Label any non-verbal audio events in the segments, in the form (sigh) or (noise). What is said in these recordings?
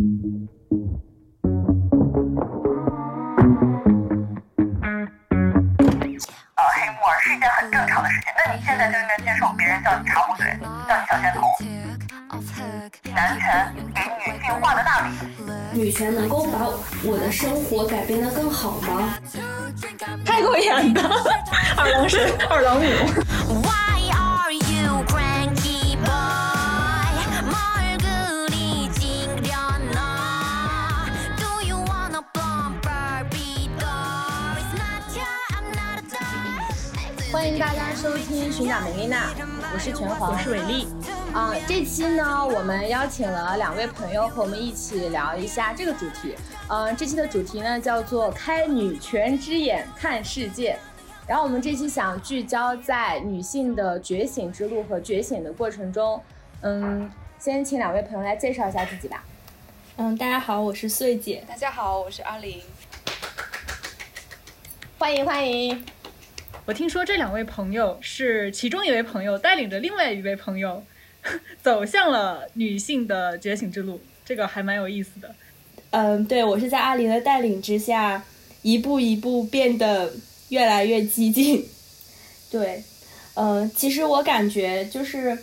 呃，黑木耳是一件很正常的事情。那你现在就应该接受别人叫你茶壶嘴，叫你小仙头。男权给女性画的大饼，女权能够把我的生活改变得更好吗？太过演的，(laughs) 二郎神，二郎舞。(laughs) 迎大家收听《寻找梅丽娜》，我是拳皇，我是伟丽。啊、这期呢，我们邀请了两位朋友和我们一起聊一下这个主题。嗯、这期的主题呢叫做“开女权之眼看世界”。然后我们这期想聚焦在女性的觉醒之路和觉醒的过程中。嗯，先请两位朋友来介绍一下自己吧。嗯，大家好，我是穗姐。大家好，我是阿玲。欢迎欢迎。我听说这两位朋友是其中一位朋友带领着另外一位朋友 (laughs) 走向了女性的觉醒之路，这个还蛮有意思的。嗯，对我是在阿林的带领之下，一步一步变得越来越激进。对，嗯，其实我感觉就是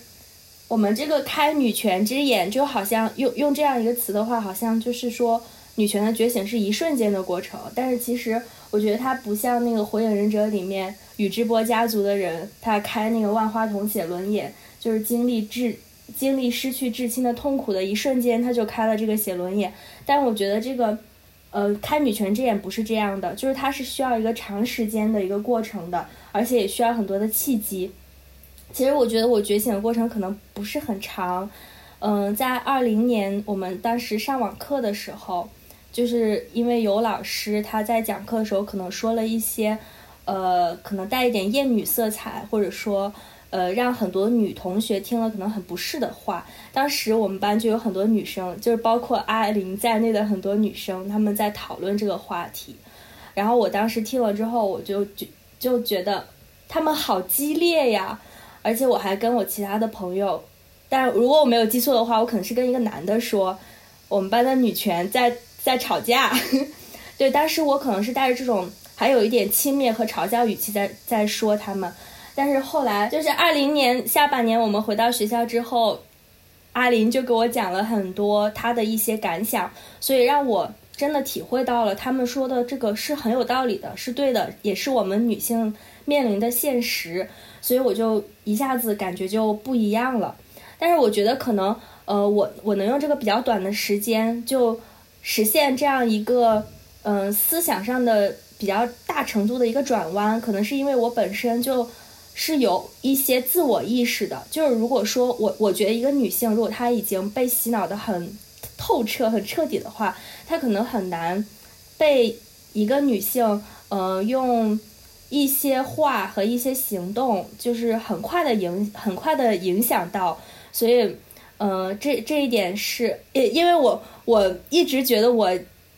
我们这个开女权之眼，就好像用用这样一个词的话，好像就是说女权的觉醒是一瞬间的过程。但是其实我觉得它不像那个《火影忍者》里面宇智波家族的人，他开那个万花筒写轮眼，就是经历至经历失去至亲的痛苦的一瞬间，他就开了这个写轮眼。但我觉得这个，呃，开女权之眼不是这样的，就是它是需要一个长时间的一个过程的，而且也需要很多的契机。其实我觉得我觉醒的过程可能不是很长，嗯、在二零年我们当时上网课的时候，就是因为有老师他在讲课的时候可能说了一些，呃，可能带一点厌女色彩，或者说。呃，让很多女同学听了可能很不适的话。当时我们班就有很多女生，就是包括阿玲在内的很多女生，她们在讨论这个话题。然后我当时听了之后，我就就就觉得她们好激烈呀，而且我还跟我其他的朋友，但如果我没有记错的话，我可能是跟一个男的说，我们班的女权在在吵架。(laughs) 对，当时我可能是带着这种还有一点轻蔑和嘲笑语气在在说他们。但是后来就是二零年下半年，我们回到学校之后，阿林就给我讲了很多他的一些感想，所以让我真的体会到了他们说的这个是很有道理的，是对的，也是我们女性面临的现实，所以我就一下子感觉就不一样了。但是我觉得可能，呃，我我能用这个比较短的时间就实现这样一个，嗯、思想上的比较大程度的一个转弯，可能是因为我本身就。是有一些自我意识的，就是如果说我我觉得一个女性，如果她已经被洗脑的很透彻、很彻底的话，她可能很难被一个女性，呃，用一些话和一些行动，就是很快的影很快的影响到，所以，呃，这这一点是，因因为我我一直觉得我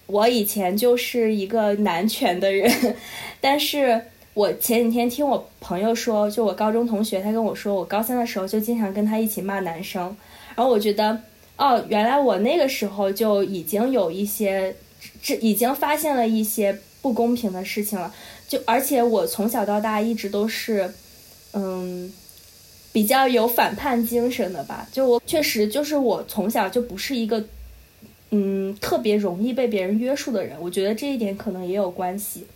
我以前就是一个男权的人，(laughs) 但是。我前几天听我朋友说，就我高中同学，他跟我说，我高三的时候就经常跟他一起骂男生，然后我觉得，哦，原来我那个时候就已经有一些，这已经发现了一些不公平的事情了，就而且我从小到大一直都是，嗯，比较有反叛精神的吧，就我确实就是我从小就不是一个，嗯，特别容易被别人约束的人，我觉得这一点可能也有关系。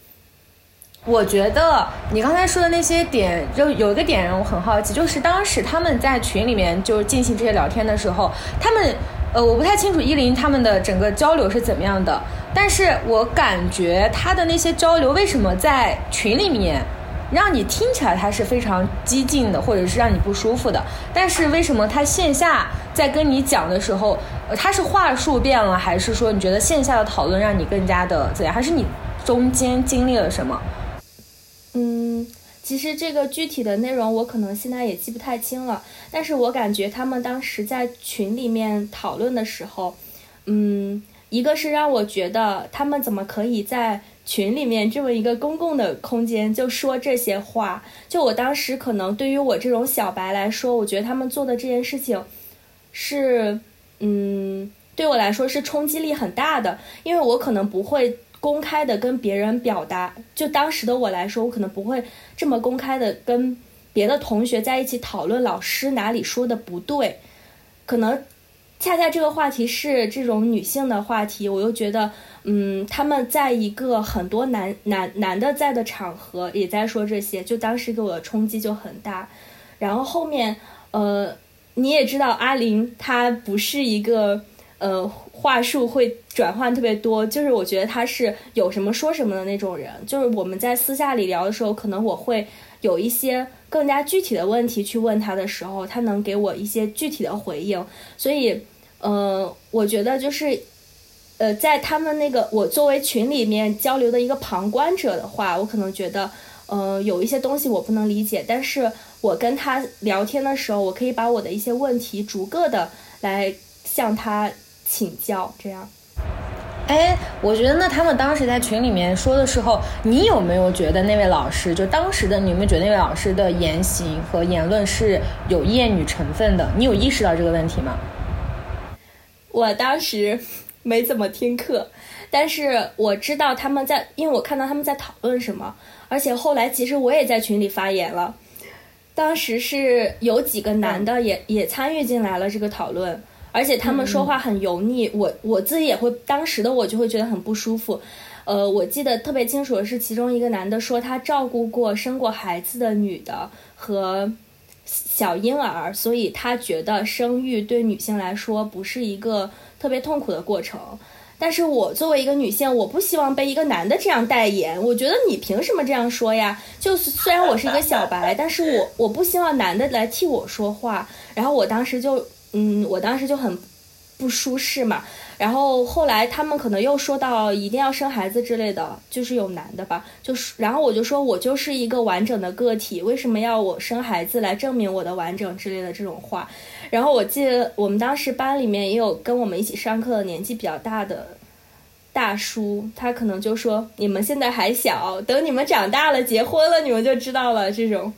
我觉得你刚才说的那些点，就有一个点让我很好奇，就是当时他们在群里面就进行这些聊天的时候，他们，呃，我不太清楚依林他们的整个交流是怎么样的，但是我感觉他的那些交流为什么在群里面让你听起来他是非常激进的，或者是让你不舒服的，但是为什么他线下在跟你讲的时候，他是话术变了，还是说你觉得线下的讨论让你更加的怎样，还是你中间经历了什么？嗯，其实这个具体的内容我可能现在也记不太清了，但是我感觉他们当时在群里面讨论的时候，嗯，一个是让我觉得他们怎么可以在群里面这么一个公共的空间就说这些话，就我当时可能对于我这种小白来说，我觉得他们做的这件事情是，嗯，对我来说是冲击力很大的，因为我可能不会公开的跟别人表达，就当时的我来说，我可能不会这么公开的跟别的同学在一起讨论老师哪里说的不对，可能恰恰这个话题是这种女性的话题，我又觉得，嗯，他们在一个很多男男男的在的场合也在说这些，就当时给我的冲击就很大。然后后面，呃，你也知道阿林他不是一个呃话术会转换特别多，就是我觉得他是有什么说什么的那种人。就是我们在私下里聊的时候，可能我会有一些更加具体的问题去问他的时候，他能给我一些具体的回应。所以，呃，我觉得就是。呃，在他们那个我作为群里面交流的一个旁观者的话，我可能觉得，呃，有一些东西我不能理解，但是我跟他聊天的时候，我可以把我的一些问题逐个的来向他请教，这样。哎，我觉得那他们当时在群里面说的时候，你有没有觉得那位老师，就当时的你有没有觉得那位老师的言行和言论是有厌女成分的？你有意识到这个问题吗？我当时没怎么听课，但是我知道他们在，因为我看到他们在讨论什么，而且后来其实我也在群里发言了。当时是有几个男的也、也参与进来了这个讨论，而且他们说话很油腻，我我自己也会，当时的我就会觉得很不舒服。呃，我记得特别清楚的是，其中一个男的说他照顾过生过孩子的女的和小婴儿，所以他觉得生育对女性来说不是一个特别痛苦的过程。但是我作为一个女性，我不希望被一个男的这样代言。我觉得你凭什么这样说呀？就是虽然我是一个小白，但是我我不希望男的来替我说话。然后我当时就，嗯，我当时就很不舒适嘛。然后后来他们可能又说到一定要生孩子之类的，就是有男的吧，就是然后我就说我就是一个完整的个体，为什么要我生孩子来证明我的完整之类的这种话。然后我记得我们当时班里面也有跟我们一起上课的年纪比较大的大叔，他可能就说你们现在还小，等你们长大了结婚了，你们就知道了这种。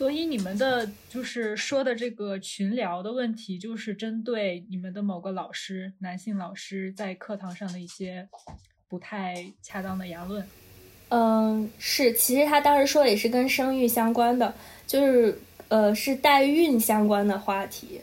所以你们的就是说的这个群聊的问题，就是针对你们的某个老师，男性老师在课堂上的一些不太恰当的言论。嗯，是，其实他当时说的也是跟生育相关的，就是呃是代孕相关的话题。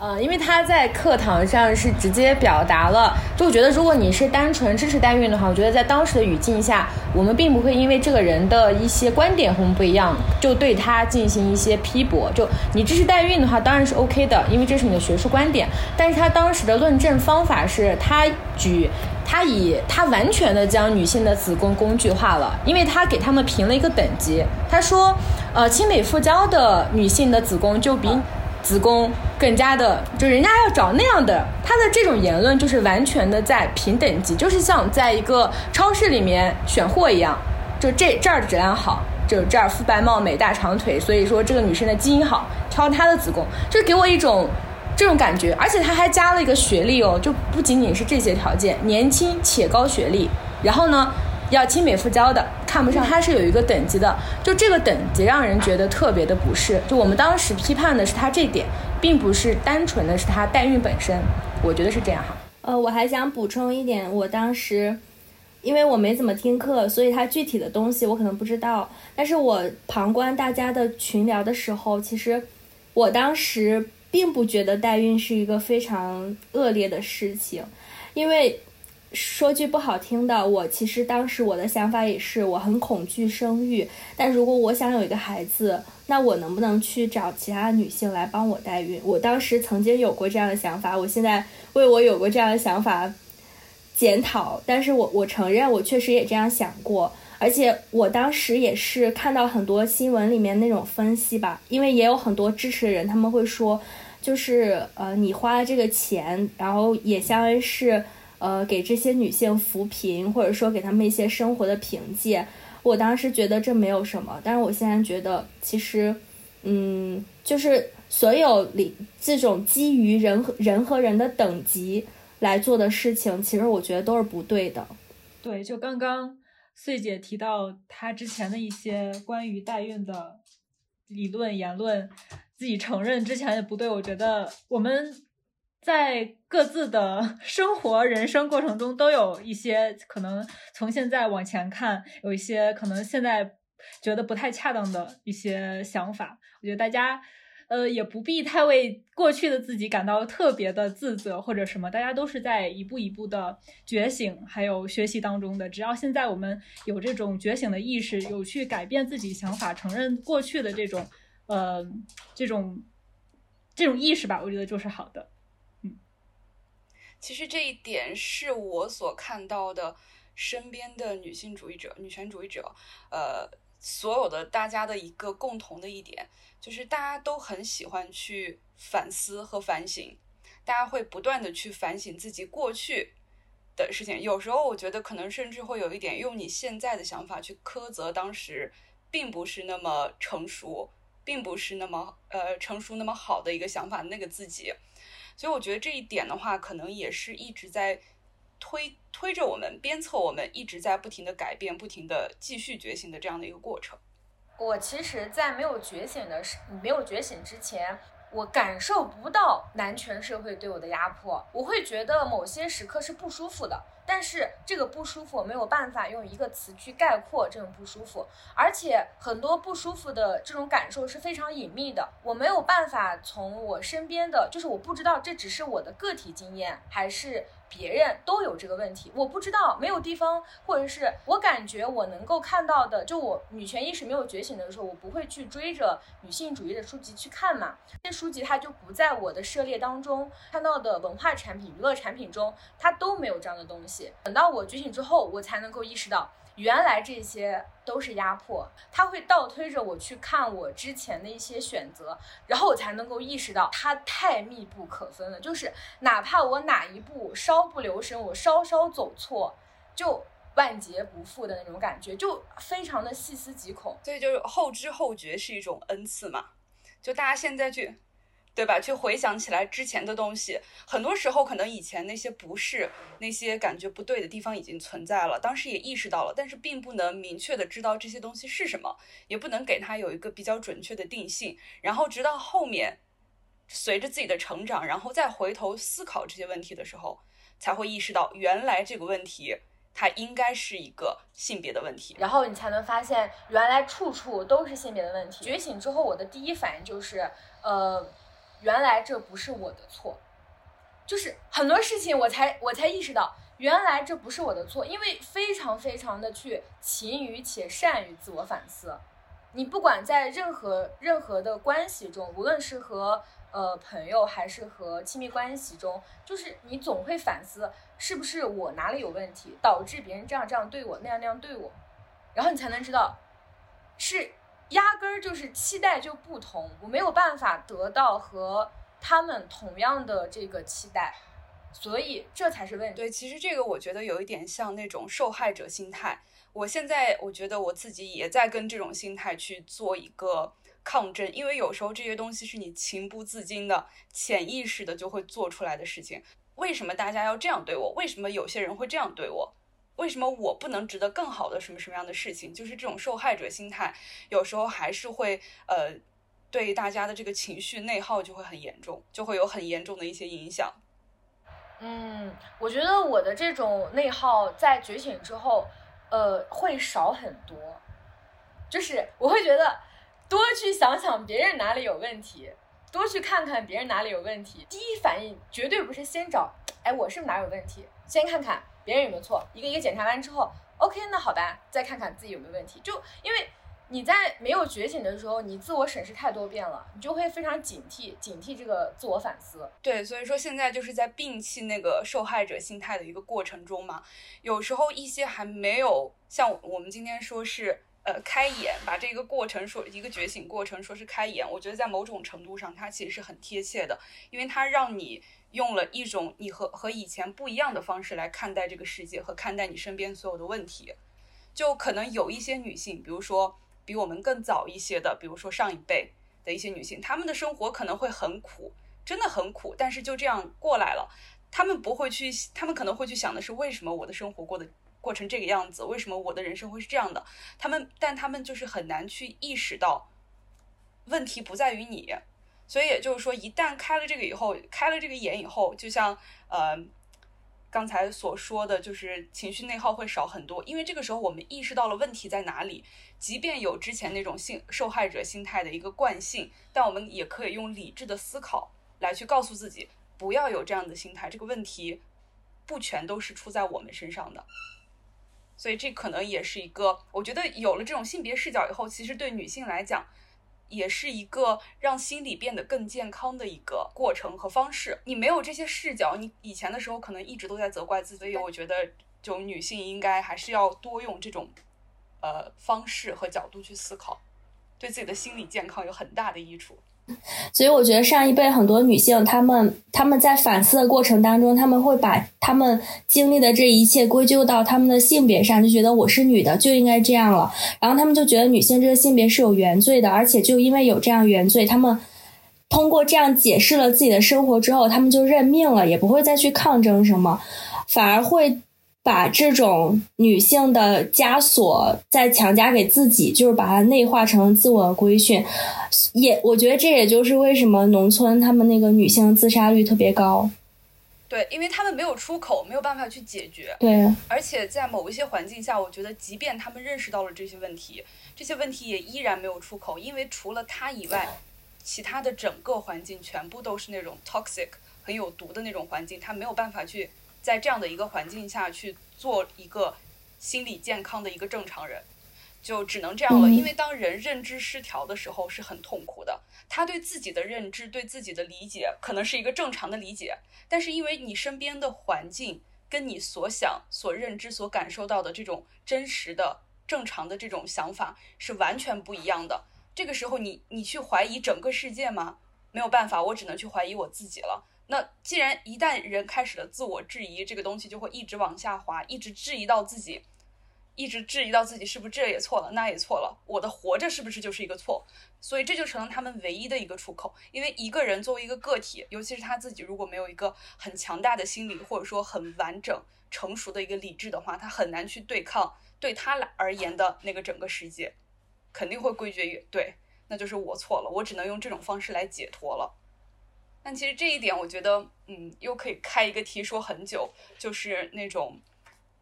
呃，因为他在课堂上是直接表达了，就我觉得如果你是单纯支持代孕的话，我觉得在当时的语境下，我们并不会因为这个人的一些观点和我们不一样，就对他进行一些批驳。就你支持代孕的话，当然是 OK 的，因为这是你的学术观点。但是他当时的论证方法是他举。他以他完全的将女性的子宫工具化了，因为他给他们评了一个等级。他说，呃，亲美复交的女性的子宫就比子宫更加的，就人家要找那样的。他的这种言论就是完全的在平等级，就是像在一个超市里面选货一样，就这这儿的质量好，就这儿肤白貌美大长腿，所以说这个女生的基因好，挑她的子宫，就给我一种。这种感觉，而且他还加了一个学历哦，就不仅仅是这些条件，年轻且高学历，然后呢，要亲美复交的，看不上它是有一个等级的，就这个等级让人觉得特别的不适。就我们当时批判的是他这点，并不是单纯的是他代孕本身，我觉得是这样哈。呃，我还想补充一点，我当时因为我没怎么听课，所以他具体的东西我可能不知道，但是我旁观大家的群聊的时候，其实我当时。并不觉得代孕是一个非常恶劣的事情，因为说句不好听的，我其实当时我的想法也是，我很恐惧生育。但如果我想有一个孩子，那我能不能去找其他女性来帮我代孕？我当时曾经有过这样的想法，我现在为我有过这样的想法检讨。但是我我承认，我确实也这样想过。而且我当时也是看到很多新闻里面那种分析吧，因为也有很多支持的人，他们会说，就是呃，你花了这个钱，然后也相当于是呃给这些女性扶贫，或者说给他们一些生活的凭借。我当时觉得这没有什么，但是我现在觉得，其实，嗯，就是所有里这种基于人和人和人的等级来做的事情，其实我觉得都是不对的。对，就刚刚。穗姐提到她之前的一些关于代孕的理论言论，自己承认之前的不对。我觉得我们在各自的 (laughs) 生活、人生过程中都有一些可能，从现在往前看，有一些可能现在觉得不太恰当的一些想法。我觉得大家。呃，也不必太为过去的自己感到特别的自责或者什么，大家都是在一步一步的觉醒，还有学习当中的。只要现在我们有这种觉醒的意识，有去改变自己想法，承认过去的这种，呃，这种这种意识吧，我觉得就是好的。其实这一点是我所看到的身边的女性主义者、女权主义者，呃，所有的大家的一个共同的一点。就是大家都很喜欢去反思和反省，大家会不断的去反省自己过去的事情。有时候我觉得可能甚至会有一点用你现在的想法去苛责当时并不是那么成熟，并不是那么呃成熟那么好的一个想法那个自己。所以我觉得这一点的话，可能也是一直在推推着我们鞭策我们，一直在不停的改变，不停的继续觉醒的这样的一个过程。我其实，在没有觉醒的时，没有觉醒之前，我感受不到男权社会对我的压迫。我会觉得某些时刻是不舒服的，但是这个不舒服没有办法用一个词去概括这种不舒服，而且很多不舒服的这种感受是非常隐秘的，我没有办法从我身边的，就是我不知道这只是我的个体经验还是。别人都有这个问题，我不知道，没有地方，或者是我感觉我能够看到的，就我女权意识没有觉醒的时候，我不会去追着女性主义的书籍去看嘛。这书籍它就不在我的涉猎当中，看到的文化产品、娱乐产品中，它都没有这样的东西。等到我觉醒之后，我才能够意识到。原来这些都是压迫，它会倒推着我去看我之前的一些选择，然后我才能够意识到它太密不可分了。就是哪怕我哪一步稍不留神，我稍稍走错，就万劫不复的那种感觉，就非常的细思极恐。所以就是后知后觉是一种恩赐嘛，就大家现在去。对吧？去回想起来之前的东西，很多时候可能以前那些不是那些感觉不对的地方已经存在了，当时也意识到了，但是并不能明确的知道这些东西是什么，也不能给它有一个比较准确的定性。然后直到后面，随着自己的成长，然后再回头思考这些问题的时候，才会意识到原来这个问题它应该是一个性别的问题。然后你才能发现原来处处都是性别的问题。觉醒之后，我的第一反应就是，呃。原来这不是我的错，就是很多事情我才我才意识到，原来这不是我的错，因为非常非常的去勤于且善于自我反思。你不管在任何任何的关系中，无论是和呃朋友还是和亲密关系中，就是你总会反思，是不是我哪里有问题，导致别人这样这样对我，那样那样对我，然后你才能知道是。压根儿就是期待就不同，我没有办法得到和他们同样的这个期待，所以这才是问题。对，其实这个我觉得有一点像那种受害者心态。我现在我觉得我自己也在跟这种心态去做一个抗争，因为有时候这些东西是你情不自禁的、潜意识的就会做出来的事情。为什么大家要这样对我？为什么有些人会这样对我？为什么我不能值得更好的什么什么样的事情？就是这种受害者心态，有时候还是会呃，对大家的这个情绪内耗就会很严重，就会有很严重的一些影响。嗯，我觉得我的这种内耗在觉醒之后，呃，会少很多。就是我会觉得多去想想别人哪里有问题，多去看看别人哪里有问题。第一反应绝对不是先找，哎，我是不是哪有问题？先看看。别人有没有错？一个一个检查完之后，OK，那好吧，再看看自己有没有问题。就因为你在没有觉醒的时候，你自我审视太多遍了，你就会非常警惕，警惕这个自我反思。对，所以说现在就是在摒弃那个受害者心态的一个过程中嘛。有时候一些还没有像我们今天说是呃开眼，把这个过程说一个觉醒过程说是开眼，我觉得在某种程度上它其实是很贴切的，因为它让你。用了一种你和和以前不一样的方式来看待这个世界和看待你身边所有的问题，就可能有一些女性，比如说比我们更早一些的，比如说上一辈的一些女性，她们的生活可能会很苦，真的很苦，但是就这样过来了，她们不会去，她们可能会去想的是为什么我的生活过得过成这个样子，为什么我的人生会是这样的，她们，但她们就是很难去意识到，问题不在于你。所以也就是说，一旦开了这个以后，开了这个眼以后，就像呃刚才所说的，就是情绪内耗会少很多，因为这个时候我们意识到了问题在哪里。即便有之前那种性受害者心态的一个惯性，但我们也可以用理智的思考来去告诉自己，不要有这样的心态。这个问题不全都是出在我们身上的。所以这可能也是一个，我觉得有了这种性别视角以后，其实对女性来讲，也是一个让心理变得更健康的一个过程和方式。你没有这些视角，你以前的时候可能一直都在责怪自己。所以我觉得，就女性应该还是要多用这种呃方式和角度去思考，对自己的心理健康有很大的益处。所以我觉得上一辈很多女性，她们她们在反思的过程当中，她们会把她们经历的这一切归咎到她们的性别上，就觉得我是女的就应该这样了，然后她们就觉得女性这个性别是有原罪的，而且就因为有这样原罪，她们通过这样解释了自己的生活之后，她们就认命了，也不会再去抗争什么，反而会。把这种女性的枷锁再强加给自己，就是把它内化成自我规训。也，我觉得这也就是为什么农村他们那个女性自杀率特别高。对，因为他们没有出口，没有办法去解决。对，而且在某一些环境下，我觉得即便他们认识到了这些问题，这些问题也依然没有出口，因为除了他以外，其他的整个环境全部都是那种 toxic 很有毒的那种环境，他没有办法去。在这样的一个环境下去做一个心理健康的一个正常人，就只能这样了。因为当人认知失调的时候是很痛苦的。他对自己的认知、对自己的理解可能是一个正常的理解，但是因为你身边的环境跟你所想、所认知、所感受到的这种真实的、正常的这种想法是完全不一样的。这个时候，你你去怀疑整个世界吗？没有办法，我只能去怀疑我自己了。那既然一旦人开始了自我质疑，这个东西就会一直往下滑，一直质疑到自己，一直质疑到自己是不是这也错了，那也错了，我的活着是不是就是一个错？所以这就成了他们唯一的一个出口。因为一个人作为一个个体，尤其是他自己，如果没有一个很强大的心理，或者说很完整、成熟的一个理智的话，他很难去对抗对他来而言的那个整个世界，肯定会归结于对，那就是我错了，我只能用这种方式来解脱了。但其实这一点，我觉得，嗯，又可以开一个题说很久，就是那种，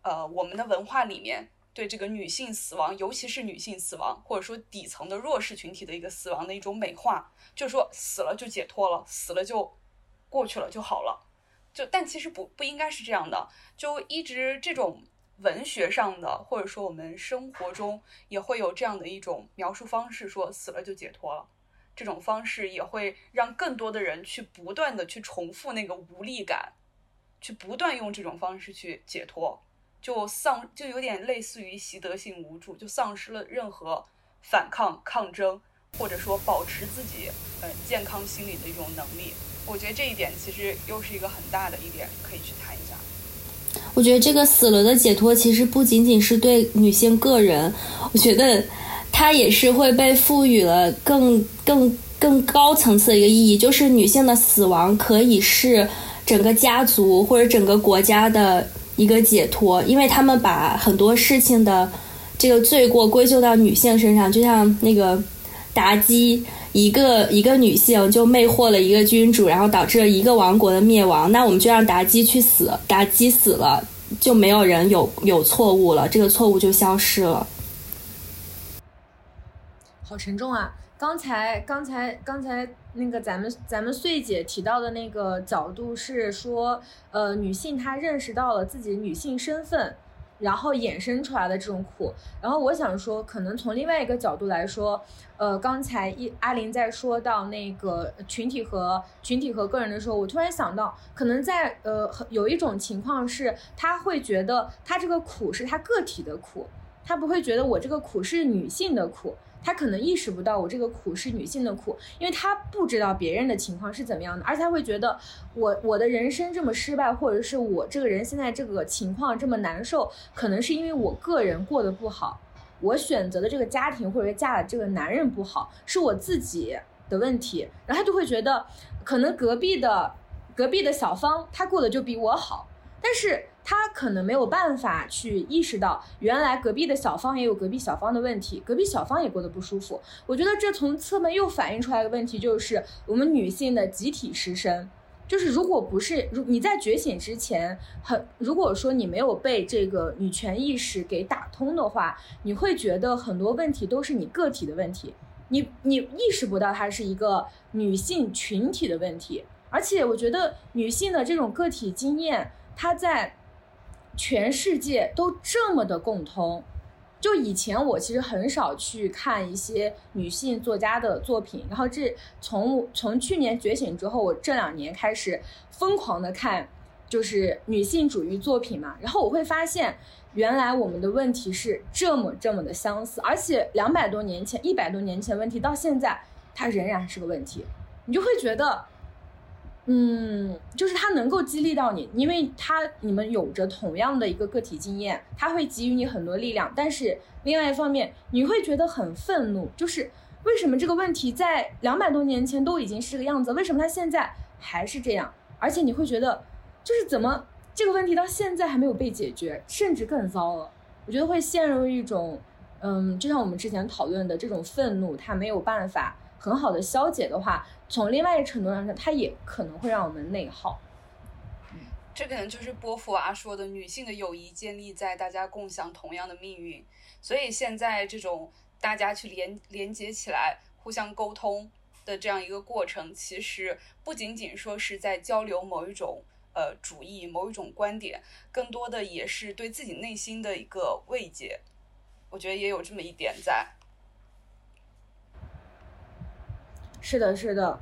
呃，我们的文化里面对这个女性死亡，尤其是女性死亡，或者说底层的弱势群体的一个死亡的一种美化，就是说死了就解脱了，死了就过去了就好了，就但其实不不应该是这样的，就一直这种文学上的，或者说我们生活中也会有这样的一种描述方式，说死了就解脱了。这种方式也会让更多的人去不断的去重复那个无力感，去不断用这种方式去解脱，就丧就有点类似于习得性无助，就丧失了任何反抗、抗争，或者说保持自己呃健康心理的一种能力。我觉得这一点其实又是一个很大的一点，可以去谈一下。我觉得这个死了的解脱其实不仅仅是对女性个人，我觉得。它也是会被赋予了更更更高层次的一个意义，就是女性的死亡可以是整个家族或者整个国家的一个解脱，因为他们把很多事情的这个罪过归咎到女性身上，就像那个妲己，一个一个女性就魅惑了一个君主，然后导致了一个王国的灭亡，那我们就让妲己去死，妲己死了，就没有人有有错误了，这个错误就消失了。好沉重啊！刚才刚才刚才那个咱们咱们穗姐提到的那个角度是说，呃，女性她认识到了自己女性身份，然后衍生出来的这种苦。然后我想说，可能从另外一个角度来说，呃，刚才一阿林在说到那个群体和群体和个人的时候，我突然想到，可能在呃有一种情况是，她会觉得她这个苦是她个体的苦，他不会觉得我这个苦是女性的苦。他可能意识不到我这个苦是女性的苦，因为他不知道别人的情况是怎么样的，而且他会觉得我我的人生这么失败，或者是我这个人现在这个情况这么难受，可能是因为我个人过得不好，我选择的这个家庭或者嫁的这个男人不好，是我自己的问题。然后他就会觉得，可能隔壁的隔壁的小芳她过得就比我好，但是。他可能没有办法去意识到，原来隔壁的小芳也有隔壁小芳的问题，隔壁小芳也过得不舒服。我觉得这从侧面又反映出来一个问题，就是我们女性的集体失声。就是如果不是如你在觉醒之前，很如果说你没有被这个女权意识给打通的话，你会觉得很多问题都是你个体的问题，你你意识不到它是一个女性群体的问题。而且我觉得女性的这种个体经验，它在全世界都这么的共通。就以前我其实很少去看一些女性作家的作品，然后这从从去年觉醒之后，我这两年开始疯狂的看，就是女性主义作品嘛，然后我会发现，原来我们的问题是这么这么的相似，而且两百多年前、一百多年前问题到现在，它仍然是个问题，你就会觉得。嗯，就是它能够激励到你，因为它你们有着同样的一个个体经验，它会给予你很多力量。但是另外一方面，你会觉得很愤怒，就是为什么这个问题在两百多年前都已经是个样子，为什么它现在还是这样？而且你会觉得，就是怎么这个问题到现在还没有被解决，甚至更糟了。我觉得会陷入一种，嗯，就像我们之前讨论的这种愤怒，它没有办法很好的消解的话。从另外一个程度上讲，它也可能会让我们内耗。这可能就是波伏娃说的，女性的友谊建立在大家共享同样的命运。所以现在这种大家去连连接起来、互相沟通的这样一个过程，其实不仅仅说是在交流某一种呃主义、某一种观点，更多的也是对自己内心的一个慰藉。我觉得也有这么一点在。是的，是的，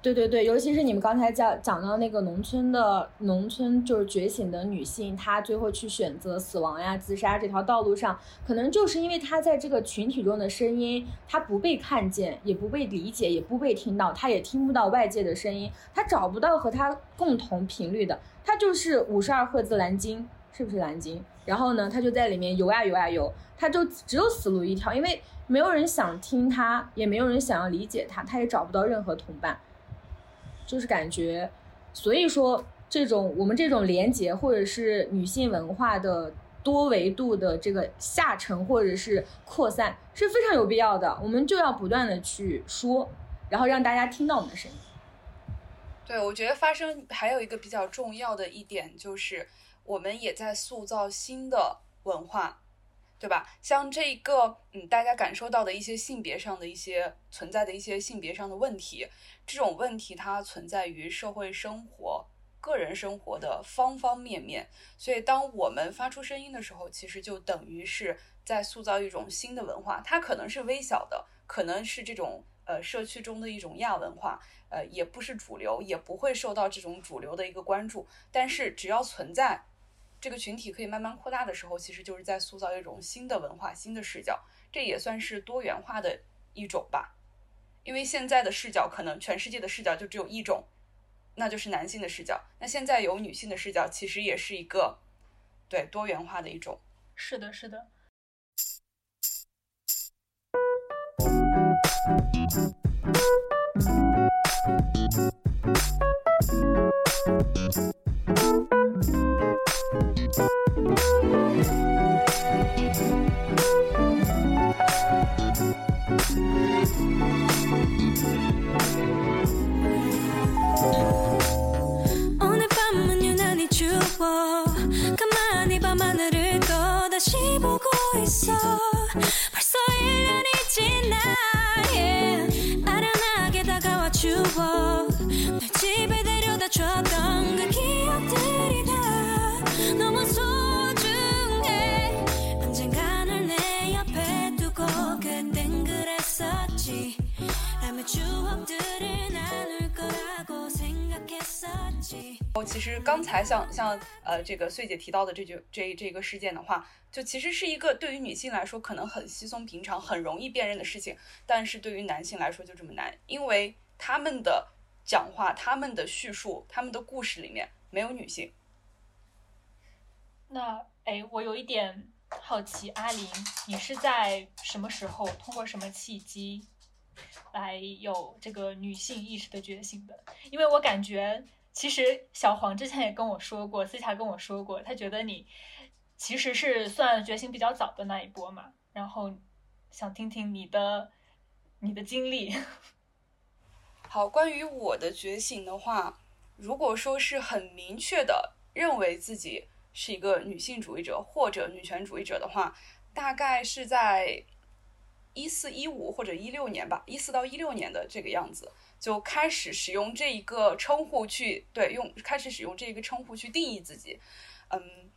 对对对，尤其是你们刚才讲讲到那个农村的农村，就是觉醒的女性，她最后去选择死亡呀、自杀这条道路上，可能就是因为她在这个群体中的声音，她不被看见，也不被理解，也不被听到，她也听不到外界的声音，她找不到和她共同频率的，她就是五十二赫兹蓝鲸，是不是蓝鲸？然后呢，他就在里面游啊游啊游，他就只有死路一条，因为。没有人想听他，也没有人想要理解他，他也找不到任何同伴，就是感觉，所以说这种我们这种连结或者是女性文化的多维度的这个下沉或者是扩散是非常有必要的，我们就要不断的去说，然后让大家听到我们的声音。对，我觉得发生还有一个比较重要的一点就是，我们也在塑造新的文化。对吧？像这一个，嗯，大家感受到的一些性别上的一些存在的一些性别上的问题，这种问题它存在于社会生活、个人生活的方方面面。所以，当我们发出声音的时候，其实就等于是在塑造一种新的文化。它可能是微小的，可能是这种呃社区中的一种亚文化，呃，也不是主流，也不会受到这种主流的一个关注。但是，只要存在。这个群体可以慢慢扩大的时候，其实就是在塑造一种新的文化、新的视角，这也算是多元化的一种吧。因为现在的视角可能全世界的视角就只有一种，那就是男性的视角。那现在有女性的视角，其实也是一个对多元化的一种。是的，是的。 다시 보고 있어. 벌써 1년이 지나 yeah. 아련하게 다가와 주워. 널 집에 데려다 줬던 그 기억들이 다 너무 소중해. 언젠가 널 내 옆에 두고 그땐 그랬었지. 라며 추억들을 我其实刚才像像呃这个穗姐提到的这句这这个事件的话，就其实是一个对于女性来说可能很稀松平常、很容易辨认的事情，但是对于男性来说就这么难，因为他们的讲话、他们的叙述、他们的故事里面没有女性。那哎，我有一点好奇，阿林，你是在什么时候通过什么契机来有这个女性意识的觉醒的？因为我感觉。其实小黄之前也跟我说过，私下跟我说过，他觉得你其实是算觉醒比较早的那一波嘛，然后想听听你的你的经历。好，关于我的觉醒的话，如果说是很明确的认为自己是一个女性主义者或者女权主义者的话，大概是在一四一五或者一六年吧，一四到一六年的这个样子，就开始使用这一个称呼去对用开始使用这一个称呼去定义自己，嗯。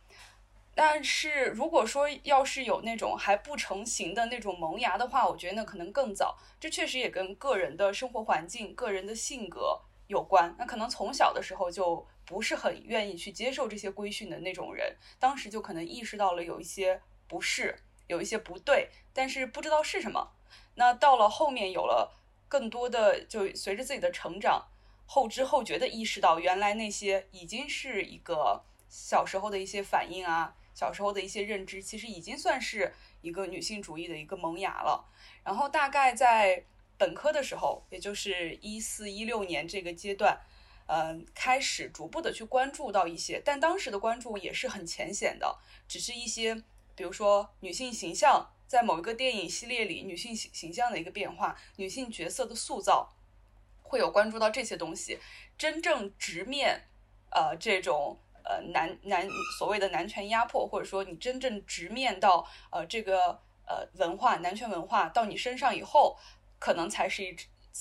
但是如果说要是有那种还不成型的那种萌芽的话，我觉得那可能更早。这确实也跟个人的生活环境、个人的性格有关。那可能从小的时候就不是很愿意去接受这些规训的那种人，当时就可能意识到了有一些不适，有一些不对，但是不知道是什么。那到了后面有了更多的，就随着自己的成长，后知后觉的意识到，原来那些已经是一个小时候的一些反应啊。小时候的一些认知，其实已经算是一个女性主义的一个萌芽了。然后大概在本科的时候，也就是一四一六年这个阶段，嗯，开始逐步的去关注到一些，但当时的关注也是很浅显的，只是一些，比如说女性形象在某一个电影系列里女性形形象的一个变化，女性角色的塑造，会有关注到这些东西。真正直面，呃，这种。呃，男男所谓的男权压迫，或者说你真正直面到呃这个呃文化男权文化到你身上以后，可能才是一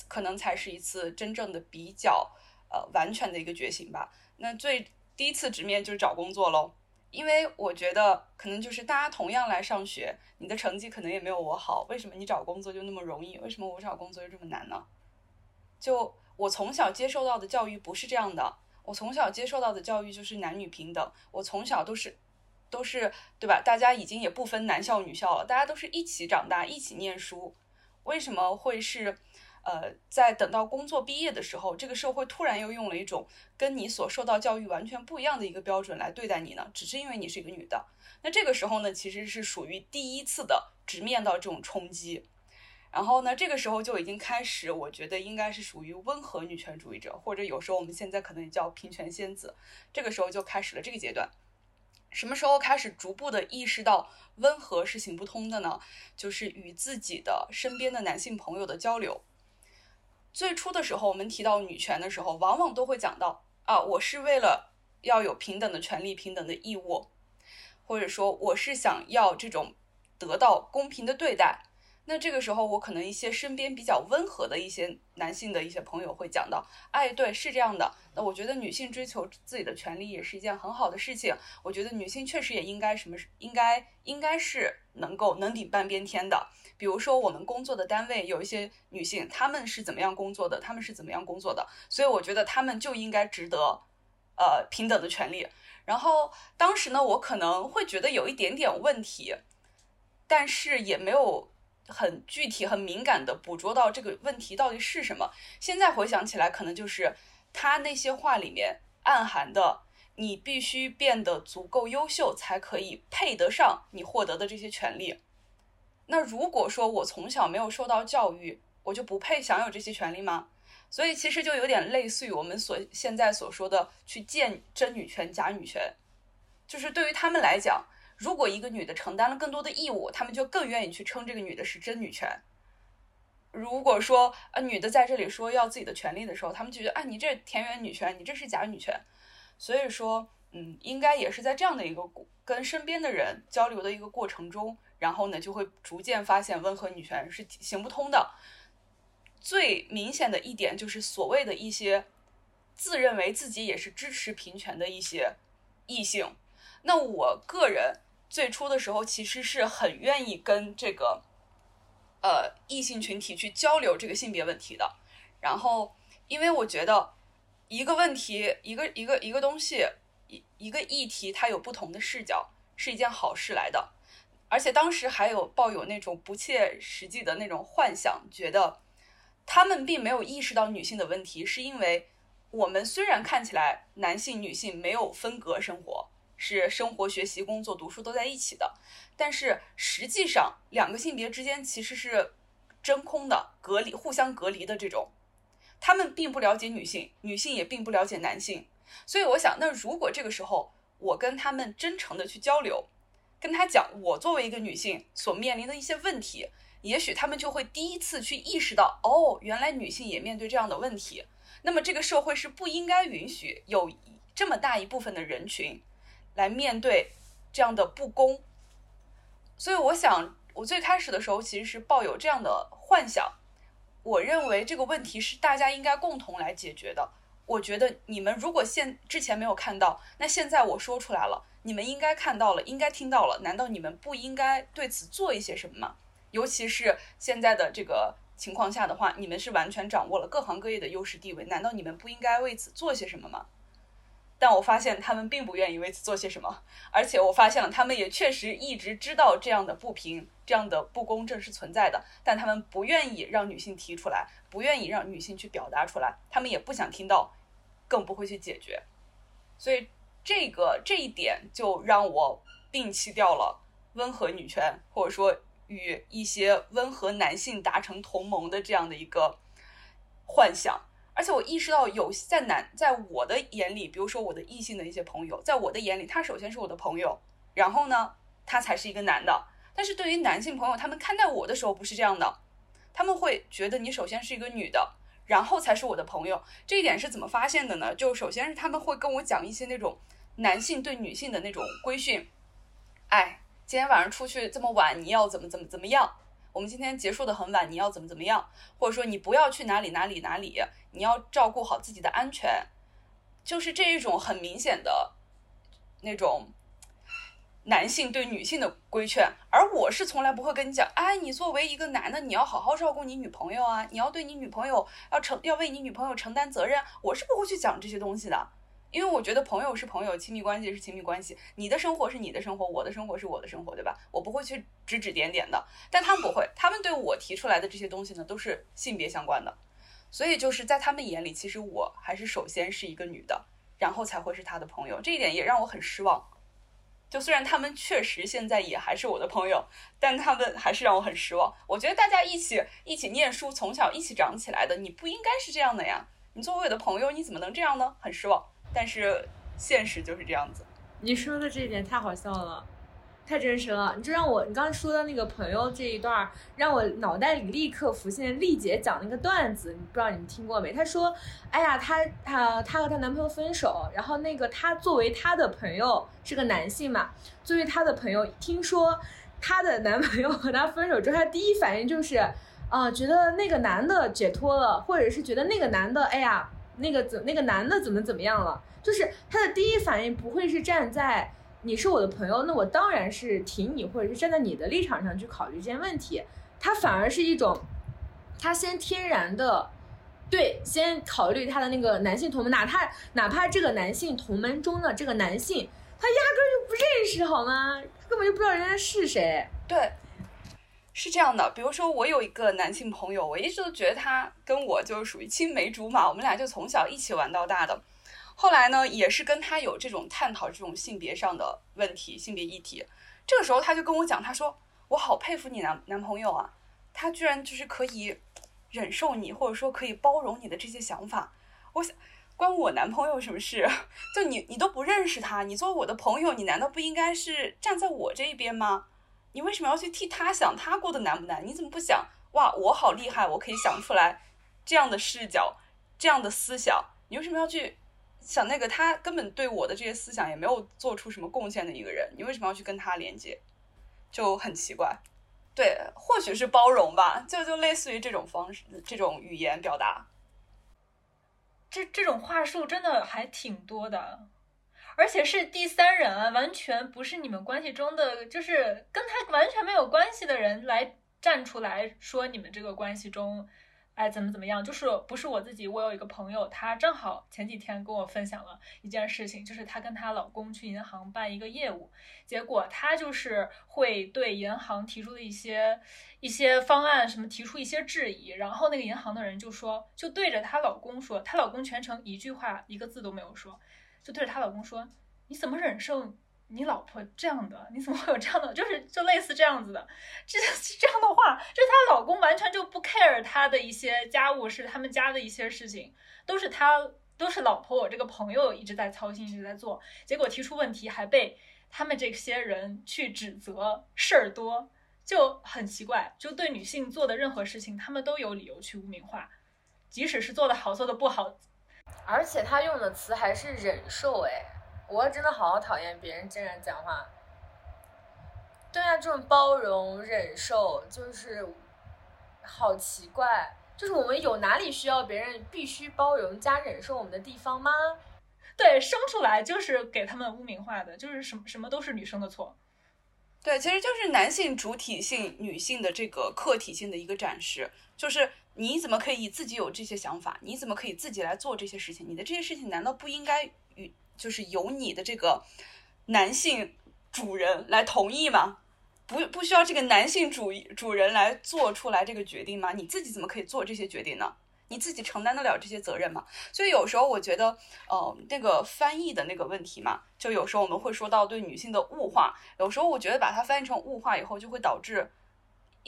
可能才是一次真正的比较呃完全的一个觉醒吧。那最第一次直面就是找工作喽，因为我觉得可能就是大家同样来上学，你的成绩可能也没有我好，为什么你找工作就那么容易？为什么我找工作就这么难呢？就我从小接受到的教育不是这样的。我从小接受到的教育就是男女平等，我从小都是，都是对吧？大家已经也不分男校女校了，大家都是一起长大，一起念书。为什么会是，呃，在等到工作毕业的时候，这个社会突然又用了一种跟你所受到教育完全不一样的一个标准来对待你呢？只是因为你是一个女的。那这个时候呢，其实是属于第一次的直面到这种冲击。然后呢，这个时候就已经开始，我觉得应该是属于温和女权主义者，或者有时候我们现在可能也叫平权仙子。这个时候就开始了这个阶段。什么时候开始逐步的意识到温和是行不通的呢？就是与自己的身边的男性朋友的交流。最初的时候，我们提到女权的时候，往往都会讲到啊，我是为了要有平等的权利、平等的义务，或者说我是想要这种得到公平的对待。那这个时候，我可能一些身边比较温和的一些男性的一些朋友会讲到，哎，对，是这样的。那我觉得女性追求自己的权利也是一件很好的事情。我觉得女性确实也应该什么，应该应该是能够能顶半边天的。比如说我们工作的单位有一些女性，她们是怎么样工作的，她们是怎么样工作的，所以我觉得她们就应该值得，呃，平等的权利。然后当时呢，我可能会觉得有一点点问题，但是也没有。很具体、很敏感的捕捉到这个问题到底是什么。现在回想起来，可能就是他那些话里面暗含的：你必须变得足够优秀，才可以配得上你获得的这些权利。那如果说我从小没有受到教育，我就不配享有这些权利吗？所以其实就有点类似于我们所现在所说的去见真女权、假女权，就是对于他们来讲。如果一个女的承担了更多的义务，他们就更愿意去称这个女的是真女权。如果说啊，女的在这里说要自己的权利的时候，他们就觉得啊，你这田园女权，你这是假女权。所以说，嗯，应该也是在这样的一个跟身边的人交流的一个过程中，然后呢，就会逐渐发现温和女权是行不通的。最明显的一点就是所谓的一些自认为自己也是支持平权的一些异性，那我个人。最初的时候，其实是很愿意跟这个，呃，异性群体去交流这个性别问题的。然后，因为我觉得一个问题、一个一个一个东西、一一个议题，它有不同的视角，是一件好事来的。而且当时还有抱有那种不切实际的那种幻想，觉得他们并没有意识到女性的问题，是因为我们虽然看起来男性、女性没有分隔生活。是生活、学习、工作、读书都在一起的，但是实际上两个性别之间其实是真空的、隔离、互相隔离的这种。他们并不了解女性，女性也并不了解男性，所以我想，那如果这个时候我跟他们真诚的去交流，跟他讲我作为一个女性所面临的一些问题，也许他们就会第一次去意识到，哦，原来女性也面对这样的问题。那么这个社会是不应该允许有这么大一部分的人群来面对这样的不公。所以我想，我最开始的时候其实是抱有这样的幻想，我认为这个问题是大家应该共同来解决的。我觉得你们如果现之前没有看到，那现在我说出来了，你们应该看到了，应该听到了。难道你们不应该对此做一些什么吗？尤其是现在的这个情况下的话，你们是完全掌握了各行各业的优势地位，难道你们不应该为此做些什么吗？但我发现他们并不愿意为此做些什么，而且我发现了他们也确实一直知道这样的不平、这样的不公正是存在的，但他们不愿意让女性提出来，不愿意让女性去表达出来，他们也不想听到，更不会去解决。所以这个这一点就让我摒弃掉了温和女权，或者说与一些温和男性达成同盟的这样的一个幻想。而且我意识到有在男在我的眼里，比如说我的异性的一些朋友，在我的眼里，他首先是我的朋友，然后呢，他才是一个男的。但是对于男性朋友，他们看待我的时候不是这样的，他们会觉得你首先是一个女的，然后才是我的朋友。这一点是怎么发现的呢？就首先是他们会跟我讲一些那种男性对女性的那种规训，哎，今天晚上出去这么晚，你要怎么怎么怎么样？我们今天结束的很晚，你要怎么怎么样？或者说你不要去哪里哪里哪里，你要照顾好自己的安全，就是这一种很明显的那种男性对女性的规劝。而我是从来不会跟你讲，哎，你作为一个男的，你要好好照顾你女朋友啊，你要对你女朋友要承要为你女朋友承担责任。我是不会去讲这些东西的。因为我觉得朋友是朋友，亲密关系是亲密关系，你的生活是你的生活，我的生活是我的生活，对吧？我不会去指指点点的，但他们不会，他们对我提出来的这些东西呢，都是性别相关的，所以就是在他们眼里，其实我还是首先是一个女的，然后才会是他的朋友，这一点也让我很失望。就虽然他们确实现在也还是我的朋友，但他们还是让我很失望。我觉得大家一起一起念书，从小一起长起来的，你不应该是这样的呀！你作为我的朋友，你怎么能这样呢？很失望。但是现实就是这样子。你说的这一点太好笑了，太真实了。你就让我，你刚才说的那个朋友这一段，让我脑袋里立刻浮现丽姐讲那个段子，你不知道你们听过没？她说，哎呀，她她她和她男朋友分手，然后那个她作为她的朋友是个男性嘛，作为她的朋友，听说她的男朋友和她分手之后，她第一反应就是，啊、觉得那个男的解脱了，或者是觉得那个男的，哎呀。那个怎那个男的怎么怎么样了？就是他的第一反应不会是站在你是我的朋友，那我当然是挺你，或者是站在你的立场上去考虑这件问题。他反而是一种，他先天然的对，先考虑他的那个男性同门，哪怕哪怕这个男性同门中的这个男性，他压根就不认识好吗？他根本就不知道人家是谁。对，是这样的。比如说，我有一个男性朋友，我一直都觉得他跟我就是属于青梅竹马，我们俩就从小一起玩到大的。后来呢，也是跟他有这种探讨这种性别上的问题、性别议题。这个时候，他就跟我讲，他说：“我好佩服你男男朋友啊，他居然就是可以忍受你，或者说可以包容你的这些想法。”我想。关我男朋友什么事？(laughs) 就你，你都不认识他，你作为我的朋友，你难道不应该是站在我这一边吗？你为什么要去替他想他过得难不难？你怎么不想哇，我好厉害，我可以想出来这样的视角，这样的思想？你为什么要去想那个他根本对我的这些思想也没有做出什么贡献的一个人？你为什么要去跟他连接？就很奇怪。对，或许是包容吧，就就类似于这种方式，这种语言表达。这这种话术真的还挺多的，而且是第三人啊，完全不是你们关系中的，就是跟他完全没有关系的人来站出来说你们这个关系中，哎怎么怎么样，就是不是我自己，我有一个朋友，她正好前几天跟我分享了一件事情，就是她跟她老公去银行办一个业务，结果她就是会对银行提出的一些。一些方案什么提出一些质疑，然后那个银行的人就说，就对着她老公说，她老公全程一句话一个字都没有说，就对着她老公说，你怎么忍受你老婆这样的？你怎么会有这样的？(laughs) 就是就类似这样子的，这这样的话，就是她老公完全就不 care 她的一些家务事，他们家的一些事情，都是她都是老婆我这个朋友一直在操心，一直在做，结果提出问题还被他们这些人去指责事儿多，就很奇怪。就对女性做的任何事情，他们都有理由去污名化，即使是做的好，做的不好，而且他用的词还是忍受，哎，我真的好讨厌别人这样讲话。对啊，这种包容、忍受，就是好奇怪。就是我们有哪里需要别人必须包容加忍受我们的地方吗？对，生出来就是给他们污名化的，就是什么什么都是女生的错。对，其实就是男性主体性、女性的这个客体性的一个展示。就是你怎么可以自己有这些想法？你怎么可以自己来做这些事情？你的这些事情难道不应该与就是由你的这个男性主人来同意吗？不不需要这个男性主主人来做出来这个决定吗？你自己怎么可以做这些决定呢？你自己承担得了这些责任吗？所以有时候我觉得，呃，那个翻译的那个问题嘛，就有时候我们会说到对女性的物化，有时候我觉得把它翻译成物化以后，就会导致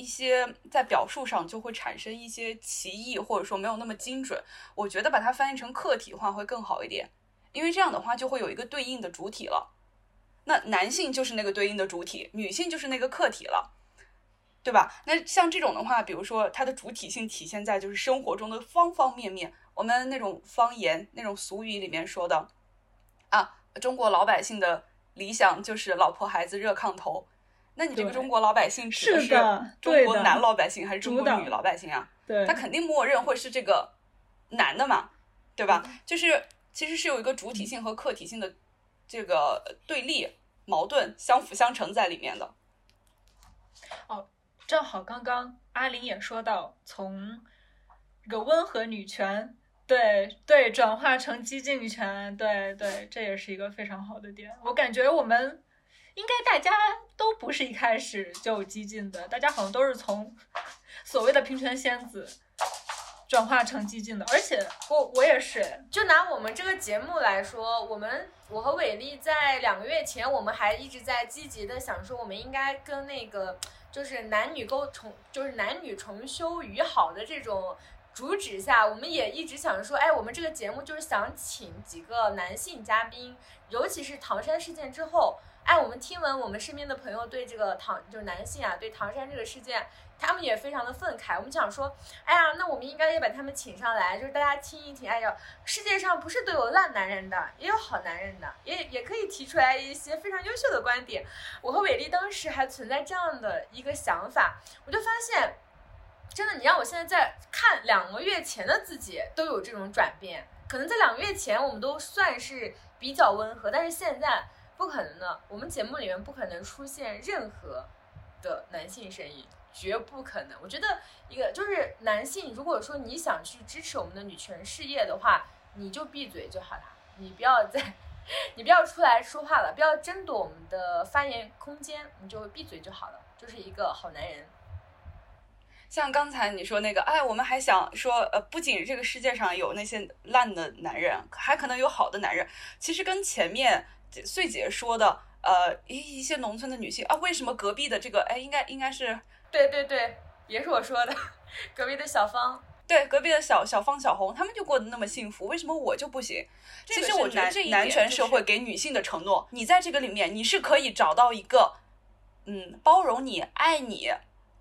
一些在表述上就会产生一些歧义，或者说没有那么精准。我觉得把它翻译成客体化会更好一点，因为这样的话就会有一个对应的主体了。那男性就是那个对应的主体，女性就是那个客体了，对吧？那像这种的话，比如说它的主体性体现在就是生活中的方方面面。我们那种方言、那种俗语里面说的啊，中国老百姓的理想就是老婆孩子热炕头。那你这个中国老百姓指的是中国男老百姓还是中国女老百姓啊？对他肯定默认会是这个男的嘛，对吧？就是其实是有一个主体性和客体性的这个对立、矛盾、相辅相成在里面的。哦正好刚刚阿玲也说到，从这个温和女权，对对，转化成激进女权，对对，这也是一个非常好的点。我感觉我们应该大家都不是一开始就激进的，大家好像都是从所谓的平权仙子转化成激进的，而且我我也是，就拿我们这个节目来说，我们我和伟丽在两个月前，我们还一直在积极的想说，我们应该跟那个就是男女沟重，就是男女重修于好的这种主旨下，我们也一直想说，哎，我们这个节目就是想请几个男性嘉宾，尤其是唐山事件之后，哎，我们听闻我们身边的朋友对这个唐就是男性啊，对唐山这个事件。他们也非常的愤慨，我们想说，哎呀，那我们应该也把他们请上来，就是大家听一听。哎呀，世界上不是都有烂男人的，也有好男人的，也也可以提出来一些非常优秀的观点。我和伟丽当时还存在这样的一个想法，我就发现，真的，你让我现在在看两个月前的自己都有这种转变。可能在两个月前我们都算是比较温和，但是现在不可能的，我们节目里面不可能出现任何的男性声音。绝不可能！我觉得一个就是男性，如果说你想去支持我们的女权事业的话，你就闭嘴就好了，你不要再，你不要出来说话了，不要争夺我们的发言空间，你就闭嘴就好了，就是一个好男人。像刚才你说那个，哎，我们还想说，呃，不仅这个世界上有那些烂的男人，还可能有好的男人。其实跟前面穗姐说的，呃，一一些农村的女性啊，为什么隔壁的这个，哎，应该应该是对对对，也是我说的，隔壁的小芳。对隔壁的小小芳小红，他们就过得那么幸福，为什么我就不行？这个其实我觉得这一男权社会给女性的承诺，你在这个里面你是可以找到一个，嗯，包容你、爱你、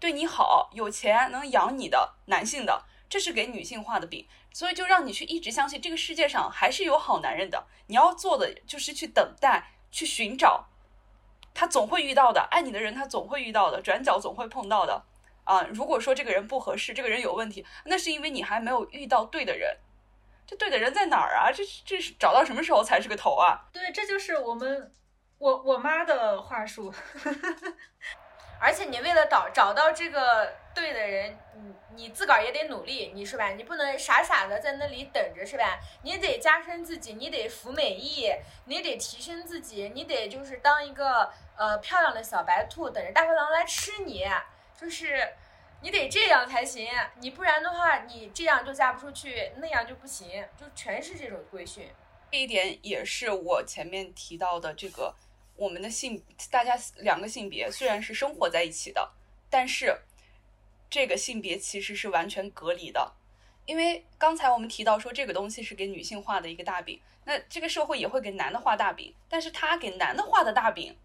对你好、有钱能养你的男性的，这是给女性画的饼，所以就让你去一直相信这个世界上还是有好男人的。你要做的就是去等待、去寻找，他总会遇到的，爱你的人他总会遇到的，转角总会碰到的。啊，如果说这个人不合适，这个人有问题，那是因为你还没有遇到对的人。这对的人在哪儿啊？这这是找到什么时候才是个头啊？对，这就是我们我我妈的话术。而且你为了找找到这个对的人，你你自个儿也得努力，你是吧？你不能傻傻的在那里等着，是吧？你得加深自己，你得服美役，你得提升自己，你得就是当一个呃漂亮的小白兔，等着大灰狼来吃你，就是你得这样才行。你不然的话，你这样就嫁不出去，那样就不行，就全是这种规训。这一点也是我前面提到的这个，我们的性，大家两个性别虽然是生活在一起的，但是这个性别其实是完全隔离的。因为刚才我们提到说这个东西是给女性画的一个大饼，那这个社会也会给男的画大饼，但是他给男的画的大饼，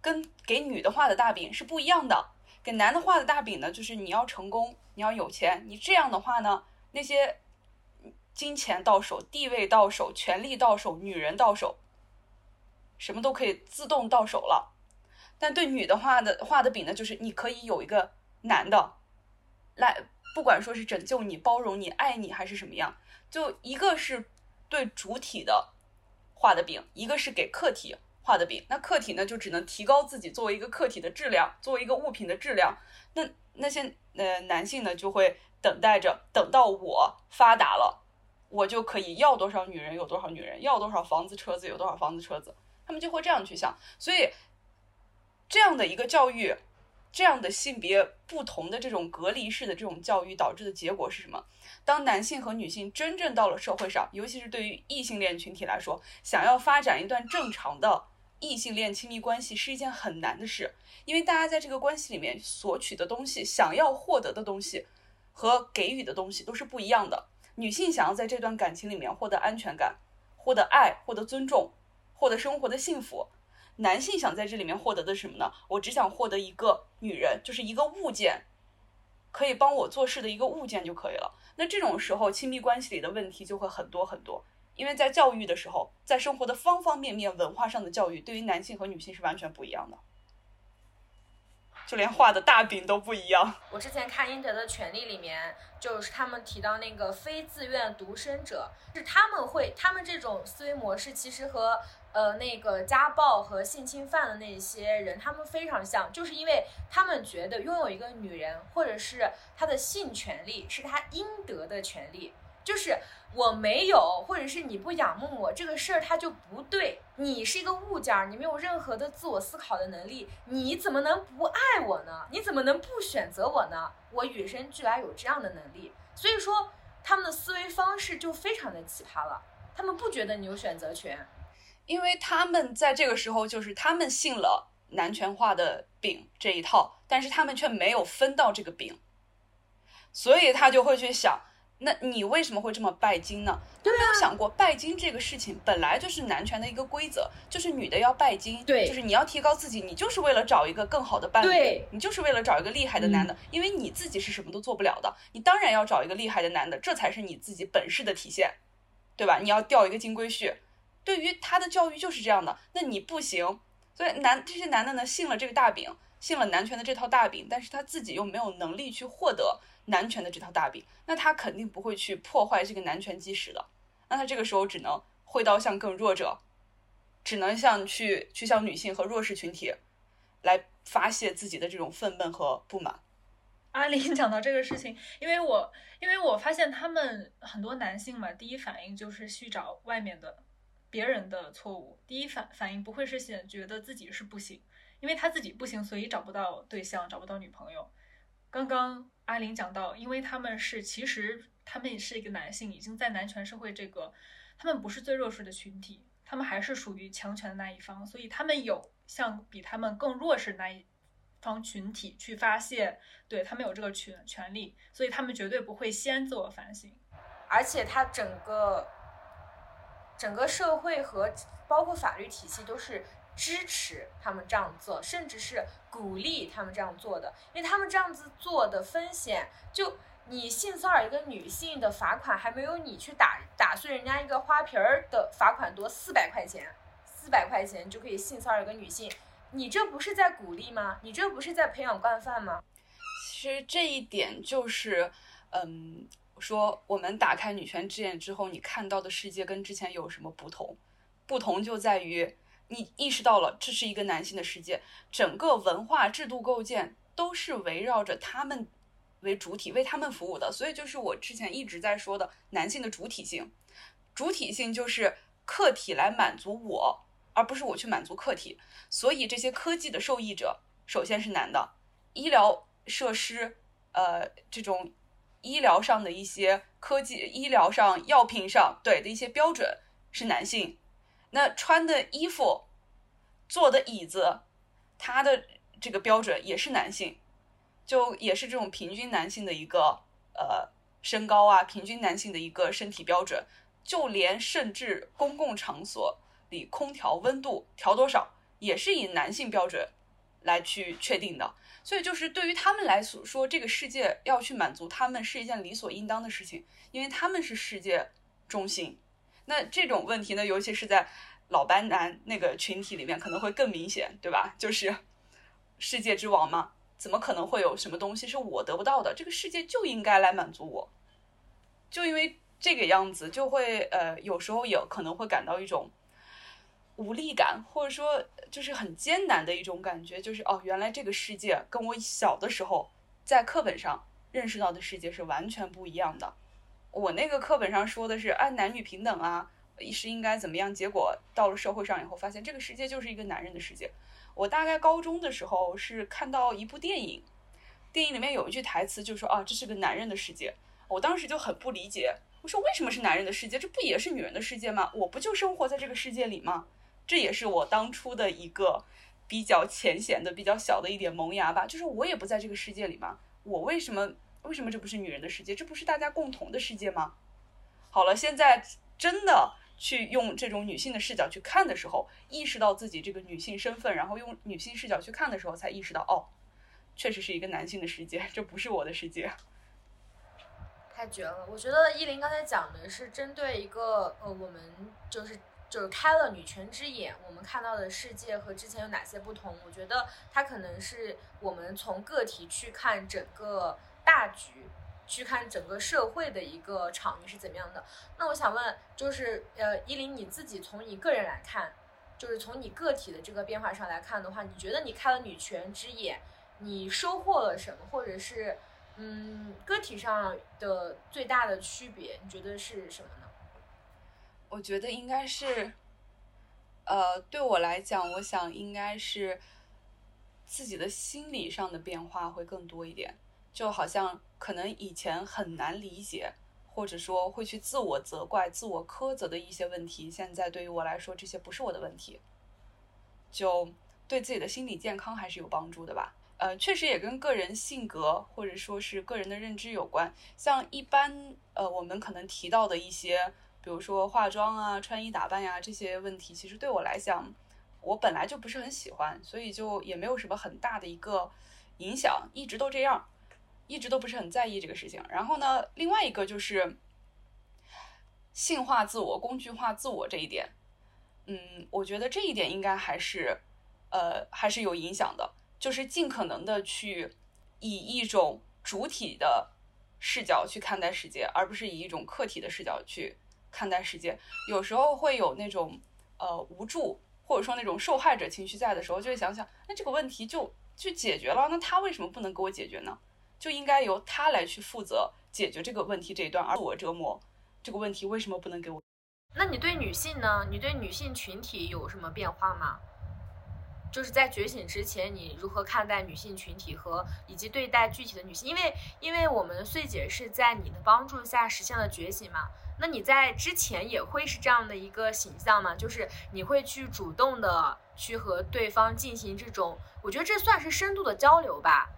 跟给女的画的大饼是不一样的。给男的画的大饼呢，就是你要成功，你要有钱，你这样的话呢，那些金钱到手、地位到手、权力到手、女人到手，什么都可以自动到手了。但对女的画的画的饼呢，就是你可以有一个男的来，不管说是拯救你、包容你、爱你还是什么样，就一个是对主体的画的饼，一个是给客体画的饼。那客体呢，就只能提高自己作为一个客体的质量，作为一个物品的质量。那那些呃男性呢，就会等待着，等到我发达了，我就可以要多少女人有多少女人，要多少房子车子有多少房子车子，他们就会这样去想。所以这样的一个教育，这样的性别不同的这种隔离式的这种教育导致的结果是什么？当男性和女性真正到了社会上，尤其是对于异性恋群体来说，想要发展一段正常的异性恋亲密关系是一件很难的事，因为大家在这个关系里面索取的东西、想要获得的东西和给予的东西都是不一样的。女性想要在这段感情里面获得安全感、获得爱、获得尊重、获得生活的幸福。男性想在这里面获得的是什么呢？我只想获得一个女人，就是一个物件，可以帮我做事的一个物件就可以了。那这种时候，亲密关系里的问题就会很多很多，因为在教育的时候，在生活的方方面面、文化上的教育，对于男性和女性是完全不一样的，就连画的大饼都不一样。我之前看《应得的权利》里面，就是他们提到那个非自愿独生者，是他们会，他们这种思维模式其实和呃那个家暴和性侵犯的那些人，他们非常像，就是因为他们觉得拥有一个女人或者是她的性权利是他应得的权利，就是我没有，或者是你不仰慕我这个事儿，它就不对。你是一个物件儿，你没有任何的自我思考的能力，你怎么能不爱我呢？你怎么能不选择我呢？我与生俱来有这样的能力，所以说他们的思维方式就非常的奇葩了。他们不觉得你有选择权，因为他们在这个时候就是他们信了男权化的饼这一套，但是他们却没有分到这个饼，所以他就会去想，那你为什么会这么拜金呢？他没有想过拜金这个事情本来就是男权的一个规则，就是女的要拜金，对就是你要提高自己，你就是为了找一个更好的伴侣，你就是为了找一个厉害的男的，因为你自己是什么都做不了的，你当然要找一个厉害的男的，这才是你自己本事的体现，对吧？你要钓一个金龟婿，对于他的教育就是这样的，那你不行，所以男这些男的呢信了这个大饼，信了男权的这套大饼，但是他自己又没有能力去获得男权的这套大饼，那他肯定不会去破坏这个男权基石的，那他这个时候只能挥刀向更弱者，只能向去去向女性和弱势群体来发泄自己的这种愤懑和不满。阿林讲到这个事情，因为我因为我发现他们很多男性嘛，第一反应就是去找外面的别人的错误，第一反反应不会是先觉得自己是不行，因为他自己不行，所以找不到对象，找不到女朋友。刚刚阿林讲到，因为他们是其实他们也是一个男性，已经在男权社会这个，他们不是最弱势的群体，他们还是属于强权的那一方，所以他们有向比他们更弱势那一方群体去发泄，对他们有这个权权利，所以他们绝对不会先自我反省。而且他整个整个社会和包括法律体系都是支持他们这样做，甚至是鼓励他们这样做的，因为他们这样子做的风险，就你性骚扰一个女性的罚款还没有你去打打碎人家一个花瓶儿的罚款多四百块钱，四百块钱就可以性骚扰一个女性，你这不是在鼓励吗？你这不是在培养惯犯吗？其实这一点就是，嗯，说我们打开女权之眼之后，你看到的世界跟之前有什么不同？不同就在于你意识到了这是一个男性的世界，整个文化制度构建都是围绕着他们为主体，为他们服务的。所以就是我之前一直在说的男性的主体性，主体性就是客体来满足我，而不是我去满足客体。所以这些科技的受益者，首先是男的，医疗设施，呃，这种医疗上的一些科技、医疗上、药品上对的一些标准是男性。那穿的衣服、坐的椅子，他的这个标准也是男性，就也是这种平均男性的一个呃身高啊，平均男性的一个身体标准，就连甚至公共场所里空调温度调多少，也是以男性标准来去确定的。所以就是对于他们来说，这个世界要去满足他们是一件理所应当的事情，因为他们是世界中心。那这种问题呢，尤其是在老班男那个群体里面，可能会更明显，对吧？就是 (laughs) 世界之王嘛，怎么可能会有什么东西是我得不到的？这个世界就应该来满足我。就因为这个样子，就会呃，有时候也可能会感到一种无力感，或者说就是很艰难的一种感觉，就是哦，原来这个世界跟我小的时候在课本上认识到的世界是完全不一样的。我那个课本上说的是按男女平等啊，是应该怎么样，结果到了社会上以后，发现这个世界就是一个男人的世界。我大概高中的时候是看到一部电影，电影里面有一句台词就说啊，这是个男人的世界。我当时就很不理解，我说为什么是男人的世界？这不也是女人的世界吗？我不就生活在这个世界里吗？这也是我当初的一个比较浅显的、比较小的一点萌芽吧。就是我也不在这个世界里嘛？我为什么为什么这不是女人的世界？这不是大家共同的世界吗？好了，现在真的去用这种女性的视角去看的时候，意识到自己这个女性身份，然后用女性视角去看的时候，才意识到哦，确实是一个男性的世界，这不是我的世界。太绝了！我觉得依林刚才讲的是针对一个呃，我们就是就是开了女权之眼，我们看到的世界和之前有哪些不同？我觉得它可能是我们从个体去看整个大局，去看整个社会的一个场域是怎么样的。那我想问，就是呃，依林你自己从你个人来看，就是从你个体的这个变化上来看的话，你觉得你开了女权之眼，你收获了什么，或者是？嗯，个体上的最大的区别，你觉得是什么呢？我觉得应该是，呃，对我来讲，我想应该是自己的心理上的变化会更多一点。就好像可能以前很难理解，或者说会去自我责怪、自我苛责的一些问题，现在对于我来说，这些不是我的问题，就对自己的心理健康还是有帮助的吧。呃，确实也跟个人性格或者说是个人的认知有关。像一般呃，我们可能提到的一些，比如说化妆啊、穿衣打扮呀这些问题，其实对我来讲，我本来就不是很喜欢，所以就也没有什么很大的一个影响，一直都这样，一直都不是很在意这个事情。然后呢，另外一个就是性化自我、工具化自我这一点，嗯，我觉得这一点应该还是呃还是有影响的。就是尽可能的去以一种主体的视角去看待世界，而不是以一种客体的视角去看待世界。有时候会有那种呃无助，或者说那种受害者情绪在的时候，就会想想，那这个问题就就解决了，那他为什么不能给我解决呢？就应该由他来去负责解决这个问题这一段，而我折磨这个问题为什么不能给我？那你对女性呢？你对女性群体有什么变化吗？就是在觉醒之前，你如何看待女性群体和以及对待具体的女性？因为因为我们穗姐是在你的帮助下实现了觉醒嘛，那你在之前也会是这样的一个形象吗？就是你会去主动的去和对方进行这种，我觉得这算是深度的交流吧。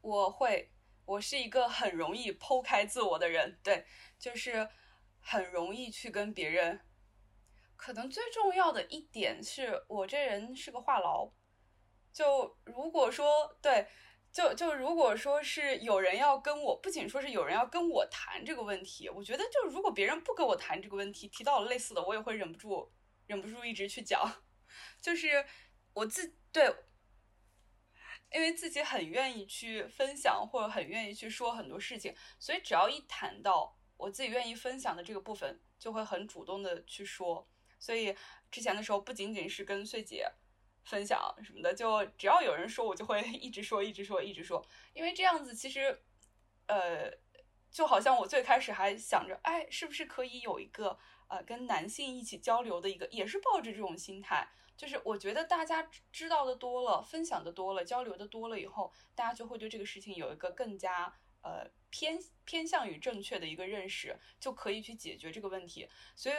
我会，我是一个很容易剖开自我的人，对，就是很容易去跟别人。可能最重要的一点是我这人是个话痨。就如果说对，就就如果说是有人要跟我，不仅说是有人要跟我谈这个问题，我觉得就如果别人不跟我谈这个问题，提到了类似的，我也会忍不住，忍不住一直去讲。(laughs) 就是我自对，因为自己很愿意去分享，或者很愿意去说很多事情，所以只要一谈到我自己愿意分享的这个部分，就会很主动的去说。所以之前的时候，不仅仅是跟穗姐。分享什么的，就只要有人说，我就会一直说，一直说，一直说。因为这样子，其实，呃，就好像我最开始还想着，哎，是不是可以有一个呃跟男性一起交流的一个，也是抱着这种心态。就是我觉得大家知道的多了，分享的多了，交流的多了以后，大家就会对这个事情有一个更加呃偏偏向于正确的一个认识，就可以去解决这个问题。所以。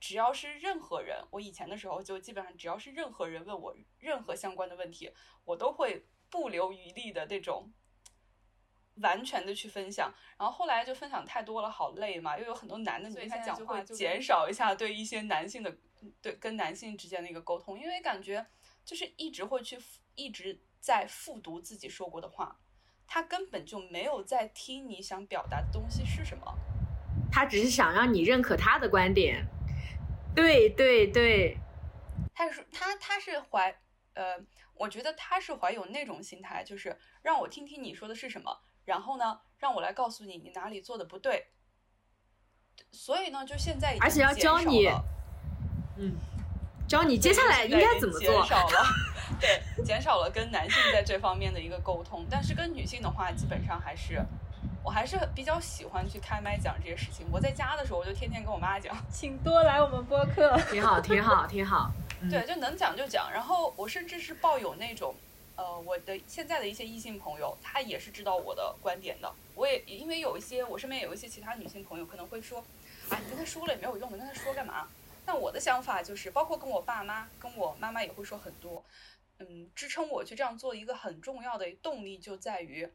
只要是任何人，我以前的时候就基本上，只要是任何人问我任何相关的问题，我都会不留余力的那种完全的去分享。然后后来就分享太多了，好累嘛，又有很多男的，你跟他讲话就减少一下对一些男性的对跟男性之间的一个沟通，因为感觉就是一直会去一直在复读自己说过的话，他根本就没有在听你想表达的东西是什么。他只是想让你认可他的观点。对对对，他是他他是怀呃，我觉得他是怀有那种心态，就是让我听听你说的是什么，然后呢，让我来告诉你你哪里做的不对。所以呢，就现在而且要教你嗯，教你接下来应该怎么做减。少了，(laughs) 对，减少了跟男性在这方面的一个沟通，但是跟女性的话，基本上还是，我还是比较喜欢去开麦讲这些事情。我在家的时候，我就天天跟我妈讲，请多来我们播客。挺好，挺好，挺好。(laughs) 嗯对，就能讲就讲。然后我甚至是抱有那种，呃，我的现在的一些异性朋友，他也是知道我的观点的。我也因为有一些我身边有一些其他女性朋友可能会说，啊，你跟他说了也没有用的，跟他说干嘛？但我的想法就是，包括跟我爸妈，跟我妈妈也会说很多。嗯，支撑我去这样做一个很重要的动力就在于，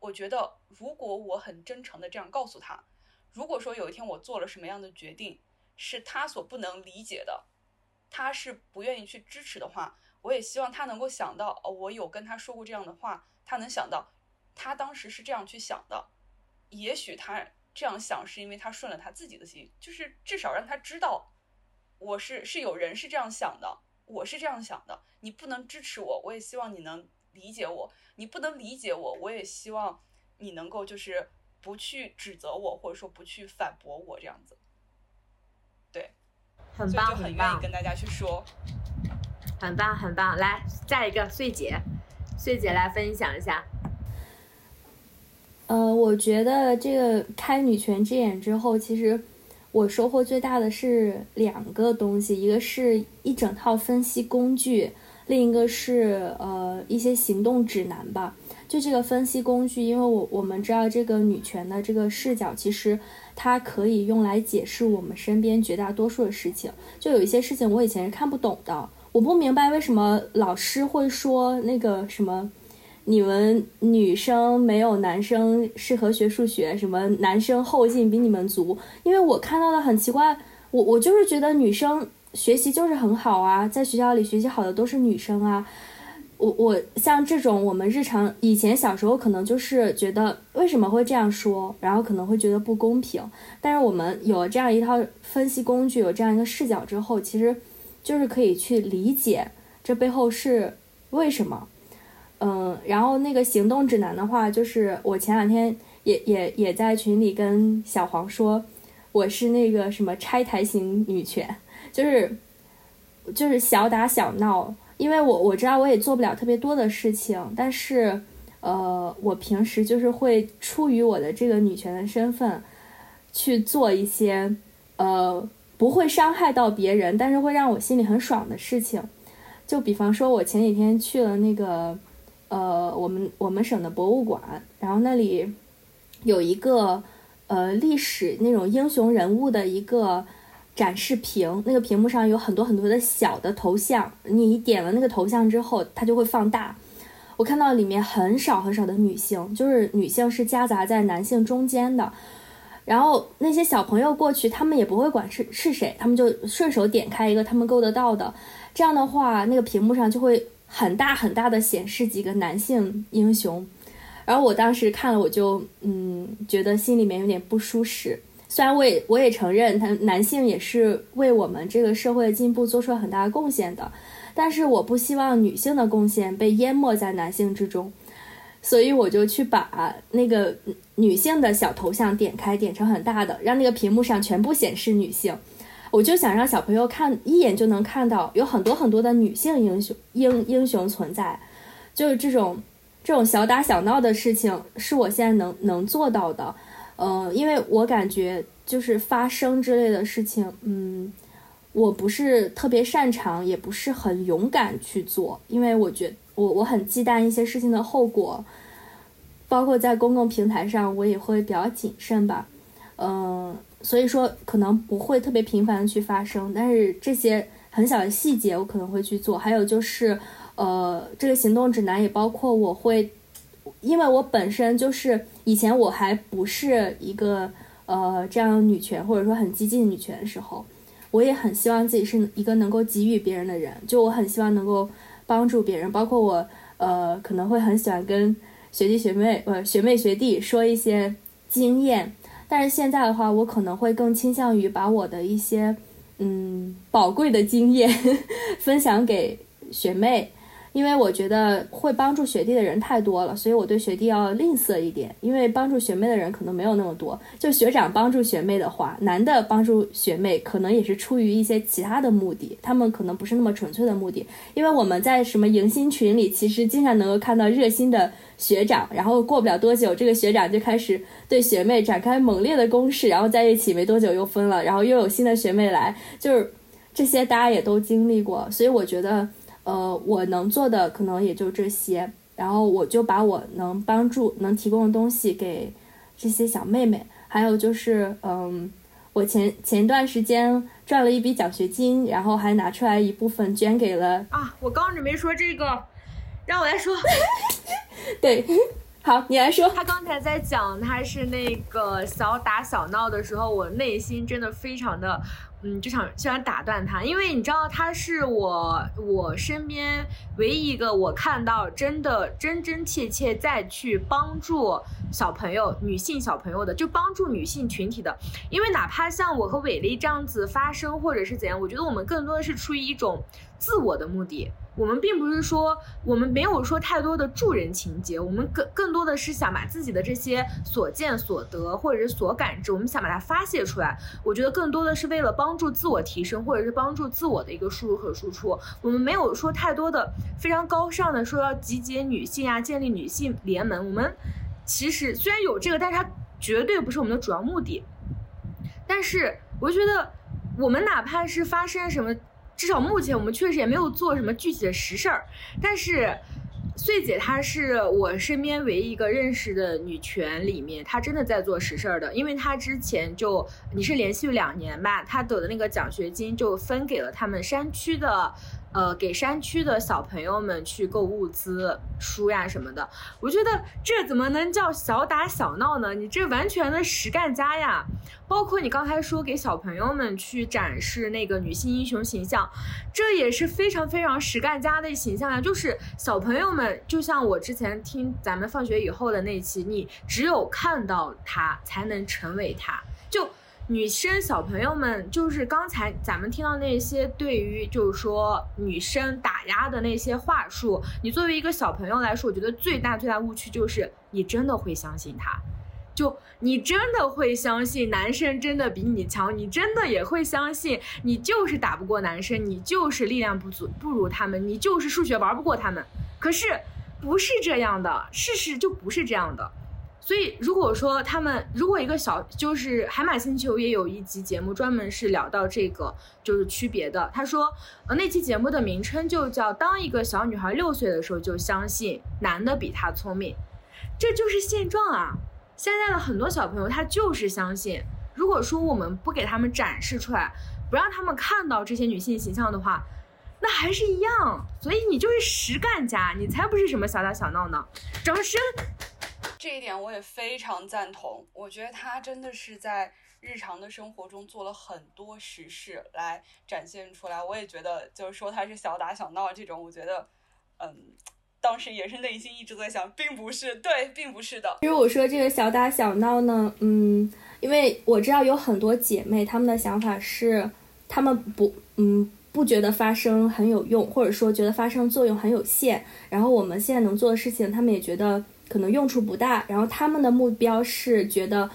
我觉得如果我很真诚的这样告诉他，如果说有一天我做了什么样的决定是他所不能理解的，他是不愿意去支持的话，我也希望他能够想到，哦，我有跟他说过这样的话，他能想到，他当时是这样去想的，也许他这样想是因为他顺了他自己的心，就是至少让他知道，我是是有人是这样想的，我是这样想的，你不能支持我，我也希望你能理解我，你不能理解我，我也希望你能够就是不去指责我，或者说不去反驳我这样子，对，很棒，就很愿意跟大家去说。很棒，很棒。来，下一个穗姐，穗姐来分享一下。呃，我觉得这个开女权之眼之后，其实我收获最大的是两个东西，一个是一整套分析工具，另一个是呃一些行动指南吧。就这个分析工具，因为我我们知道这个女权的这个视角，其实它可以用来解释我们身边绝大多数的事情。就有一些事情我以前是看不懂的，我不明白为什么老师会说那个什么。你们女生没有男生适合学数学，什么男生后劲比你们足？因为我看到的很奇怪，我我就是觉得女生学习就是很好啊，在学校里学习好的都是女生啊。我我像这种我们日常以前小时候可能就是觉得为什么会这样说，然后可能会觉得不公平。但是我们有了这样一套分析工具，有这样一个视角之后，其实就是可以去理解这背后是为什么。嗯，然后那个行动指南的话，就是我前两天也也也在群里跟小黄说，我是那个什么拆台型女权，就是就是小打小闹，因为我我知道我也做不了特别多的事情，但是呃，我平时就是会出于我的这个女权的身份去做一些呃不会伤害到别人，但是会让我心里很爽的事情，就比方说，我前几天去了那个。呃，我们我们省的博物馆，然后那里有一个呃历史那种英雄人物的一个展示屏，那个屏幕上有很多很多的小的头像，你点了那个头像之后，它就会放大。我看到里面很少很少的女性，就是女性是夹杂在男性中间的。然后那些小朋友过去，他们也不会管是是谁，他们就顺手点开一个他们够得到的。这样的话，那个屏幕上就会。很大很大的显示几个男性英雄，然后我当时看了，我就嗯觉得心里面有点不舒适。虽然我也我也承认，他男性也是为我们这个社会的进步做出了很大的贡献的，但是我不希望女性的贡献被淹没在男性之中，所以我就去把那个女性的小头像点开，点成很大的，让那个屏幕上全部显示女性。我就想让小朋友看一眼就能看到有很多很多的女性英雄英英雄存在，就是这种这种小打小闹的事情是我现在能能做到的，呃，因为我感觉就是发声之类的事情，嗯，我不是特别擅长，也不是很勇敢去做，因为我觉我我很忌惮一些事情的后果，包括在公共平台上我也会比较谨慎吧，嗯。所以说可能不会特别频繁的去发生，但是这些很小的细节我可能会去做。还有就是，呃，这个行动指南也包括我会，因为我本身就是以前我还不是一个呃这样女权或者说很激进女权的时候，我也很希望自己是一个能够给予别人的人，就我很希望能够帮助别人，包括我呃可能会很喜欢跟学弟学妹呃学妹学弟说一些经验，但是现在的话，我可能会更倾向于把我的一些嗯宝贵的经验 (laughs) 分享给学妹，因为我觉得会帮助学弟的人太多了，所以我对学弟要吝啬一点，因为帮助学妹的人可能没有那么多。就学长帮助学妹的话，男的帮助学妹可能也是出于一些其他的目的，他们可能不是那么纯粹的目的。因为我们在什么迎新群里，其实经常能够看到热心的学长，然后过不了多久，这个学长就开始对学妹展开猛烈的攻势，然后在一起没多久又分了，然后又有新的学妹来，就是这些大家也都经历过，所以我觉得。呃，我能做的可能也就这些，然后我就把我能帮助、能提供的东西给这些小妹妹。还有就是，嗯，我前前段时间赚了一笔奖学金，然后还拿出来一部分捐给了，啊，我刚准备说这个，让我来说。对，好，你来说。他刚才在讲他是那个小打小闹的时候，我内心真的非常的，嗯，就想就想打断他，因为你知道他是我我身边唯一一个我看到真的真真切切在去帮助小朋友、女性小朋友的，就帮助女性群体的。因为哪怕像我和伟丽这样子发声，或者是怎样，我觉得我们更多的是出于一种自我的目的。我们并不是说，我们没有说太多的助人情节，我们更更多的是想把自己的这些所见所得或者是所感知，我们想把它发泄出来。我觉得更多的是为了帮帮助自我提升，或者是帮助自我的一个输入和输出。我们没有说太多的非常高尚的说要集结女性啊，建立女性联盟。我们其实虽然有这个，但是它绝对不是我们的主要目的。但是我觉得，我们哪怕是发生什么。至少目前我们确实也没有做什么具体的实事儿，但是穗姐她是我身边唯一一个认识的女权里面，她真的在做实事儿的，因为她之前就你是连续两年吧，她得的那个奖学金就分给了他们山区的。呃，给山区的小朋友们去购物资、书呀什么的，我觉得这怎么能叫小打小闹呢？你这完全的实干家呀！包括你刚才说给小朋友们去展示那个女性英雄形象，这也是非常非常实干家的形象呀。就是小朋友们，就像我之前听咱们放学以后的那期，你只有看到他，才能成为他。就女生小朋友们，就是刚才咱们听到那些对于就是说女生打压的那些话术，你作为一个小朋友来说，我觉得最大最大误区就是你真的会相信他，就你真的会相信男生真的比你强，你真的也会相信你就是打不过男生，你就是力量不足不如他们，你就是数学玩不过他们。可是不是这样的，事实就不是这样的。所以，如果说他们如果一个小就是海马星球也有一集节目专门是聊到这个就是区别的，他说，呃，那期节目的名称就叫当一个小女孩六岁的时候就相信男的比她聪明，这就是现状啊。现在的很多小朋友他就是相信，如果说我们不给他们展示出来，不让他们看到这些女性形象的话，那还是一样。所以你就是实干家，你才不是什么小打小闹呢。掌声。这一点我也非常赞同，我觉得他真的是在日常的生活中做了很多实事来展现出来。我也觉得，就是说他是小打小闹这种，我觉得，嗯，当时也是内心一直在想，并不是，对，并不是的。其实我说这个小打小闹呢，嗯，因为我知道有很多姐妹，她们的想法是，她们不，嗯，不觉得发声很有用，或者说觉得发声作用很有限。然后我们现在能做的事情，她们也觉得。可能用处不大，然后他们的目标是觉得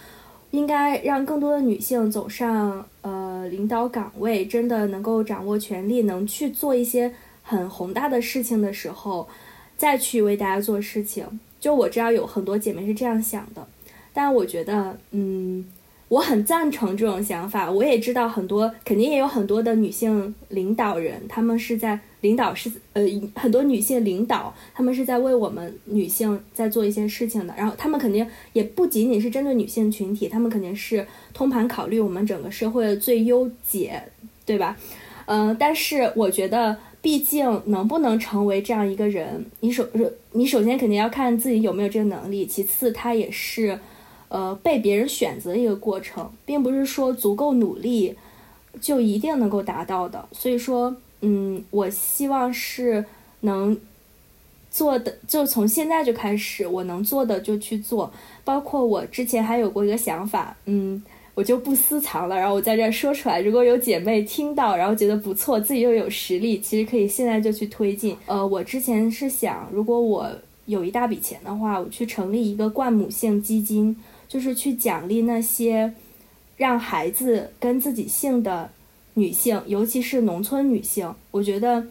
应该让更多的女性走上呃领导岗位，真的能够掌握权力，能去做一些很宏大的事情的时候，再去为大家做事情。就我知道有很多姐妹是这样想的，但我觉得，嗯，我很赞成这种想法。我也知道很多，肯定也有很多的女性领导人，她们是在。领导是呃很多女性领导，她们是在为我们女性在做一些事情的。然后她们肯定也不仅仅是针对女性群体，她们肯定是通盘考虑我们整个社会的最优解，对吧？嗯，但是我觉得毕竟能不能成为这样一个人，你首你首先肯定要看自己有没有这个能力，其次他也是，呃，被别人选择的一个过程，并不是说足够努力就一定能够达到的。所以说，嗯，我希望是能做的，就从现在就开始，我能做的就去做。包括我之前还有过一个想法，嗯。我就不私藏了，然后我在这儿说出来。如果有姐妹听到，然后觉得不错，自己又有实力，其实可以现在就去推进。呃，我之前是想，如果我有一大笔钱的话，我去成立一个冠母性基金，就是去奖励那些让孩子跟自己姓的女性，尤其是农村女性。我觉得，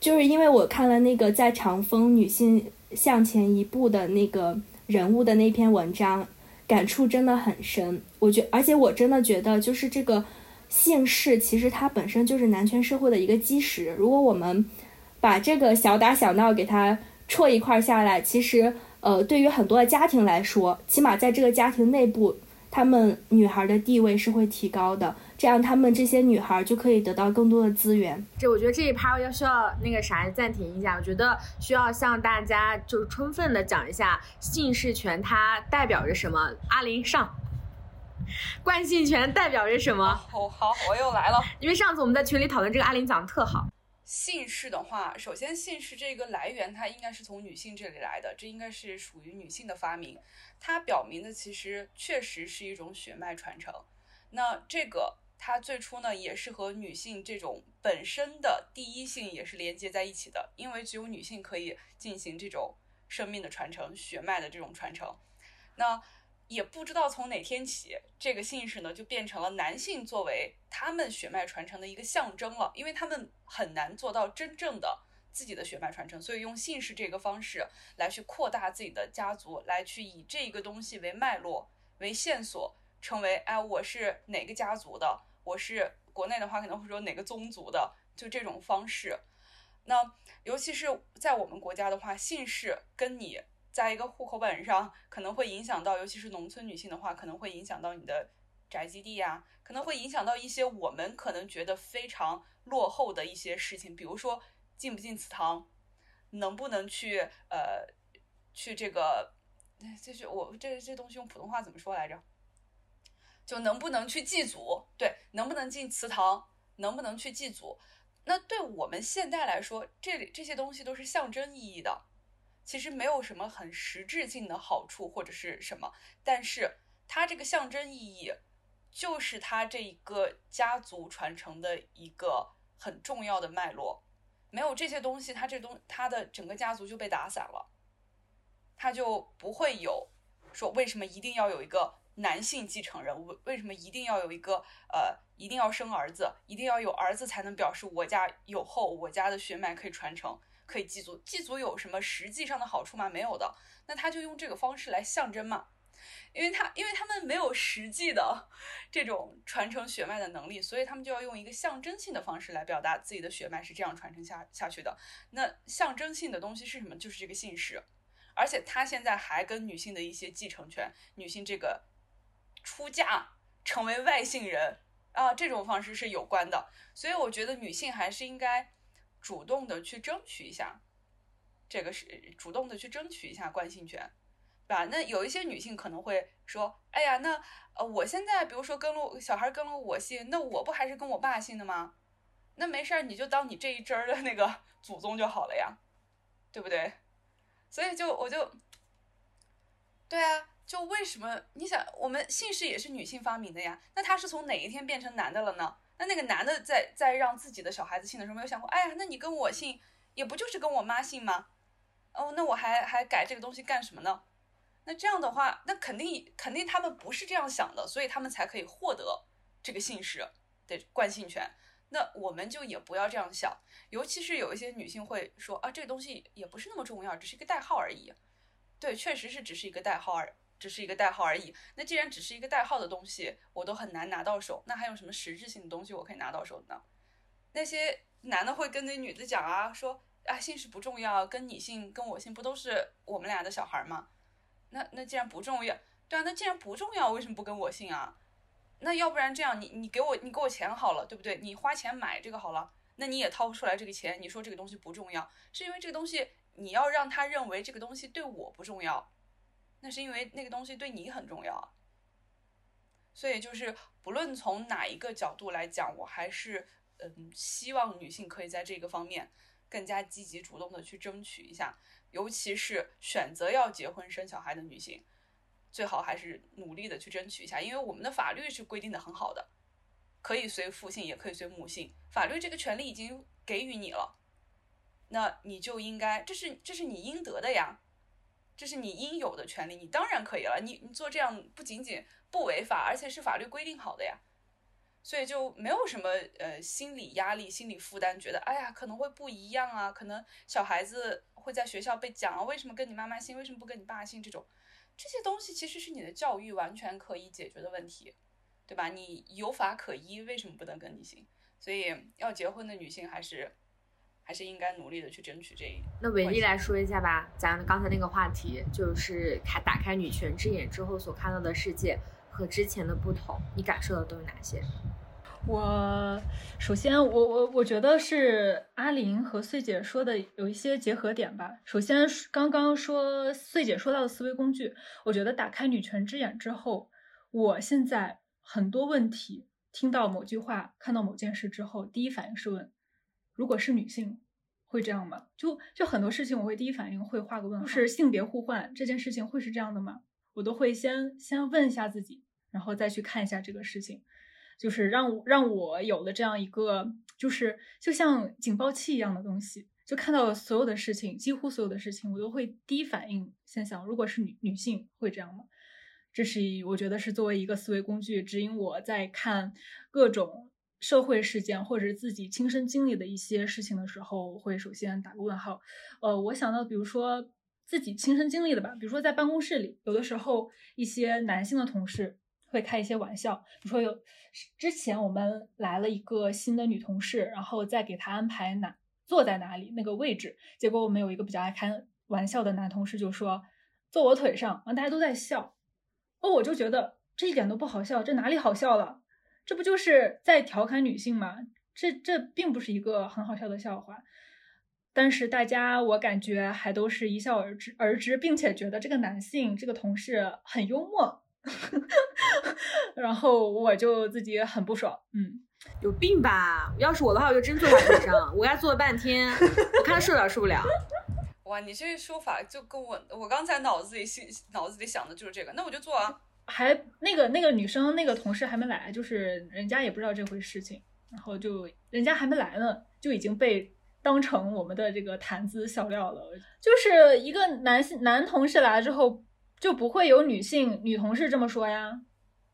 就是因为我看了那个在长风女性向前一步的那个人物的那篇文章。感触真的很深，我觉，而且我真的觉得，就是这个姓氏，其实它本身就是男权社会的一个基石。如果我们把这个小打小闹给它戳一块下来，其实，呃，对于很多的家庭来说，起码在这个家庭内部。她们女孩的地位是会提高的，这样她们这些女孩就可以得到更多的资源。这我觉得这一趴要需要那个啥暂停一下，我觉得需要向大家就是充分的讲一下姓氏权它代表着什么。阿林上，惯性权代表着什么？哦，好，我又来了。因为上次我们在群里讨论这个，阿林讲的特好。姓氏的话，首先姓氏这个来源它应该是从女性这里来的，这应该是属于女性的发明。它表明的其实确实是一种血脉传承。那这个它最初呢也是和女性这种本身的第一性也是连接在一起的，因为只有女性可以进行这种生命的传承、血脉的这种传承。那也不知道从哪天起，这个姓氏呢就变成了男性作为他们血脉传承的一个象征了，因为他们很难做到真正的自己的血脉传承，所以用姓氏这个方式来去扩大自己的家族，来去以这个东西为脉络、为线索，成为哎我是哪个家族的，我是国内的话可能会说哪个宗族的，就这种方式。那尤其是在我们国家的话，姓氏跟你。在一个户口本上，可能会影响到，尤其是农村女性的话，可能会影响到你的宅基地呀，可能会影响到一些我们可能觉得非常落后的一些事情，比如说进不进祠堂，能不能去呃去这个，就是我这这东西用普通话怎么说来着？就能不能去祭祖？对，能不能进祠堂？能不能去祭祖？那对我们现代来说，这里这些东西都是象征意义的。其实没有什么很实质性的好处或者是什么，但是它这个象征意义，就是它这一个家族传承的一个很重要的脉络。没有这些东西，它这东它的整个家族就被打散了，它就不会有说为什么一定要有一个男性继承人，为为什么一定要有一个呃一定要生儿子，一定要有儿子才能表示我家有后，我家的血脉可以传承。可以祭祖，祭祖有什么实际上的好处吗？没有的。那他就用这个方式来象征嘛，因为他因为他们没有实际的 (laughs) 这种传承血脉的能力，所以他们就要用一个象征性的方式来表达自己的血脉是这样传承下下去的。那象征性的东西是什么？就是这个姓氏，而且他现在还跟女性的一些继承权、女性这个出嫁成为外姓人啊这种方式是有关的。所以我觉得女性还是应该。主动的去争取一下，这个是主动的去争取一下惯性权，对吧？那有一些女性可能会说：“哎呀，那呃，我现在比如说跟了小孩跟了我姓，那我不还是跟我爸姓的吗？那没事儿，你就当你这一支儿的那个 (laughs) 祖宗就好了呀，对不对？所以就我就，对啊，就为什么你想我们姓氏也是女性发明的呀？那他是从哪一天变成男的了呢？”那那个男的在在让自己的小孩子姓的时候，没有想过，哎呀，那你跟我姓，也不就是跟我妈姓吗？哦，那我还还改这个东西干什么呢？那这样的话，那肯定肯定他们不是这样想的，所以他们才可以获得这个姓氏的惯性权。那我们就也不要这样想，尤其是有一些女性会说啊，这个东西也不是那么重要，只是一个代号而已。对，确实是只是一个代号而。只是一个代号而已。那既然只是一个代号的东西，我都很难拿到手，那还有什么实质性的东西我可以拿到手呢？那些男的会跟那女的讲啊，说啊姓氏不重要，跟你姓跟我姓不都是我们俩的小孩吗？那那既然不重要，对啊，那既然不重要，为什么不跟我姓啊？那要不然这样，你你给我你给我钱好了，对不对？你花钱买这个好了，那你也掏不出来这个钱，你说这个东西不重要，是因为这个东西你要让他认为这个东西对我不重要，那是因为那个东西对你很重要。所以就是不论从哪一个角度来讲，我还是嗯希望女性可以在这个方面更加积极主动的去争取一下，尤其是选择要结婚生小孩的女性，最好还是努力的去争取一下，因为我们的法律是规定的很好的，可以随父姓也可以随母姓，法律这个权利已经给予你了，那你就应该这是这是你应得的呀。这是你应有的权利，你当然可以了。你你做这样不仅仅不违法，而且是法律规定好的呀，所以就没有什么呃心理压力、心理负担，觉得哎呀可能会不一样啊，可能小孩子会在学校被讲啊，为什么跟你妈妈姓，为什么不跟你爸姓这种，这些东西其实是你的教育完全可以解决的问题，对吧？你有法可依，为什么不能跟你姓？所以要结婚的女性还是还是应该努力的去争取这一。那维丽来说一下吧，咱刚才那个话题就是开打开女权之眼之后所看到的世界和之前的不同，你感受的都有哪些？我首先，我我我觉得是阿林和穗姐说的有一些结合点吧。首先，刚刚说穗姐说到的思维工具，我觉得打开女权之眼之后，我现在很多问题，听到某句话，看到某件事之后，第一反应是问：如果是女性，会这样吗？就就很多事情，我会第一反应会画个问号。就是性别互换这件事情会是这样的吗？我都会先先问一下自己，然后再去看一下这个事情。就是让让我有了这样一个，就是就像警报器一样的东西，就看到所有的事情，几乎所有的事情，我都会第一反应先想，如果是女女性会这样吗？这是一我觉得是作为一个思维工具，指引我在看各种社会事件或者自己亲身经历的一些事情的时候，会首先打个问号。呃，我想到比如说自己亲身经历的吧，比如说在办公室里，有的时候一些男性的同事。会开一些玩笑，比如说有之前我们来了一个新的女同事，然后再给她安排哪坐在哪里那个位置，结果我们有一个比较爱开玩笑的男同事就说坐我腿上，然后大家都在笑，哦，我就觉得这一点都不好笑，这哪里好笑了？这不就是在调侃女性吗？这这并不是一个很好笑的笑话，但是大家我感觉还都是一笑而之而之，并且觉得这个男性这个同事很幽默。(laughs) 然后我就自己很不爽，嗯，有病吧？要是我的话，我就真坐他腿上，我给他坐了半天，我看他受了受不了。哇，你这说法就跟我我刚才脑子里心脑子里想的就是这个，那我就做啊。还那个那个女生那个同事还没来，就是人家也不知道这回事情，然后就人家还没来呢，就已经被当成我们的这个谈资笑料了。就是一个男性男同事来了之后。就不会有女性女同事这么说呀，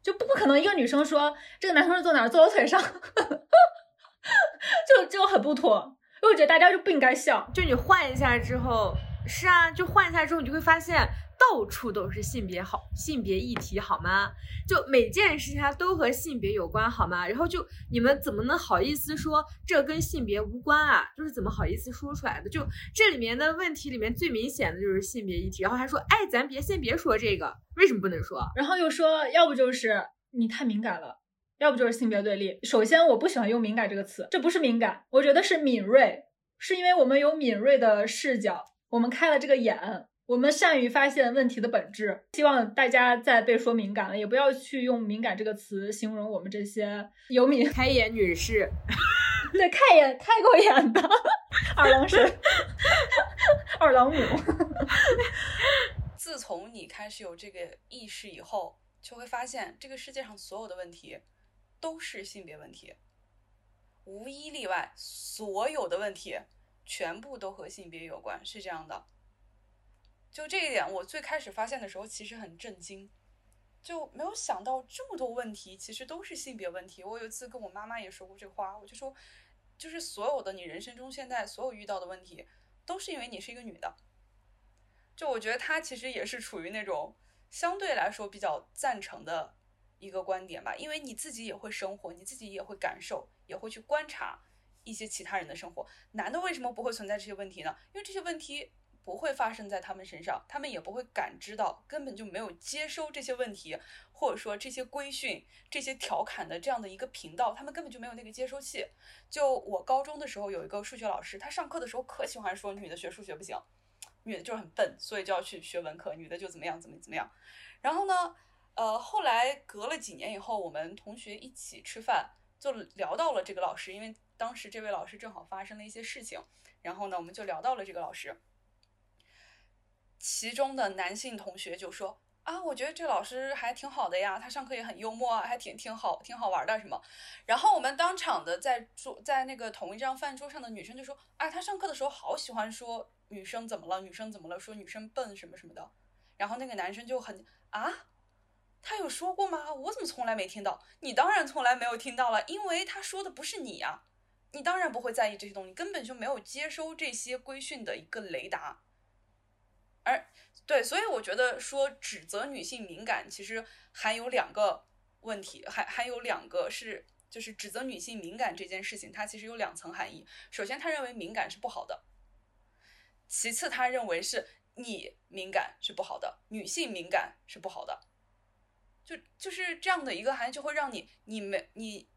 就不不可能一个女生说这个男同事坐哪儿坐我腿上，(laughs) 就就很不妥。因为我觉得大家就不应该笑。就你换一下之后，是啊，就换一下之后，你就会发现到处都是性别好性别议题，好吗？就每件事情它都和性别有关，好吗？然后就你们怎么能好意思说这跟性别无关啊？就是怎么好意思说出来的？就这里面的问题里面最明显的就是性别议题，然后还说，哎，咱别先别说这个，为什么不能说？然后又说，要不就是你太敏感了，要不就是性别对立。首先，我不喜欢用敏感这个词，这不是敏感，我觉得是敏锐，是因为我们有敏锐的视角，我们开了这个眼。我们善于发现问题的本质，希望大家在被说敏感了，也不要去用“敏感”这个词形容我们这些有敏开眼女士。(laughs) 对，开眼开过眼的 (laughs) 二郎神、(laughs) 二郎母。自从你开始有这个意识以后，就会发现这个世界上所有的问题都是性别问题，无一例外，所有的问题全部都和性别有关，是这样的。就这一点，我最开始发现的时候其实很震惊，就没有想到这么多问题其实都是性别问题。我有一次跟我妈妈也说过这话，我就说，就是所有的你人生中现在所有遇到的问题，都是因为你是一个女的。就我觉得她其实也是处于那种相对来说比较赞成的一个观点吧，因为你自己也会生活，你自己也会感受，也会去观察一些其他人的生活。男的为什么不会存在这些问题呢？因为这些问题。不会发生在他们身上，他们也不会感知到，根本就没有接收这些问题，或者说这些规训、这些调侃的这样的一个频道，他们根本就没有那个接收器。就我高中的时候有一个数学老师，他上课的时候可喜欢说女的学数学不行，女的就是很笨，所以就要去学文科，女的就怎么样怎么怎么样。然后呢，呃，后来隔了几年以后，我们同学一起吃饭，就聊到了这个老师，因为当时这位老师正好发生了一些事情，然后呢，我们就聊到了这个老师。其中的男性同学就说：“啊，我觉得这老师还挺好的呀，他上课也很幽默啊，还挺挺好，挺好玩的什么。”然后我们当场的在桌在那个同一张饭桌上的女生就说：“啊，他上课的时候好喜欢说女生怎么了，女生怎么了，说女生笨什么什么的。”然后那个男生就很啊，他有说过吗？我怎么从来没听到？你当然从来没有听到了，因为他说的不是你呀，你当然不会在意这些东西，根本就没有接收这些规训的一个雷达。而对，所以我觉得说指责女性敏感，其实还有两个问题，还还有两个是，就是指责女性敏感这件事情，它其实有两层含义。首先，他认为敏感是不好的；其次，他认为是你敏感是不好的，女性敏感是不好的。就就是这样的一个含义，就会让你你没你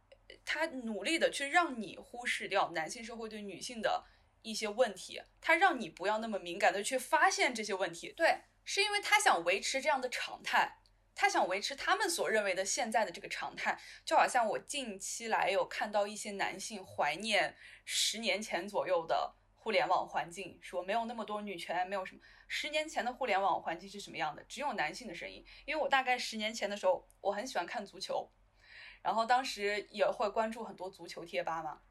他努力的去让你忽视掉男性社会对女性的。一些问题，他让你不要那么敏感的去发现这些问题，对，是因为他想维持这样的常态，他想维持他们所认为的现在的这个常态，就好像我近期来有看到一些男性怀念十年前左右的互联网环境，说没有那么多女权，没有什么，十年前的互联网环境是什么样的？只有男性的声音，因为我大概十年前的时候，我很喜欢看足球，然后当时也会关注很多足球贴吧嘛，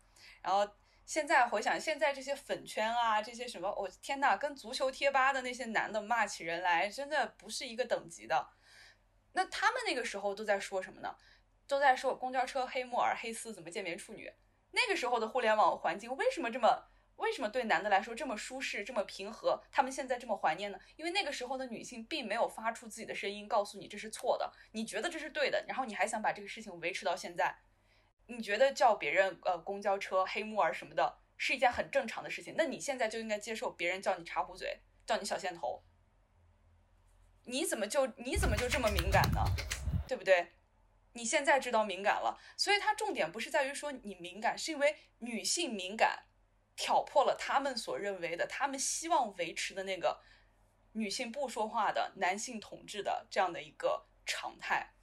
然后。现在回想，现在这些粉圈啊，这些什么，我天呐，跟足球贴吧的那些男的骂起人来，真的不是一个等级的。那他们那个时候都在说什么呢？都在说公交车黑木耳、黑丝怎么鉴别处女。那个时候的互联网环境为什么这么，为什么对男的来说这么舒适、这么平和？他们现在这么怀念呢？因为那个时候的女性并没有发出自己的声音，告诉你这是错的，你觉得这是对的，然后你还想把这个事情维持到现在。你觉得叫别人呃公交车黑木耳什么的是一件很正常的事情，那你现在就应该接受别人叫你茶壶嘴，叫你小线头。你怎么就你怎么就这么敏感呢？对不对？你现在知道敏感了，所以它重点不是在于说你敏感，是因为女性敏感挑破了他们所认为的、他们希望维持的那个女性不说话的男性统治的这样的一个常态。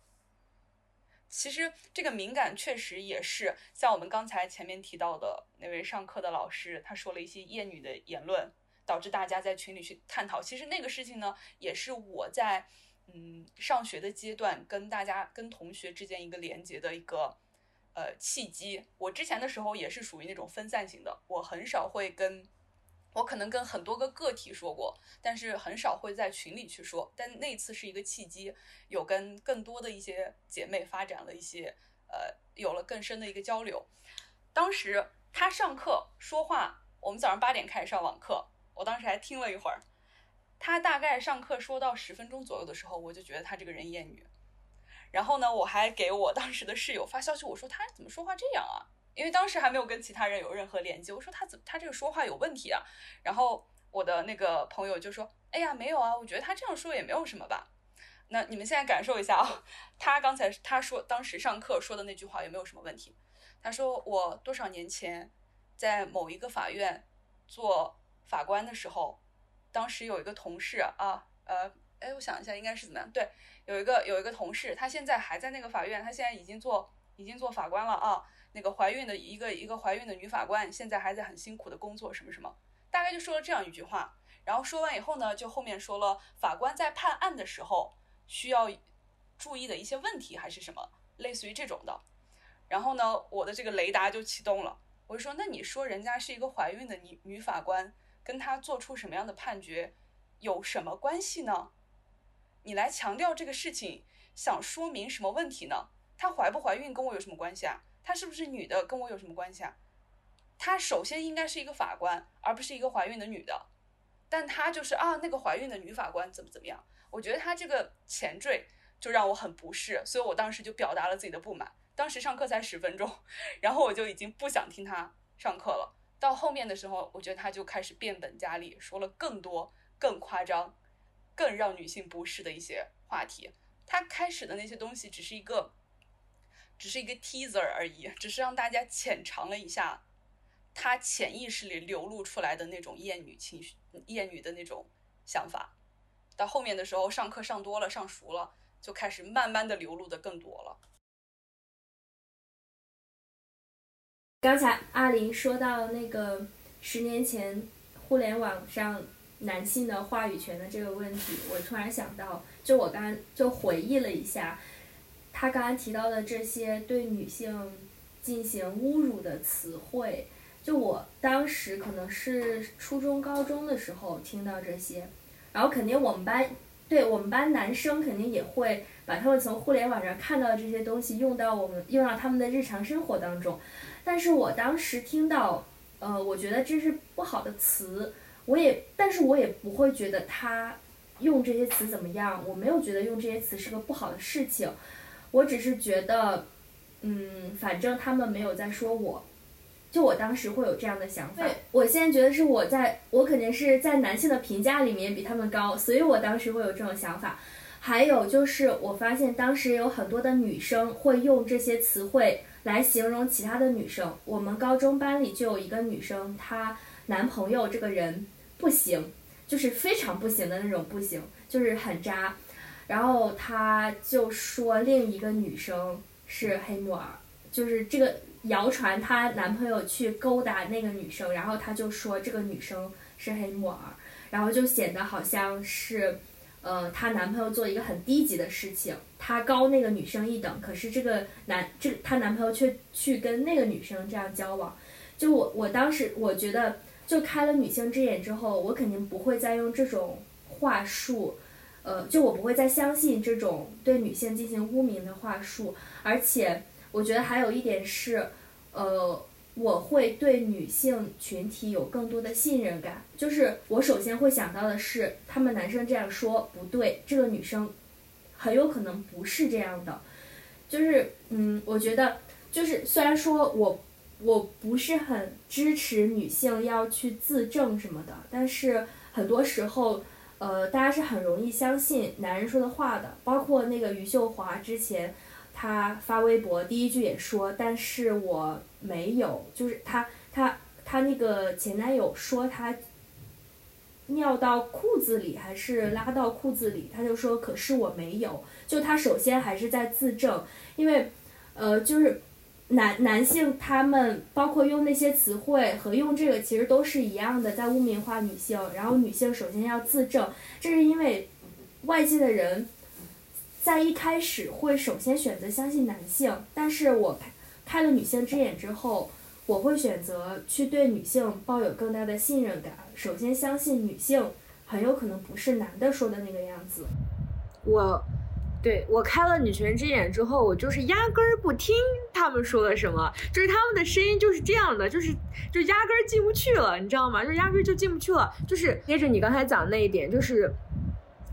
其实这个敏感确实也是像我们刚才前面提到的那位上课的老师，他说了一些厌女的言论，导致大家在群里去探讨。其实那个事情呢，也是我在嗯上学的阶段跟大家跟同学之间一个连接的一个呃契机。我之前的时候也是属于那种分散型的，我很少会跟。我可能跟很多个个体说过，但是很少会在群里去说。但那次是一个契机，有跟更多的一些姐妹发展了一些，呃，有了更深的一个交流。当时他上课说话，我们早上八点开始上网课，我当时还听了一会儿。他大概上课说到十分钟左右的时候，我就觉得他这个人厌女。然后呢，我还给我当时的室友发消息，我说他怎么说话这样啊？因为当时还没有跟其他人有任何连接，我说他怎他这个说话有问题啊？然后我的那个朋友就说：“哎呀，没有啊，我觉得他这样说也没有什么吧。”那你们现在感受一下啊，他刚才他说当时上课说的那句话有没有什么问题？他说我多少年前在某一个法院做法官的时候，当时有一个同事啊，呃，哎，我想一下应该是怎么样？对，有一个有一个同事，他现在还在那个法院，他现在已经做已经做法官了啊。那个怀孕的一个一个怀孕的女法官，现在还在很辛苦的工作，什么什么，大概就说了这样一句话。然后说完以后呢，就后面说了法官在判案的时候需要注意的一些问题，还是什么，类似于这种的。然后呢，我的这个雷达就启动了，我就说，那你说人家是一个怀孕的女女法官，跟她做出什么样的判决有什么关系呢？你来强调这个事情，想说明什么问题呢？她怀不怀孕跟我有什么关系啊？她是不是女的跟我有什么关系啊？她首先应该是一个法官，而不是一个怀孕的女的。但她就是啊，那个怀孕的女法官怎么怎么样？我觉得她这个前缀就让我很不适，所以我当时就表达了自己的不满。当时上课才十分钟，然后我就已经不想听她上课了。到后面的时候，我觉得她就开始变本加厉，说了更多更夸张、更让女性不适的一些话题。她开始的那些东西只是一个，只是一个 teaser 而已，只是让大家浅尝了一下他潜意识里流露出来的那种厌女情绪、厌女的那种想法。到后面的时候，上课上多了、上熟了，就开始慢慢的流露的更多了。刚才阿林说到那个十年前互联网上男性的话语权的这个问题，我突然想到，就我刚刚就回忆了一下，他刚刚提到的这些对女性进行侮辱的词汇，就我当时可能是初中、高中的时候听到这些，然后肯定我们班。对我们班男生肯定也会把他们从互联网上看到的这些东西用到我们用到他们的日常生活当中，但是我当时听到，呃，我觉得这是不好的词，我也，但是我也不会觉得他用这些词怎么样，我没有觉得用这些词是个不好的事情，我只是觉得，嗯，反正他们没有在说我，就我当时会有这样的想法。对，我现在觉得是我在，我肯定是在男性的评价里面比他们高，所以我当时会有这种想法。还有就是，我发现当时有很多的女生会用这些词汇来形容其他的女生。我们高中班里就有一个女生，她男朋友这个人不行，就是非常不行的那种不行，就是很渣。然后她就说另一个女生是黑木耳，就是这个谣传她男朋友去勾搭那个女生，然后她就说这个女生是黑木耳，然后就显得好像是。呃，她男朋友做一个很低级的事情，她高那个女生一等，可是这个男这她男朋友却去跟那个女生这样交往，就我我当时我觉得，就开了女性之眼之后，我肯定不会再用这种话术，呃，就我不会再相信这种对女性进行污名的话术，而且我觉得还有一点是，呃。我会对女性群体有更多的信任感，就是我首先会想到的是，他们男生这样说不对，这个女生很有可能不是这样的，就是嗯，我觉得就是虽然说我我不是很支持女性要去自证什么的，但是很多时候，呃，大家是很容易相信男人说的话的，包括那个余秀华之前。她发微博第一句也说，但是我没有，就是她她她那个前男友说她尿到裤子里还是拉到裤子里，她就说可是我没有，就她首先还是在自证，因为呃就是男男性他们包括用那些词汇和用这个其实都是一样的，在污名化女性，然后女性首先要自证，这是因为外界的人。在一开始会首先选择相信男性，但是我开了女性之眼之后，我会选择去对女性抱有更大的信任感。首先相信女性很有可能不是男的说的那个样子。我，对我开了女权之眼之后，我就是压根儿不听他们说的什么，就是他们的声音就是这样的，就是就压根儿进不去了，你知道吗？就压根儿就进不去了。就是接着你刚才讲那一点，就是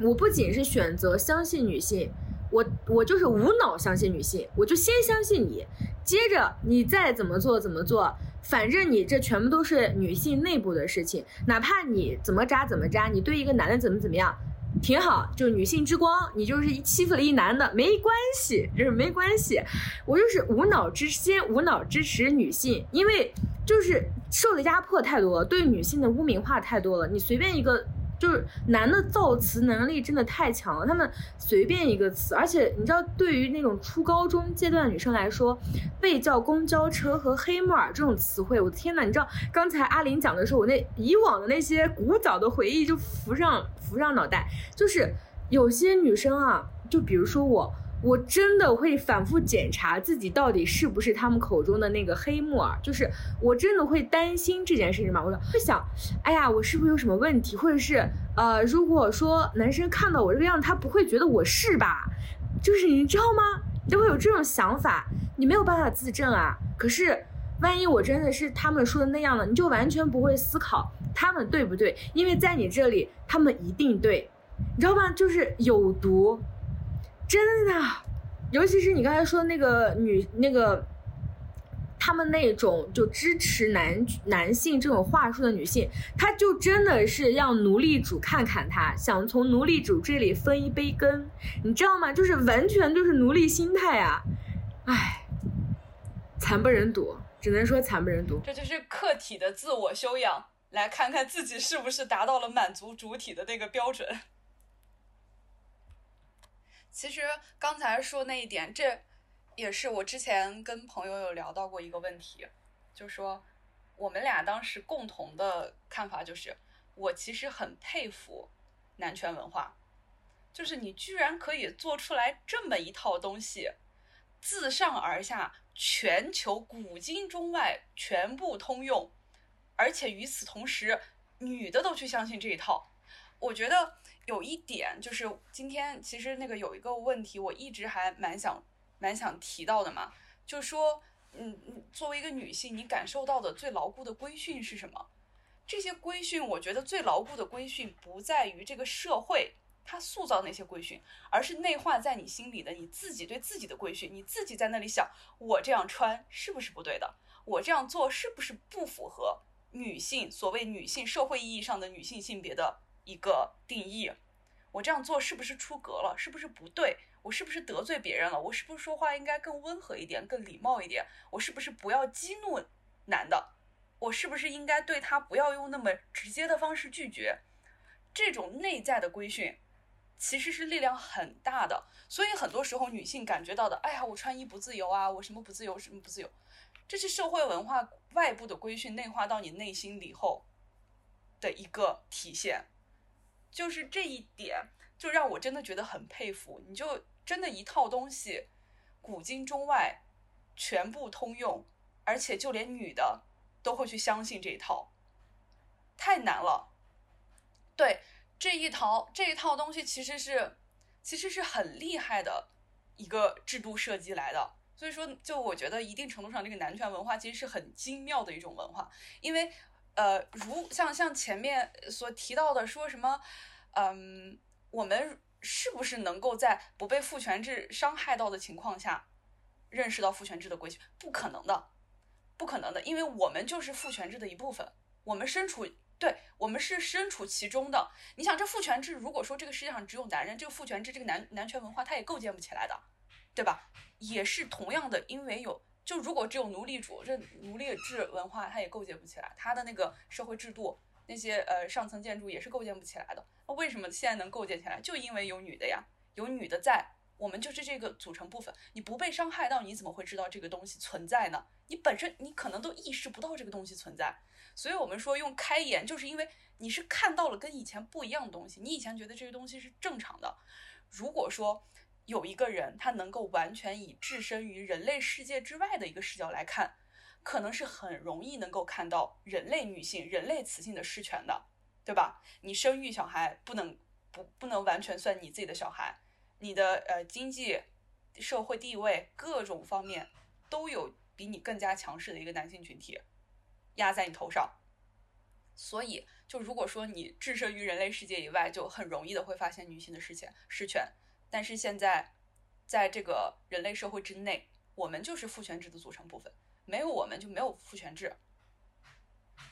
我不仅是选择相信女性。我我就是无脑相信女性，我就先相信你，接着你再怎么做怎么做，反正你这全部都是女性内部的事情，哪怕你怎么渣怎么渣，你对一个男的怎么怎么样，挺好，就女性之光，你就是欺负了一男的没关系，就是没关系，我就是无脑支先无脑支持女性，因为就是受的压迫太多了，对女性的污名化太多了，你随便一个。就是男的造词能力真的太强了，他们随便一个词，而且你知道，对于那种初高中阶段的女生来说，被叫公交车和黑木耳这种词汇，我的天呐，你知道刚才阿林讲的时候，我那以往的那些古早的回忆就浮上浮上脑袋，就是有些女生啊，就比如说我。我真的会反复检查自己到底是不是他们口中的那个黑木耳，就是我真的会担心这件事情嘛。我会想，哎呀，我是不是有什么问题，或者是呃，如果说男生看到我这个样子，他不会觉得我是吧？就是你知道吗？就会有这种想法，你没有办法自证啊。可是万一我真的是他们说的那样的，你就完全不会思考他们对不对，因为在你这里他们一定对，你知道吗？就是有毒。真的，尤其是你刚才说那个女那个他们那种就支持男男性这种话术的女性，她就真的是让奴隶主看看她，想从奴隶主这里分一杯羹，你知道吗？就是完全就是奴隶心态啊！唉，惨不忍睹，只能说惨不忍睹。这就是客体的自我修养，来看看自己是不是达到了满足主体的那个标准。其实刚才说那一点，这也是我之前跟朋友有聊到过一个问题，就说我们俩当时共同的看法就是，我其实很佩服男权文化，就是你居然可以做出来这么一套东西，自上而下，全球古今中外全部通用，而且与此同时，女的都去相信这一套。我觉得有一点就是，今天其实那个有一个问题，我一直还蛮想蛮想提到的嘛，就是说，嗯，嗯作为一个女性，你感受到的最牢固的规训是什么？这些规训，我觉得最牢固的规训不在于这个社会它塑造那些规训，而是内化在你心里的你自己对自己的规训。你自己在那里想，我这样穿是不是不对的？我这样做是不是不符合女性所谓女性社会意义上的女性性别的一个定义？我这样做是不是出格了？是不是不对？我是不是得罪别人了？我是不是说话应该更温和一点、更礼貌一点？我是不是不要激怒男的？我是不是应该对他不要用那么直接的方式拒绝？这种内在的规训，其实是力量很大的。所以很多时候女性感觉到的，哎呀，我穿衣不自由啊，我什么不自由，什么不自由，这是社会文化外部的规训内化到你内心里后的一个体现。就是这一点，就让我真的觉得很佩服。你就真的一套东西，古今中外全部通用，而且就连女的都会去相信这一套，太难了。对这一套这一套东西，其实是其实是很厉害的一个制度设计来的。所以说，就我觉得一定程度上，这个男权文化其实是很精妙的一种文化，因为呃，如像像前面所提到的，说什么，嗯，我们是不是能够在不被父权制伤害到的情况下，认识到父权制的规矩？不可能的，不可能的，因为我们就是父权制的一部分，我们身处，对我们是身处其中的。你想，这父权制，如果说这个世界上只有男人，这个父权制，这个男男权文化，它也构建不起来的，对吧？也是同样的，因为有。就如果只有奴隶主，这奴隶制文化它也构建不起来，它的那个社会制度，那些呃上层建筑也是构建不起来的。那为什么现在能构建起来？就因为有女的呀，有女的在，我们就是这个组成部分。你不被伤害到，你怎么会知道这个东西存在呢？你本身你可能都意识不到这个东西存在。所以我们说用开眼，就是因为你是看到了跟以前不一样的东西，你以前觉得这些东西是正常的。如果说有一个人，他能够完全以置身于人类世界之外的一个视角来看，可能是很容易能够看到人类女性、人类雌性的失权的，对吧？你生育小孩不能不不能完全算你自己的小孩，你的呃经济、社会地位各种方面都有比你更加强势的一个男性群体压在你头上，所以就如果说你置身于人类世界以外，就很容易的会发现女性的失权失权。但是现在，在这个人类社会之内，我们就是父权制的组成部分，没有我们就没有父权制，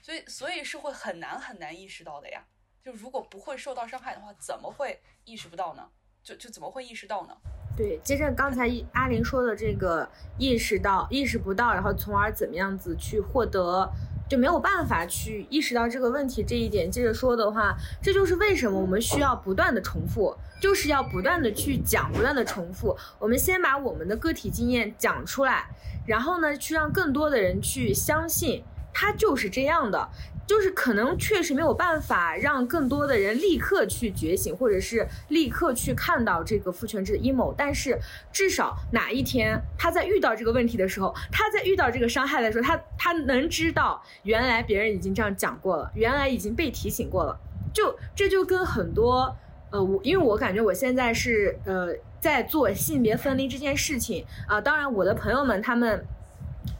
所以所以是会很难很难意识到的呀。就如果不会受到伤害的话，怎么会意识不到呢？就就怎么会意识到呢？对，接着刚才阿玲说的这个意识到、意识不到，然后从而怎么样子去获得，就没有办法去意识到这个问题这一点。接着说的话，这就是为什么我们需要不断的重复，就是要不断的去讲，不断的重复。我们先把我们的个体经验讲出来，然后呢，去让更多的人去相信它就是这样的。就是可能确实没有办法让更多的人立刻去觉醒，或者是立刻去看到这个父权制的阴谋，但是至少哪一天他在遇到这个问题的时候，他在遇到这个伤害的时候，他他能知道原来别人已经这样讲过了，原来已经被提醒过了。就这就跟很多呃，我因为我感觉我现在是呃在做性别分离这件事情啊、当然我的朋友们他们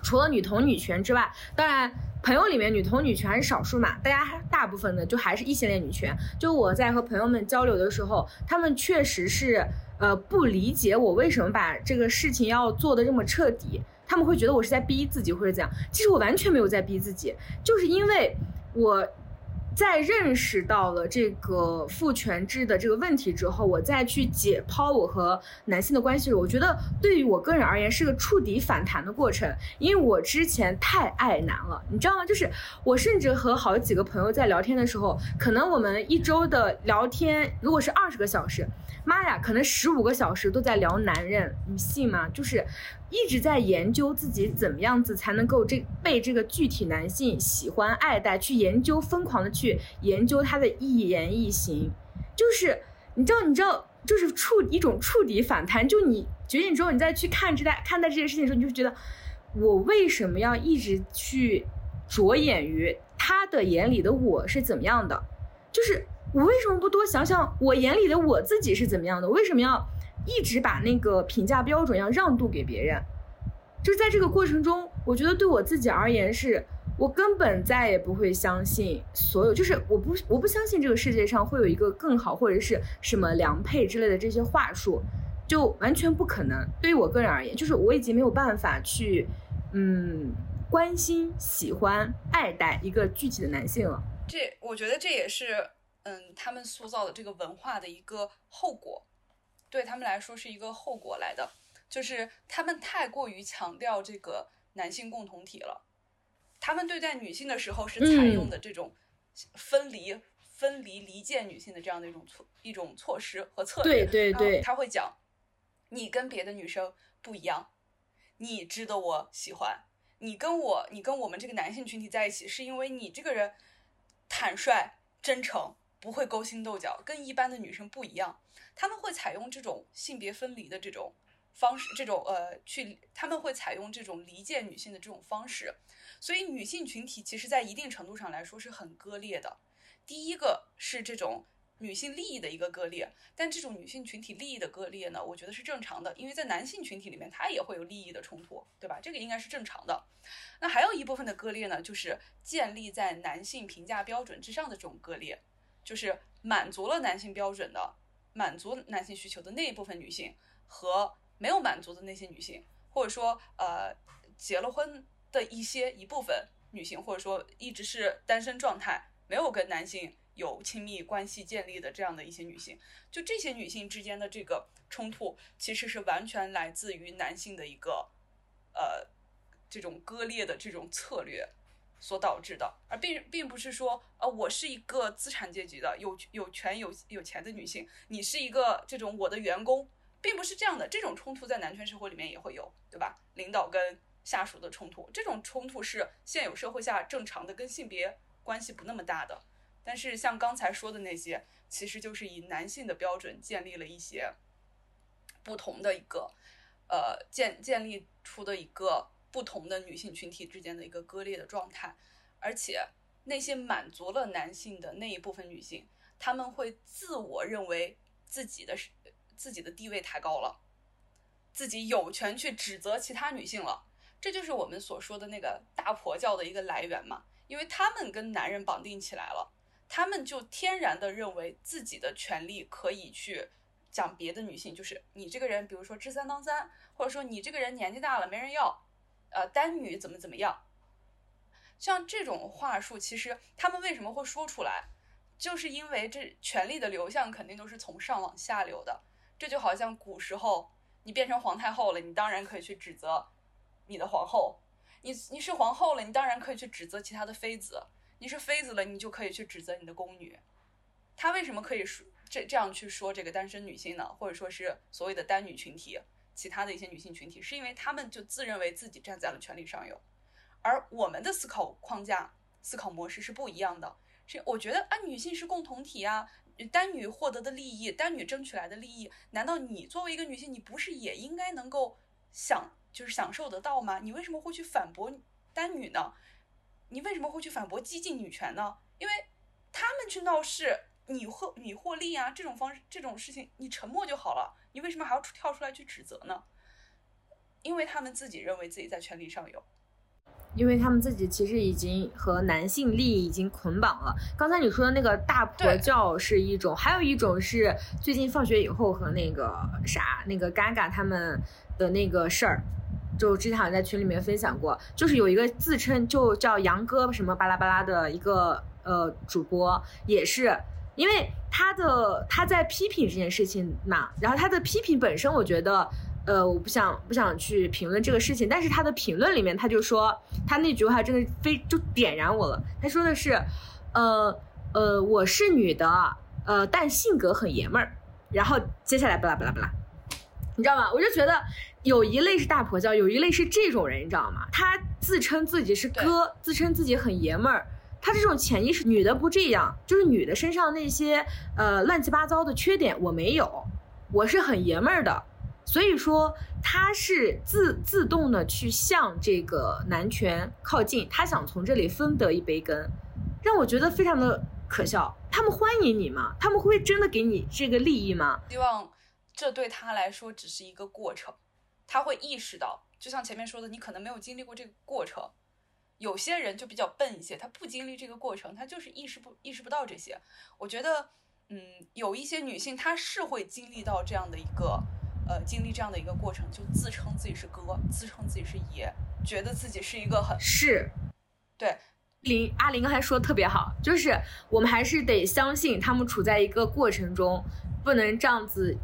除了女同女权之外，当然。朋友里面女同女权还是少数嘛，大家大部分的就还是异性恋女权。就我在和朋友们交流的时候，他们确实是呃不理解我为什么把这个事情要做的这么彻底。他们会觉得我是在逼自己或者怎样。其实我完全没有在逼自己，就是因为我在认识到了这个父权制的这个问题之后，我再去解剖我和男性的关系，我觉得对于我个人而言是个触底反弹的过程，因为我之前太爱男了，你知道吗？就是我甚至和好几个朋友在聊天的时候，可能我们一周的聊天如果是二十个小时，妈呀，可能十五个小时都在聊男人，你信吗？就是一直在研究自己怎么样子才能够这被这个具体男性喜欢爱戴，去研究疯狂的去研究他的一言一行，就是你知道，你知道，就是触一种触底反弹，就你觉醒之后，你再去看这代看待这件事情的时候，你就觉得我为什么要一直去着眼于他的眼里的我是怎么样的？就是我为什么不多想想我眼里的我自己是怎么样的？为什么要一直把那个评价标准要让渡给别人？就是在这个过程中，我觉得对我自己而言是，我根本再也不会相信所有，就是我不我不相信这个世界上会有一个更好或者是什么良配之类的这些话术，就完全不可能。对于我个人而言，就是我已经没有办法去，嗯，关心、喜欢、爱戴一个具体的男性了。这我觉得这也是嗯他们塑造的这个文化的一个后果，对他们来说是一个后果来的，就是他们太过于强调这个男性共同体了。他们对待女性的时候是采用的这种分离、分离、离间女性的这样的一种措一种措施和策略。对对对他会讲，你跟别的女生不一样，你值得我喜欢。你跟我，你跟我们这个男性群体在一起，是因为你这个人坦率、真诚，不会勾心斗角，跟一般的女生不一样。他们会采用这种性别分离的这种方式，这种呃，去他们会采用这种离间女性的这种方式。所以女性群体其实在一定程度上来说是很割裂的。第一个是这种女性利益的一个割裂，但这种女性群体利益的割裂呢，我觉得是正常的，因为在男性群体里面，它也会有利益的冲突，对吧？这个应该是正常的。那还有一部分的割裂呢，就是建立在男性评价标准之上的这种割裂，就是满足了男性标准的、满足男性需求的那一部分女性和没有满足的那些女性，或者说呃结了婚的一些一部分女性，或者说一直是单身状态，没有跟男性有亲密关系建立的这样的一些女性，就这些女性之间的这个冲突，其实是完全来自于男性的一个呃这种割裂的这种策略所导致的，而并并不是说呃我是一个资产阶级的有有权有有钱的女性，你是一个这种我的员工，并不是这样的。这种冲突在男权社会里面也会有，对吧？领导跟下属的冲突，这种冲突是现有社会下正常的，跟性别关系不那么大的。但是像刚才说的那些，其实就是以男性的标准建立了一些不同的一个，呃，建建立出的一个不同的女性群体之间的一个割裂的状态，而且那些满足了男性的那一部分女性，她们会自我认为自己的自己的地位抬高了，自己有权去指责其他女性了。这就是我们所说的那个大婆教的一个来源嘛，因为他们跟男人绑定起来了，他们就天然的认为自己的权利可以去讲别的女性，就是你这个人，比如说知三当三，或者说你这个人年纪大了没人要，呃，单女怎么怎么样，像这种话术，其实他们为什么会说出来，就是因为这权力的流向肯定都是从上往下流的，这就好像古时候你变成皇太后了，你当然可以去指责。你的皇后，你你是皇后了，你当然可以去指责其他的妃子；你是妃子了，你就可以去指责你的宫女。他为什么可以说这这样去说这个单身女性呢？或者说是所谓的单女群体，其他的一些女性群体，是因为他们就自认为自己站在了权力上游，而我们的思考框架、思考模式是不一样的。是我觉得啊，女性是共同体啊，单女获得的利益，单女争取来的利益，难道你作为一个女性，你不是也应该能够享？就是享受得到吗？你为什么会去反驳单女呢？你为什么会去反驳激进女权呢？因为他们去闹事，你获你获利啊！这种方式这种事情，你沉默就好了。你为什么还要跳出来去指责呢？因为他们自己认为自己在权力上游，因为他们自己其实已经和男性利益已经捆绑了。刚才你说的那个大婆教是一种，还有一种是最近放学以后和那个啥那个 Gaga 他们的那个事儿。就之前好像在群里面分享过，就是有一个自称就叫杨哥什么巴拉巴拉的一个呃主播，也是因为他的他在批评这件事情嘛，然后他的批评本身，我觉得。呃，我不想不想去评论这个事情，但是他的评论里面他就说，他那句话真的非就点燃我了。他说的是，呃呃，我是女的，呃，但性格很爷们儿。然后接下来巴拉巴拉巴拉，你知道吗？我就觉得有一类是大婆教，有一类是这种人，你知道吗？他自称自己是哥，自称自己很爷们儿。他这种潜意识，女的不这样，就是女的身上那些呃乱七八糟的缺点我没有，我是很爷们儿的。所以说他是自自动的去向这个男权靠近，他想从这里分得一杯羹，让我觉得非常的可笑。他们欢迎你吗？他们会真的给你这个利益吗？希望这对他来说只是一个过程，他会意识到，就像前面说的，你可能没有经历过这个过程。有些人就比较笨一些，他不经历这个过程，他就是意识不意识不到这些。我觉得，嗯，有一些女性她是会经历到这样的一个。呃，经历这样的一个过程，就自称自己是哥，自称自己是爷，觉得自己是一个很是，对。林阿林刚才说的特别好，就是我们还是得相信他们处在一个过程中，不能这样子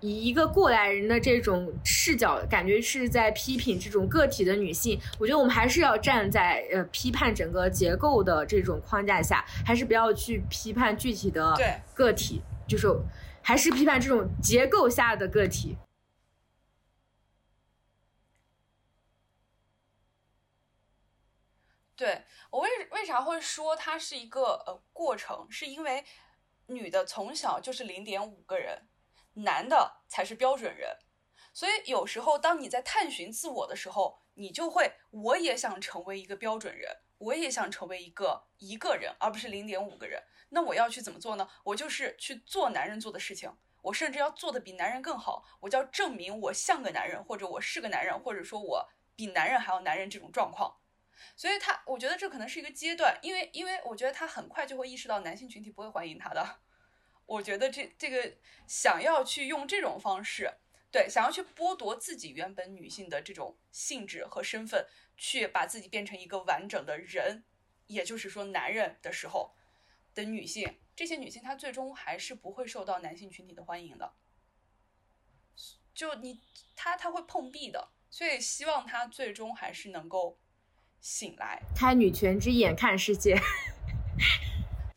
以一个过来人的这种视角，感觉是在批评这种个体的女性。我觉得我们还是要站在呃批判整个结构的这种框架下，还是不要去批判具体的个体，就是。还是批判这种结构下的个体。对我为为啥会说它是一个呃过程？是因为女的从小就是零点五个人，男的才是标准人。所以有时候当你在探寻自我的时候，你就会我也想成为一个标准人，我也想成为一个一个人，而不是零点五个人。那我要去怎么做呢？我就是去做男人做的事情，我甚至要做的比男人更好。我就要证明我像个男人，或者我是个男人，或者说我比男人还要男人这种状况。所以他，我觉得这可能是一个阶段，因为因为我觉得他很快就会意识到男性群体不会欢迎他的。我觉得这这个想要去用这种方式，对，想要去剥夺自己原本女性的这种性质和身份，去把自己变成一个完整的人，也就是说男人的时候。的女性，这些女性她最终还是不会受到男性群体的欢迎的。就你，她她会碰壁的，所以希望她最终还是能够醒来，开女权之眼看世界。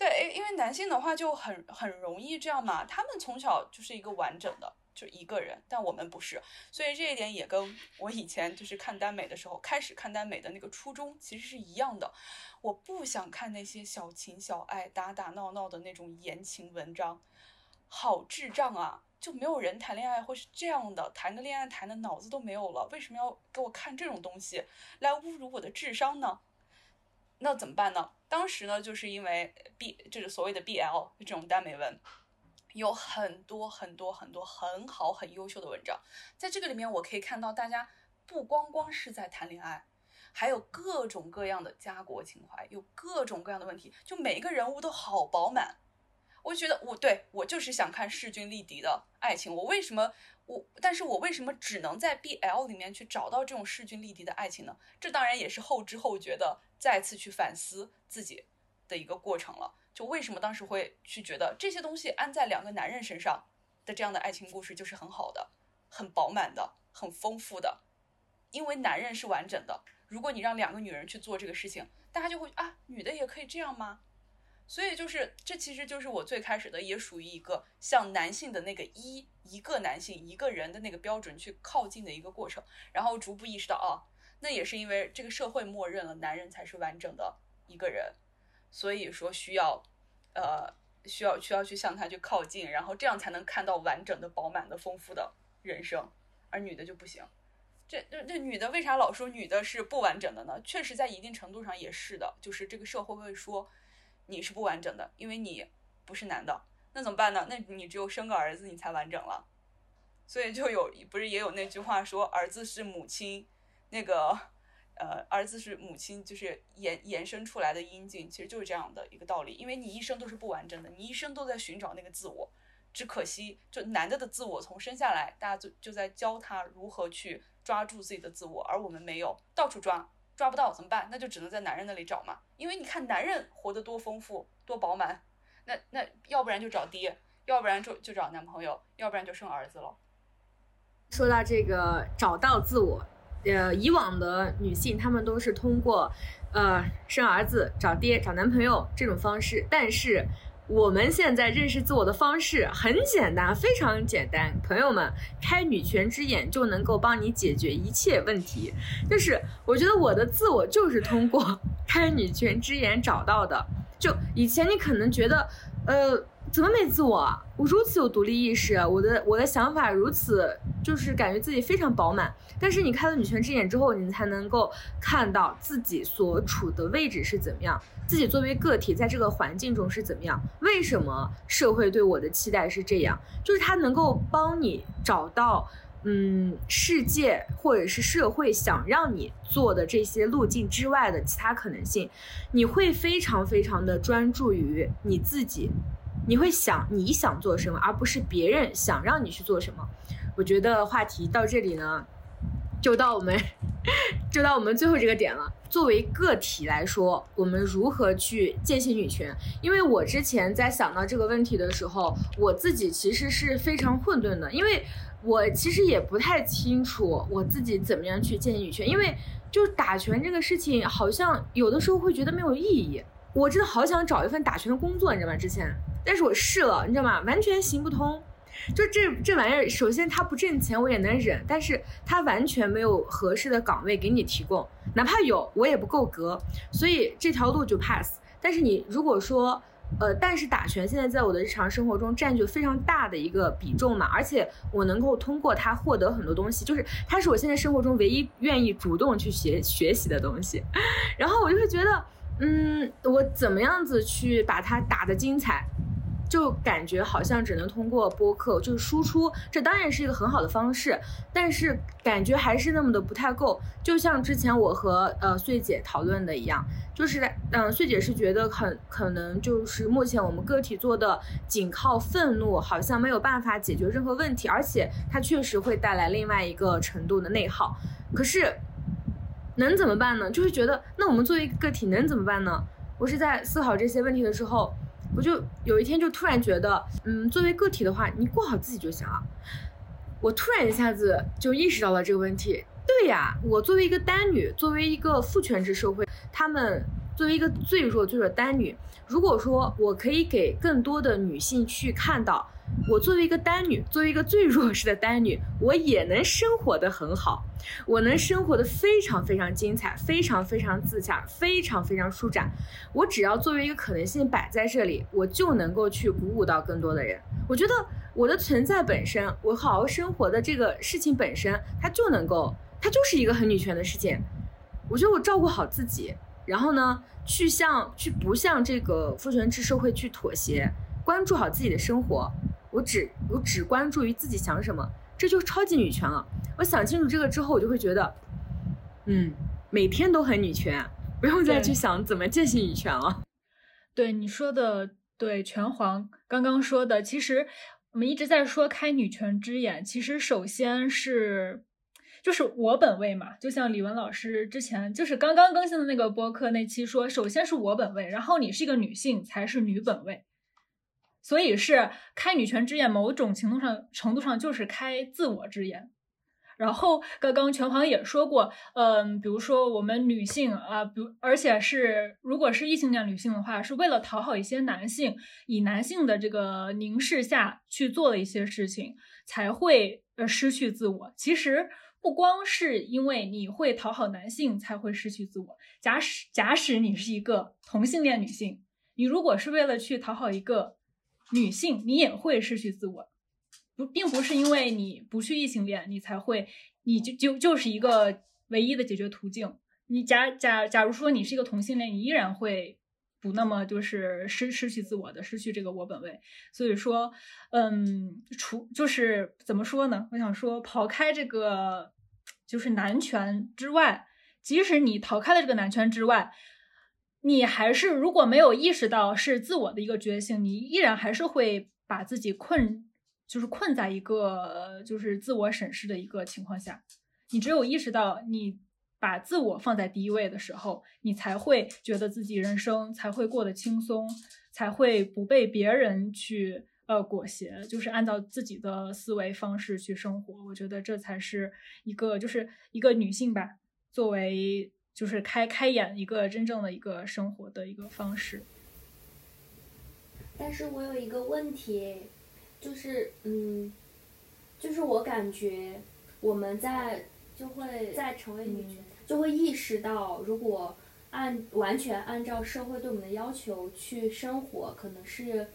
对，因为男性的话就很很容易这样嘛，他们从小就是一个完整的。就一个人，但我们不是，所以这一点也跟我以前就是看耽美的时候，开始看耽美的那个初衷其实是一样的。我不想看那些小情小爱、打打闹闹的那种言情文章，好智障啊！就没有人谈恋爱会是这样的，谈个恋爱谈的脑子都没有了，为什么要给我看这种东西来侮辱我的智商呢？那怎么办呢？当时呢，就是因为 B 就是所谓的 BL 这种耽美文。有很多很多很多很好很优秀的文章，在这个里面我可以看到，大家不光光是在谈恋爱，还有各种各样的家国情怀，有各种各样的问题，就每一个人物都好饱满。我觉得我对我就是想看势均力敌的爱情，我为什么我？但是我为什么只能在 BL 里面去找到这种势均力敌的爱情呢？这当然也是后知后觉的再次去反思自己的一个过程了。就为什么当时会去觉得这些东西安在两个男人身上的这样的爱情故事就是很好的、很饱满的、很丰富的，因为男人是完整的。如果你让两个女人去做这个事情，大家就会啊，女的也可以这样吗？所以就是这其实就是我最开始的，也属于一个向男性的那个一一个男性一个人的那个标准去靠近的一个过程，然后逐步意识到啊，那也是因为这个社会默认了男人才是完整的一个人。所以说需要，呃，需要需要去向他去靠近，然后这样才能看到完整的、饱满的、丰富的人生，而女的就不行。这这这女的为啥老说女的是不完整的呢？确实在一定程度上也是的，就是这个社会会说你是不完整的，因为你不是男的，那怎么办呢？那你只有生个儿子你才完整了。所以就有不是也有那句话说儿子是母亲那个。呃，儿子是母亲，就是延延伸出来的阴茎，其实就是这样的一个道理。因为你一生都是不完整的，你一生都在寻找那个自我。只可惜，就男的的自我从生下来，大家就就在教他如何去抓住自己的自我，而我们没有，到处抓，抓不到怎么办？那就只能在男人那里找嘛。因为你看男人活得多丰富，多饱满，那那要不然就找爹，要不然就就找男朋友，要不然就生儿子了。说到这个找到自我，呃，以往的女性她们都是通过呃生儿子、找爹、找男朋友这种方式，但是我们现在认识自我的方式很简单，非常简单。朋友们，开女权之眼就能够帮你解决一切问题。就是我觉得我的自我就是通过开女权之眼找到的。就以前你可能觉得，呃，怎么没自我？我如此有独立意识，我的我的想法如此，就是感觉自己非常饱满。但是你开了女权之眼之后，你才能够看到自己所处的位置是怎么样，自己作为个体在这个环境中是怎么样，为什么社会对我的期待是这样，就是它能够帮你找到。嗯，世界或者是社会想让你做的这些路径之外的其他可能性，你会非常非常的专注于你自己，你会想你想做什么，而不是别人想让你去做什么。我觉得话题到这里呢，就到我们 (laughs) 就到我们最后这个点了。作为个体来说，我们如何去践行女权？因为我之前在想到这个问题的时候，我自己其实是非常混沌的，因为我其实也不太清楚我自己怎么样去践行女权，因为就是打拳这个事情，好像有的时候会觉得没有意义。我真的好想找一份打拳的工作，你知道吗？之前，但是我试了，你知道吗？完全行不通。就这这玩意儿，首先它不挣钱，我也能忍，但是它完全没有合适的岗位给你提供，哪怕有，我也不够格，所以这条路就 pass。但是你如果说，呃，但是打拳现在在我的日常生活中占据非常大的一个比重嘛，而且我能够通过它获得很多东西，就是它是我现在生活中唯一愿意主动去学学习的东西，然后我就会觉得，嗯，我怎么样子去把它打得精彩？就感觉好像只能通过播客就是输出，这当然是一个很好的方式，但是感觉还是那么的不太够。就像之前我和呃穗姐讨论的一样，就是嗯，穗姐是觉得很可能就是目前我们个体做的仅靠愤怒好像没有办法解决任何问题，而且它确实会带来另外一个程度的内耗。可是能怎么办呢？就是觉得那我们作为一个个体能怎么办呢？我是在思考这些问题的时候。我就有一天就突然觉得，嗯，作为个体的话，你过好自己就行了。我突然一下子就意识到了这个问题。对呀，我作为一个单女，作为一个父权制社会，他们作为一个最弱最弱单女，如果说我可以给更多的女性去看到。我作为一个单女，作为一个最弱势的单女，我也能生活的很好，我能生活的非常非常精彩，非常非常自洽，非常非常舒展。我只要作为一个可能性摆在这里，我就能够去鼓舞到更多的人。我觉得我的存在本身，我好好生活的这个事情本身，它就能够，它就是一个很女权的事情。我觉得我照顾好自己，然后呢，去向去不向这个父权制社会去妥协，关注好自己的生活。我只我只关注于自己想什么，这就超级女权了。我想清楚这个之后，我就会觉得，嗯，每天都很女权，不用再去想怎么践行女权了。(laughs) 对你说的，对拳皇刚刚说的，其实我们一直在说开女权之眼，其实首先是就是我本位嘛，就像李文老师之前就是刚刚更新的那个播客那期说，首先是我本位，然后你是一个女性才是女本位。所以是开女权之眼，某种程度上程度上就是开自我之眼。然后刚刚拳皇也说过，嗯，比如说我们女性啊，比如而且是如果是异性恋女性的话，是为了讨好一些男性，以男性的这个凝视下去做了一些事情，才会呃失去自我。其实不光是因为你会讨好男性才会失去自我，假使假使你是一个同性恋女性，你如果是为了去讨好一个。女性，你也会失去自我，不，并不是因为你不去异性恋，你才会，你就就就是一个唯一的解决途径。你假假假如说你是一个同性恋，你依然会不那么就是失失去自我的，失去这个我本位。所以说，嗯，除就是怎么说呢？我想说，抛开这个就是男权之外，即使你逃开了这个男权之外。你还是如果没有意识到是自我的一个觉醒，你依然还是会把自己困，就是困在一个就是自我审视的一个情况下。你只有意识到你把自我放在第一位的时候，你才会觉得自己人生才会过得轻松，才会不被别人去呃裹挟，就是按照自己的思维方式去生活。我觉得这才是一个就是一个女性吧，作为就是开开眼一个真正的一个生活的一个方式。但是我有一个问题，就是嗯，就是我感觉我们在就会在成为女权，就会意识到，如果按完全按照社会对我们的要求去生活，可能是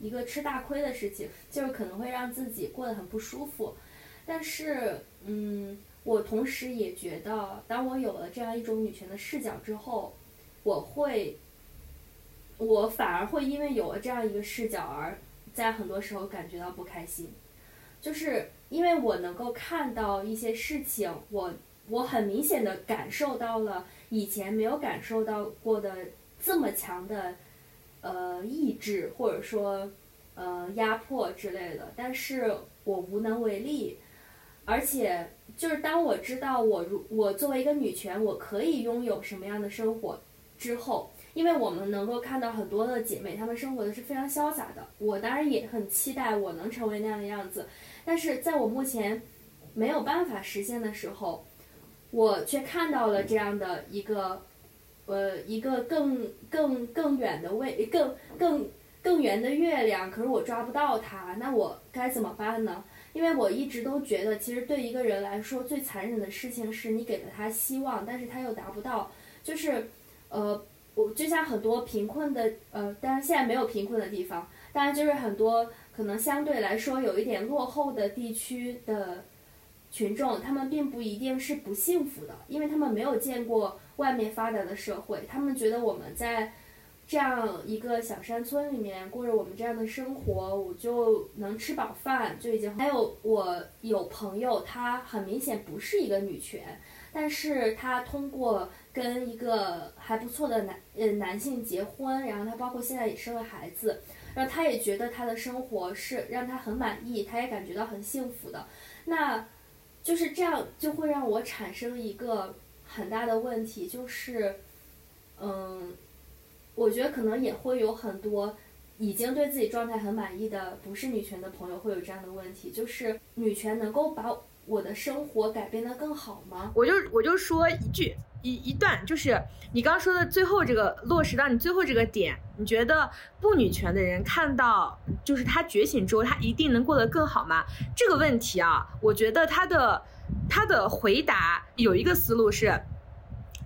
一个吃大亏的事情，就是可能会让自己过得很不舒服。但是，嗯，我同时也觉得，当我有了这样一种女权的视角之后，我会我反而会因为有了这样一个视角而在很多时候感觉到不开心，就是因为我能够看到一些事情，我我很明显的感受到了以前没有感受到过的这么强的呃意志或者说呃压迫之类的，但是我无能为力，而且就是当我知道我如我作为一个女权，我可以拥有什么样的生活之后。因为我们能够看到很多的姐妹，她们生活的是非常潇洒的。我当然也很期待我能成为那样的样子，但是在我目前没有办法实现的时候，我却看到了这样的一个，呃，一个更更更远的位，更更更圆的月亮，可是我抓不到它，那我该怎么办呢？因为我一直都觉得，其实对一个人来说，最残忍的事情是你给了他希望，但是他又达不到，就是，呃。我就像很多贫困的，呃，当然现在没有贫困的地方，当然就是很多可能相对来说有一点落后的地区的群众，他们并不一定是不幸福的，因为他们没有见过外面发达的社会，他们觉得我们在这样一个小山村里面过着我们这样的生活，我就能吃饱饭就已经。还有我有朋友，她很明显不是一个女权，但是她通过。跟一个还不错的男呃男性结婚，然后她包括现在也生了孩子，然后她也觉得她的生活是让她很满意，她也感觉到很幸福的。那就是这样，就会让我产生一个很大的问题，就是，嗯，我觉得可能也会有很多已经对自己状态很满意的不是女权的朋友会有这样的问题，就是女权能够把我的生活改变得更好吗？我就我就说一句一一段，就是你刚说的最后这个落实到你最后这个点，你觉得不女权的人看到就是他觉醒之后，他一定能过得更好吗？这个问题啊，我觉得他的他的回答有一个思路是，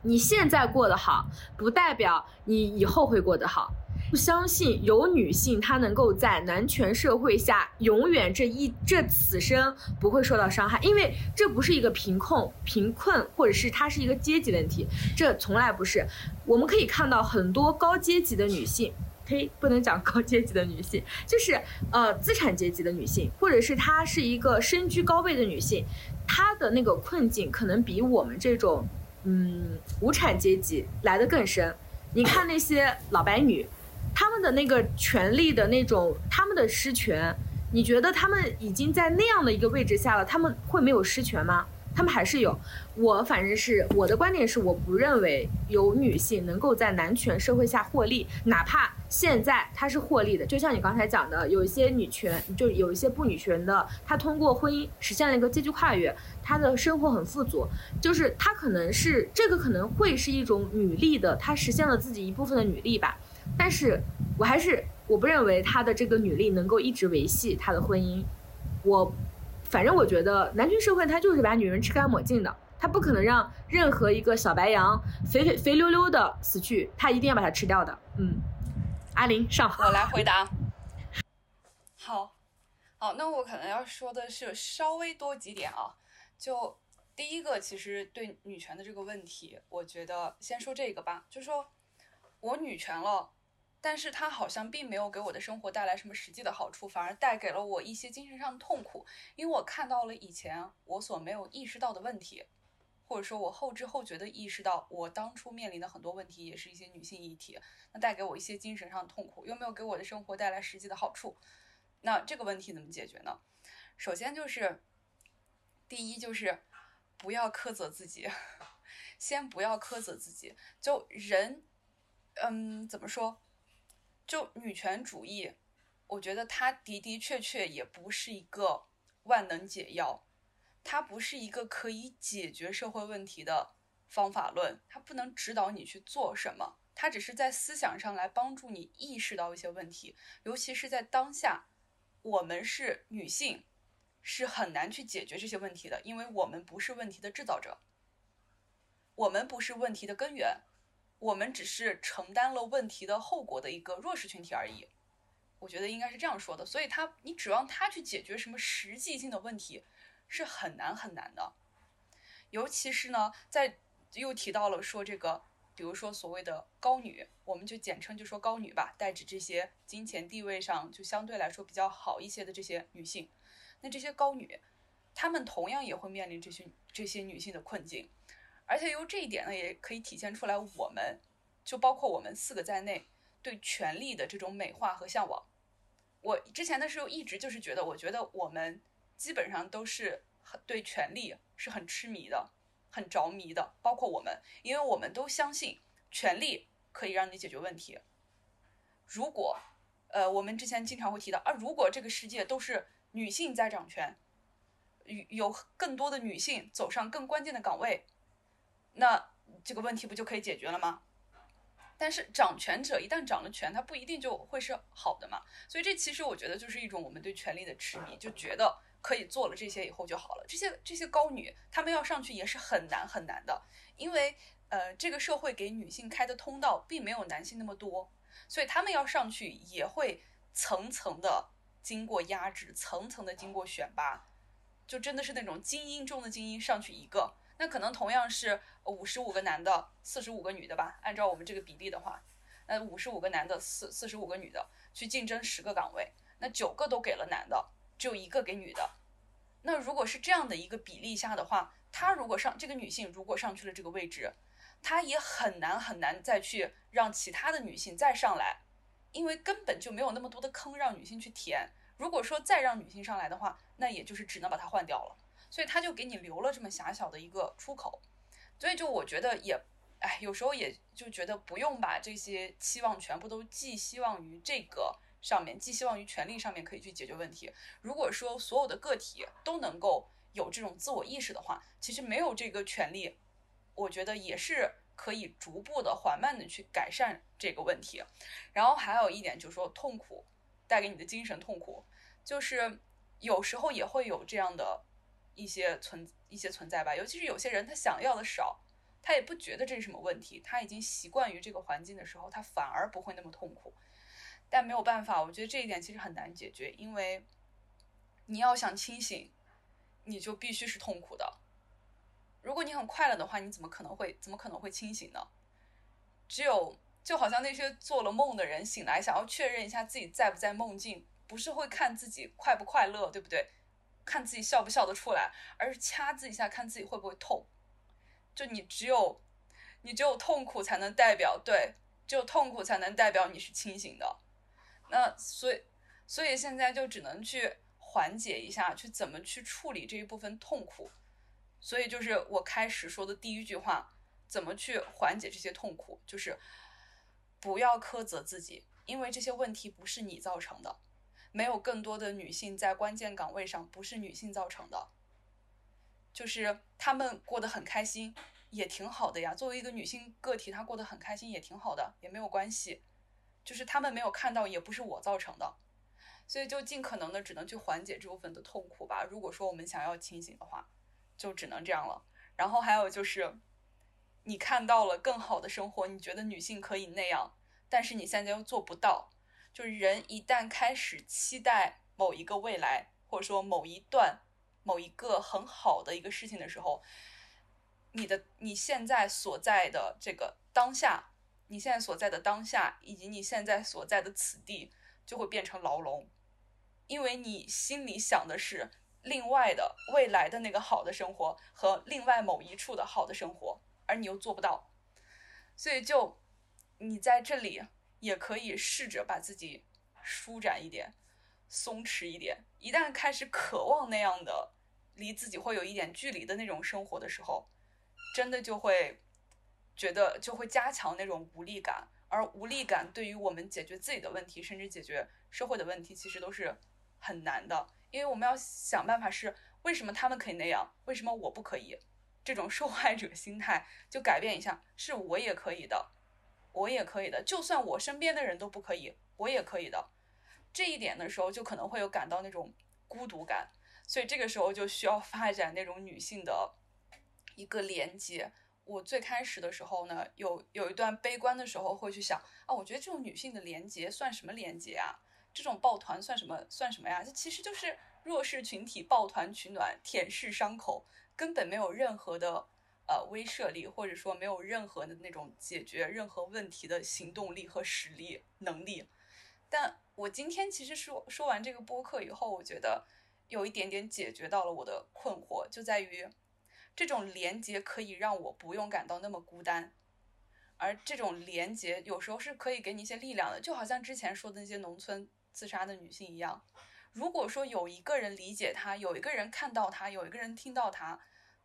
你现在过得好，不代表你以后会过得好。不相信有女性她能够在男权社会下永远这一这此生不会受到伤害，因为这不是一个贫困贫困，或者是它是一个阶级问题，这从来不是。我们可以看到很多高阶级的女性。呸，不能讲高阶级的女性，就是呃资产阶级的女性，或者是她是一个身居高位的女性，她的那个困境可能比我们这种嗯无产阶级来的更深。你看那些老白女，他们的那个权利的那种，他们的失权，你觉得他们已经在那样的一个位置下了，他们会没有失权吗？他们还是有。我反正是我的观点是，我不认为有女性能够在男权社会下获利，哪怕现在她是获利的。就像你刚才讲的，有一些女权，就有一些不女权的，她通过婚姻实现了一个阶级跨越，她的生活很富足，就是她可能是这个可能会是一种女力的，她实现了自己一部分的女力吧。但是我还是我不认为她的这个女力能够一直维系她的婚姻。我反正我觉得男权社会它就是把女人吃干抹净的，它不可能让任何一个小白羊肥肥肥溜溜的死去，它一定要把它吃掉的。嗯，阿林上，我来回答。(laughs) 好，好，那我可能要说的是稍微多几点啊。就第一个，其实对女权的这个问题，我觉得先说这个吧，就说我女权了，但是它好像并没有给我的生活带来什么实际的好处，反而带给了我一些精神上的痛苦，因为我看到了以前我所没有意识到的问题。或者说我后知后觉的意识到，我当初面临的很多问题也是一些女性议题，那带给我一些精神上的痛苦，又没有给我的生活带来实际的好处。那这个问题怎么解决呢？首先就是，第一就是，不要苛责自己，(laughs) 先不要苛责自己。就人，嗯，怎么说？就女权主义，我觉得它的的确确也不是一个万能解药，它不是一个可以解决社会问题的方法论，它不能指导你去做什么，它只是在思想上来帮助你意识到一些问题，尤其是在当下，我们是女性。是很难去解决这些问题的，因为我们不是问题的制造者，我们不是问题的根源，我们只是承担了问题的后果的一个弱势群体而已。我觉得应该是这样说的，所以他你指望他去解决什么实际性的问题是很难很难的，尤其是呢，在又提到了说这个，比如说所谓的高女，我们就简称就说高女吧，代指这些金钱地位上就相对来说比较好一些的这些女性。那这些高女，她们同样也会面临这些这些女性的困境，而且由这一点呢，也可以体现出来，我们就包括我们四个在内，对权力的这种美化和向往。我之前的时候一直就是觉得，我觉得我们基本上都是很对权力是很痴迷的，很着迷的，包括我们，因为我们都相信权力可以让你解决问题。如果，呃，我们之前经常会提到啊，如果这个世界都是女性在掌权，有有更多的女性走上更关键的岗位，那这个问题不就可以解决了吗？但是掌权者一旦掌了权，他不一定就会是好的嘛。所以这其实我觉得就是一种我们对权力的痴迷，就觉得可以做了这些以后就好了。这些这些高女，她们要上去也是很难很难的，因为呃，这个社会给女性开的通道并没有男性那么多，所以她们要上去也会层层的。经过压制，层层的经过选拔，就真的是那种精英中的精英上去一个，那可能同样是五十五个男的，四十五个女的吧。按照我们这个比例的话，那五十五个男的，四四十五个女的去竞争十个岗位，那九个都给了男的，只有一个给女的。那如果是这样的一个比例下的话，她如果上这个女性如果上去了这个位置，她也很难很难再去让其他的女性再上来。因为根本就没有那么多的坑让女性去填。如果说再让女性上来的话，那也就是只能把她换掉了。所以他就给你留了这么狭小的一个出口。所以就我觉得也，哎，有时候也就觉得不用把这些期望全部都寄希望于这个上面，寄希望于权力上面可以去解决问题。如果说所有的个体都能够有这种自我意识的话，其实没有这个权利，我觉得也是。可以逐步的、缓慢的去改善这个问题，然后还有一点就是说，痛苦带给你的精神痛苦，就是有时候也会有这样的一些存一些存在吧。尤其是有些人他想要的少，他也不觉得这是什么问题，他已经习惯于这个环境的时候，他反而不会那么痛苦。但没有办法，我觉得这一点其实很难解决，因为你要想清醒，你就必须是痛苦的。如果你很快乐的话，你怎么可能会怎么可能会清醒呢？只有就好像那些做了梦的人醒来，想要确认一下自己在不在梦境，不是会看自己快不快乐，对不对？看自己笑不笑得出来，而是掐自己一下，看自己会不会痛。就你只有你只有痛苦才能代表对，只有痛苦才能代表你是清醒的。那所以所以现在就只能去缓解一下，去怎么去处理这一部分痛苦。所以就是我开始说的第一句话，怎么去缓解这些痛苦？就是不要苛责自己，因为这些问题不是你造成的。没有更多的女性在关键岗位上，不是女性造成的。就是她们过得很开心，也挺好的呀。作为一个女性个体，她过得很开心也挺好的，也没有关系。就是她们没有看到，也不是我造成的。所以就尽可能的只能去缓解这部分的痛苦吧。如果说我们想要清醒的话。就只能这样了。然后还有就是，你看到了更好的生活，你觉得女性可以那样，但是你现在又做不到。就是人一旦开始期待某一个未来，或者说某一段、某一个很好的一个事情的时候，你的你现在所在的这个当下，你现在所在的当下，以及你现在所在的此地，就会变成牢笼，因为你心里想的是。另外的未来的那个好的生活和另外某一处的好的生活，而你又做不到，所以就你在这里也可以试着把自己舒展一点、松弛一点。一旦开始渴望那样的离自己会有一点距离的那种生活的时候，真的就会觉得就会加强那种无力感，而无力感对于我们解决自己的问题，甚至解决社会的问题，其实都是很难的，因为我们要想办法是为什么他们可以那样，为什么我不可以？这种受害者心态就改变一下，是我也可以的，我也可以的，就算我身边的人都不可以，我也可以的。这一点的时候，就可能会有感到那种孤独感，所以这个时候就需要发展那种女性的一个连接。我最开始的时候呢，有有一段悲观的时候，会去想啊，我觉得这种女性的连接算什么连接啊？这种抱团算什么算什么呀？这其实就是弱势群体抱团取暖，舔舐伤口，根本没有任何的呃威慑力，或者说没有任何的那种解决任何问题的行动力和实力能力。但我今天其实说说完这个播客以后，我觉得有一点点解决到了我的困惑，就在于这种连接可以让我不用感到那么孤单，而这种连接有时候是可以给你一些力量的，就好像之前说的那些农村自杀的女性一样。如果说有一个人理解她，有一个人看到她，有一个人听到她，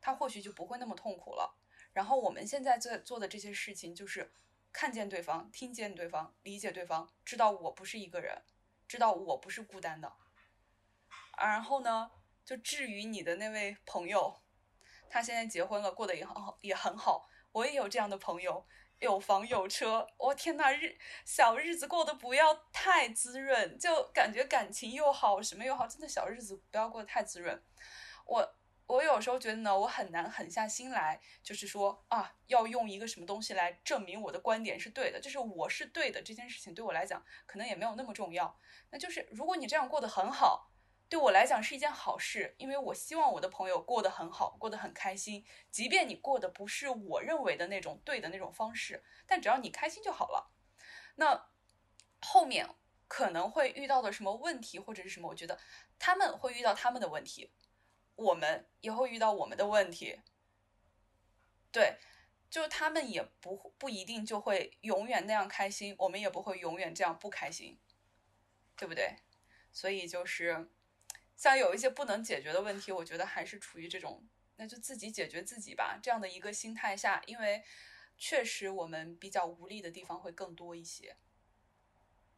他或许就不会那么痛苦了。然后我们现在在做的这些事情，就是看见对方，听见对方，理解对方，知道我不是一个人，知道我不是孤单的。然后呢，就至于你的那位朋友，他现在结婚了，过得也很好，也很好。我也有这样的朋友，有房有车，我天呐，日小日子过得不要太滋润，就感觉感情又好，什么又好，真的小日子不要过得太滋润。我我有时候觉得呢，我很难狠下心来，就是说啊，要用一个什么东西来证明我的观点是对的，就是我是对的这件事情对我来讲可能也没有那么重要。那就是如果你这样过得很好。对我来讲是一件好事，因为我希望我的朋友过得很好，过得很开心。即便你过得不是我认为的那种对的那种方式，但只要你开心就好了。那后面可能会遇到的什么问题或者是什么，我觉得他们会遇到他们的问题，我们也会遇到我们的问题。对，就他们也不不一定就会永远那样开心，我们也不会永远这样不开心，对不对？所以就是。像有一些不能解决的问题，我觉得还是处于这种，那就自己解决自己吧这样的一个心态下，因为确实我们比较无力的地方会更多一些，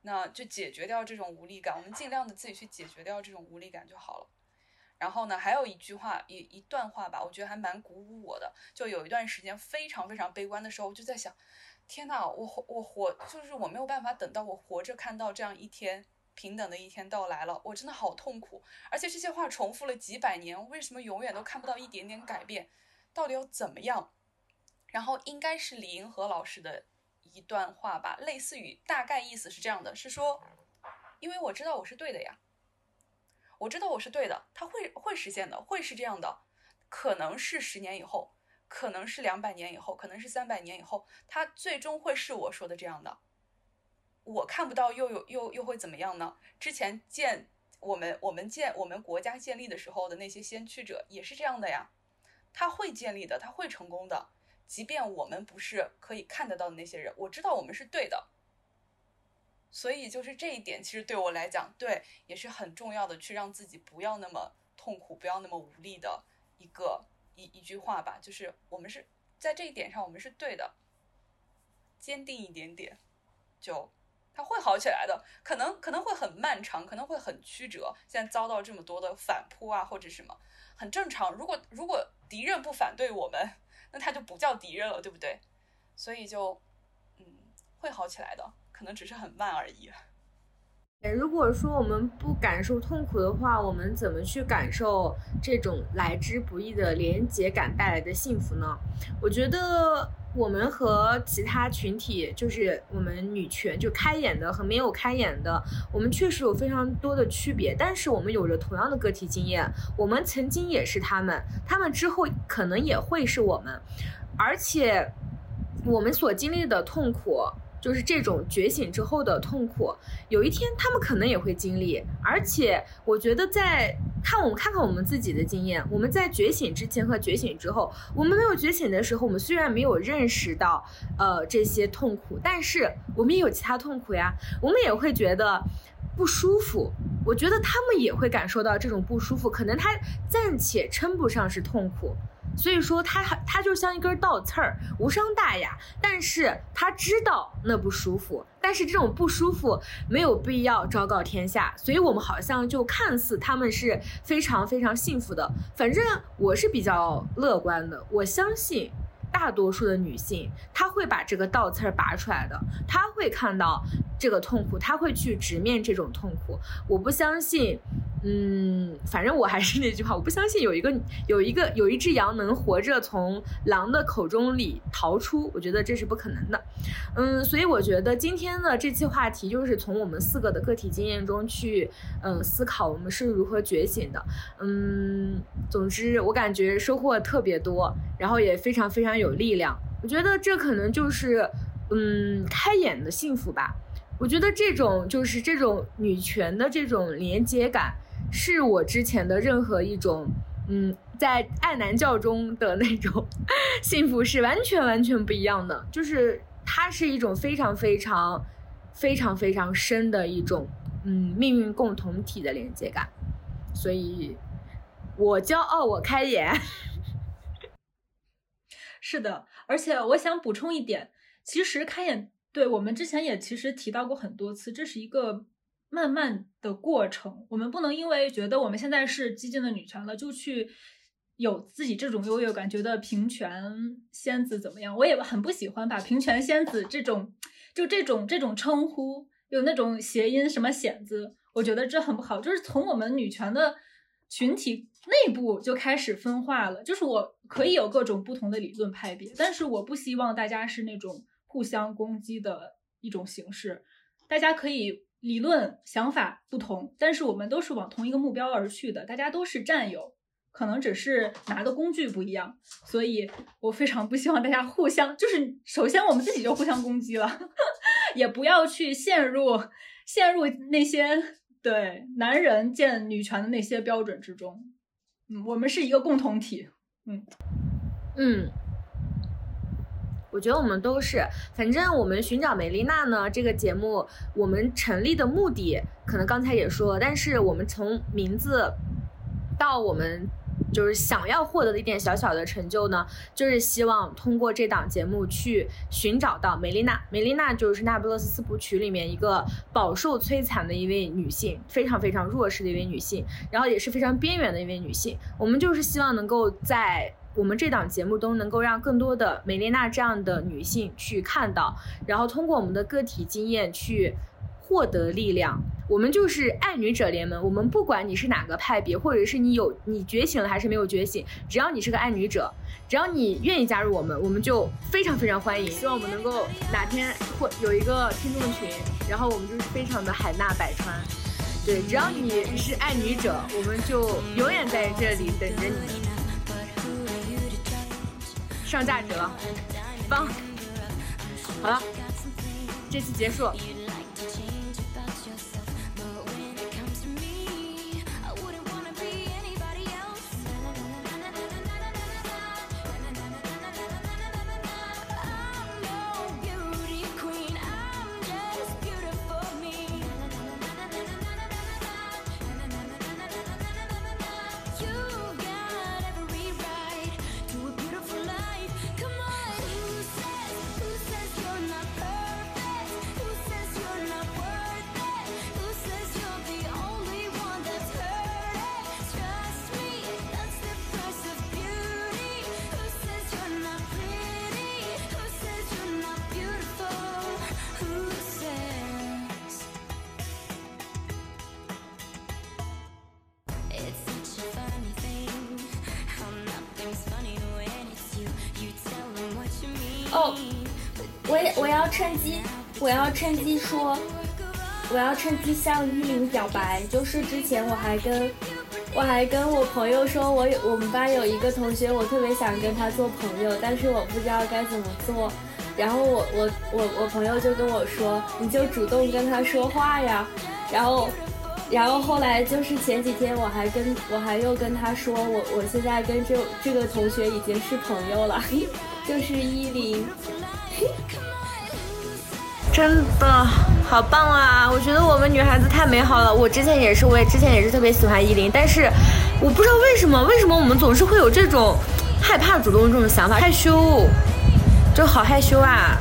那就解决掉这种无力感，我们尽量的自己去解决掉这种无力感就好了。然后呢，还有一句话，一一段话吧，我觉得还蛮鼓舞我的。就有一段时间非常非常悲观的时候，我就在想，天呐，我活我活，就是我没有办法等到我活着看到这样一天。平等的一天到来了，我真的好痛苦，而且这些话重复了几百年，为什么永远都看不到一点点改变？到底要怎么样？然后应该是李银河老师的一段话吧，类似于大概意思是这样的，是说，因为我知道我是对的呀，我知道我是对的，他会会实现的，会是这样的，可能是十年以后，可能是两百年以后，可能是三百年以后，他最终会是我说的这样的。我看不到又有又又会怎么样呢？之前建我们我们建我们国家建立的时候的那些先驱者也是这样的呀，他会建立的，他会成功的，即便我们不是可以看得到的那些人，我知道我们是对的。所以就是这一点，其实对我来讲，对也是很重要的，去让自己不要那么痛苦，不要那么无力的一个一一句话吧，就是我们是在这一点上我们是对的，坚定一点点，就。它会好起来的，可能可能会很漫长，可能会很曲折。现在遭到这么多的反扑啊，或者什么，很正常。如果如果敌人不反对我们，(laughs) 那他就不叫敌人了，对不对？所以就，嗯，会好起来的，可能只是很慢而已。如果说我们不感受痛苦的话，我们怎么去感受这种来之不易的连结感带来的幸福呢？我觉得我们和其他群体，就是我们女权就开眼的和没有开眼的，我们确实有非常多的区别。但是我们有着同样的个体经验，我们曾经也是他们，他们之后可能也会是我们，而且我们所经历的痛苦。就是这种觉醒之后的痛苦，有一天他们可能也会经历。而且我觉得，在看我们看看我们自己的经验，我们在觉醒之前和觉醒之后，我们没有觉醒的时候，我们虽然没有认识到呃这些痛苦，但是我们也有其他痛苦呀。我们也会觉得不舒服，我觉得他们也会感受到这种不舒服，可能他暂且称不上是痛苦，所以说他他就像一根倒刺儿，无伤大雅，但是他知道那不舒服，但是这种不舒服没有必要昭告天下，所以我们好像就看似他们是非常非常幸福的，反正我是比较乐观的，我相信。大多数的女性，她会把这个倒刺儿拔出来的，她会看到这个痛苦，她会去直面这种痛苦。我不相信，嗯，反正我还是那句话，我不相信有一个有一个有一只羊能活着从狼的口中里逃出，我觉得这是不可能的。嗯，所以我觉得今天的这期话题就是从我们四个的个体经验中去，嗯，思考我们是如何觉醒的。嗯，总之我感觉收获特别多，然后也非常非常有有力量。我觉得这可能就是，嗯，开眼的幸福吧。我觉得这种就是这种女权的这种连接感，是我之前的任何一种，嗯，在爱男教中的那种 (laughs) 幸福是完全完全不一样的。就是它是一种非常非常非常非常深的一种，嗯，命运共同体的连接感。所以，我骄傲，我开眼。是的，而且我想补充一点，其实开眼，对我们之前也其实提到过很多次，这是一个慢慢的过程。我们不能因为觉得我们现在是激进的女权了，就去有自己这种优越感，觉得平权仙子怎么样？我也很不喜欢把平权仙子这种就这种这种称呼有那种谐音什么显子，我觉得这很不好。就是从我们女权的群体内部就开始分化了。就是我可以有各种不同的理论派别，但是我不希望大家是那种互相攻击的一种形式。大家可以理论想法不同，但是我们都是往同一个目标而去的，大家都是战友。可能只是拿的工具不一样，所以我非常不希望大家互相，就是首先我们自己就互相攻击了，(laughs) 也不要去陷入陷入那些对男人见女权的那些标准之中。嗯，我们是一个共同体。嗯。嗯，我觉得我们都是，反正我们寻找梅丽娜呢这个节目，我们成立的目的可能刚才也说了，但是我们从名字到我们就是想要获得的一点小小的成就呢，就是希望通过这档节目去寻找到梅丽娜。梅丽娜就是《那不勒斯四部曲》里面一个饱受摧残的一位女性，非常非常弱势的一位女性，然后也是非常边缘的一位女性。我们就是希望能够在我们这档节目中能够让更多的梅丽娜这样的女性去看到，然后通过我们的个体经验去获得力量。我们就是爱女者联盟，我们不管你是哪个派别，或者是你有你觉醒了还是没有觉醒，只要你是个爱女者，只要你愿意加入我们，我们就非常非常欢迎。希望我们能够哪天或有一个听众群，然后我们就是非常的海纳百川。对，只要你是爱女者，我们就永远在这里等着你。上价值了，棒！好了，这期结束。我要趁机，我要趁机说，我要趁机向依林表白。就是之前我还跟我还跟我朋友说，我有我们班有一个同学，我特别想跟他做朋友，但是我不知道该怎么做。然后我我我我朋友就跟我说，你就主动跟他说话呀。然后然后后来就是前几天我还跟我还又跟他说，我我现在跟这这个同学已经是朋友了，(laughs) 就是依林。真的好棒啊！我觉得我们女孩子太美好了。我之前也是，我也之前也是特别喜欢依林，但是我不知道为什么，为什么我们总是会有这种害怕主动这种想法，害羞，就好害羞啊。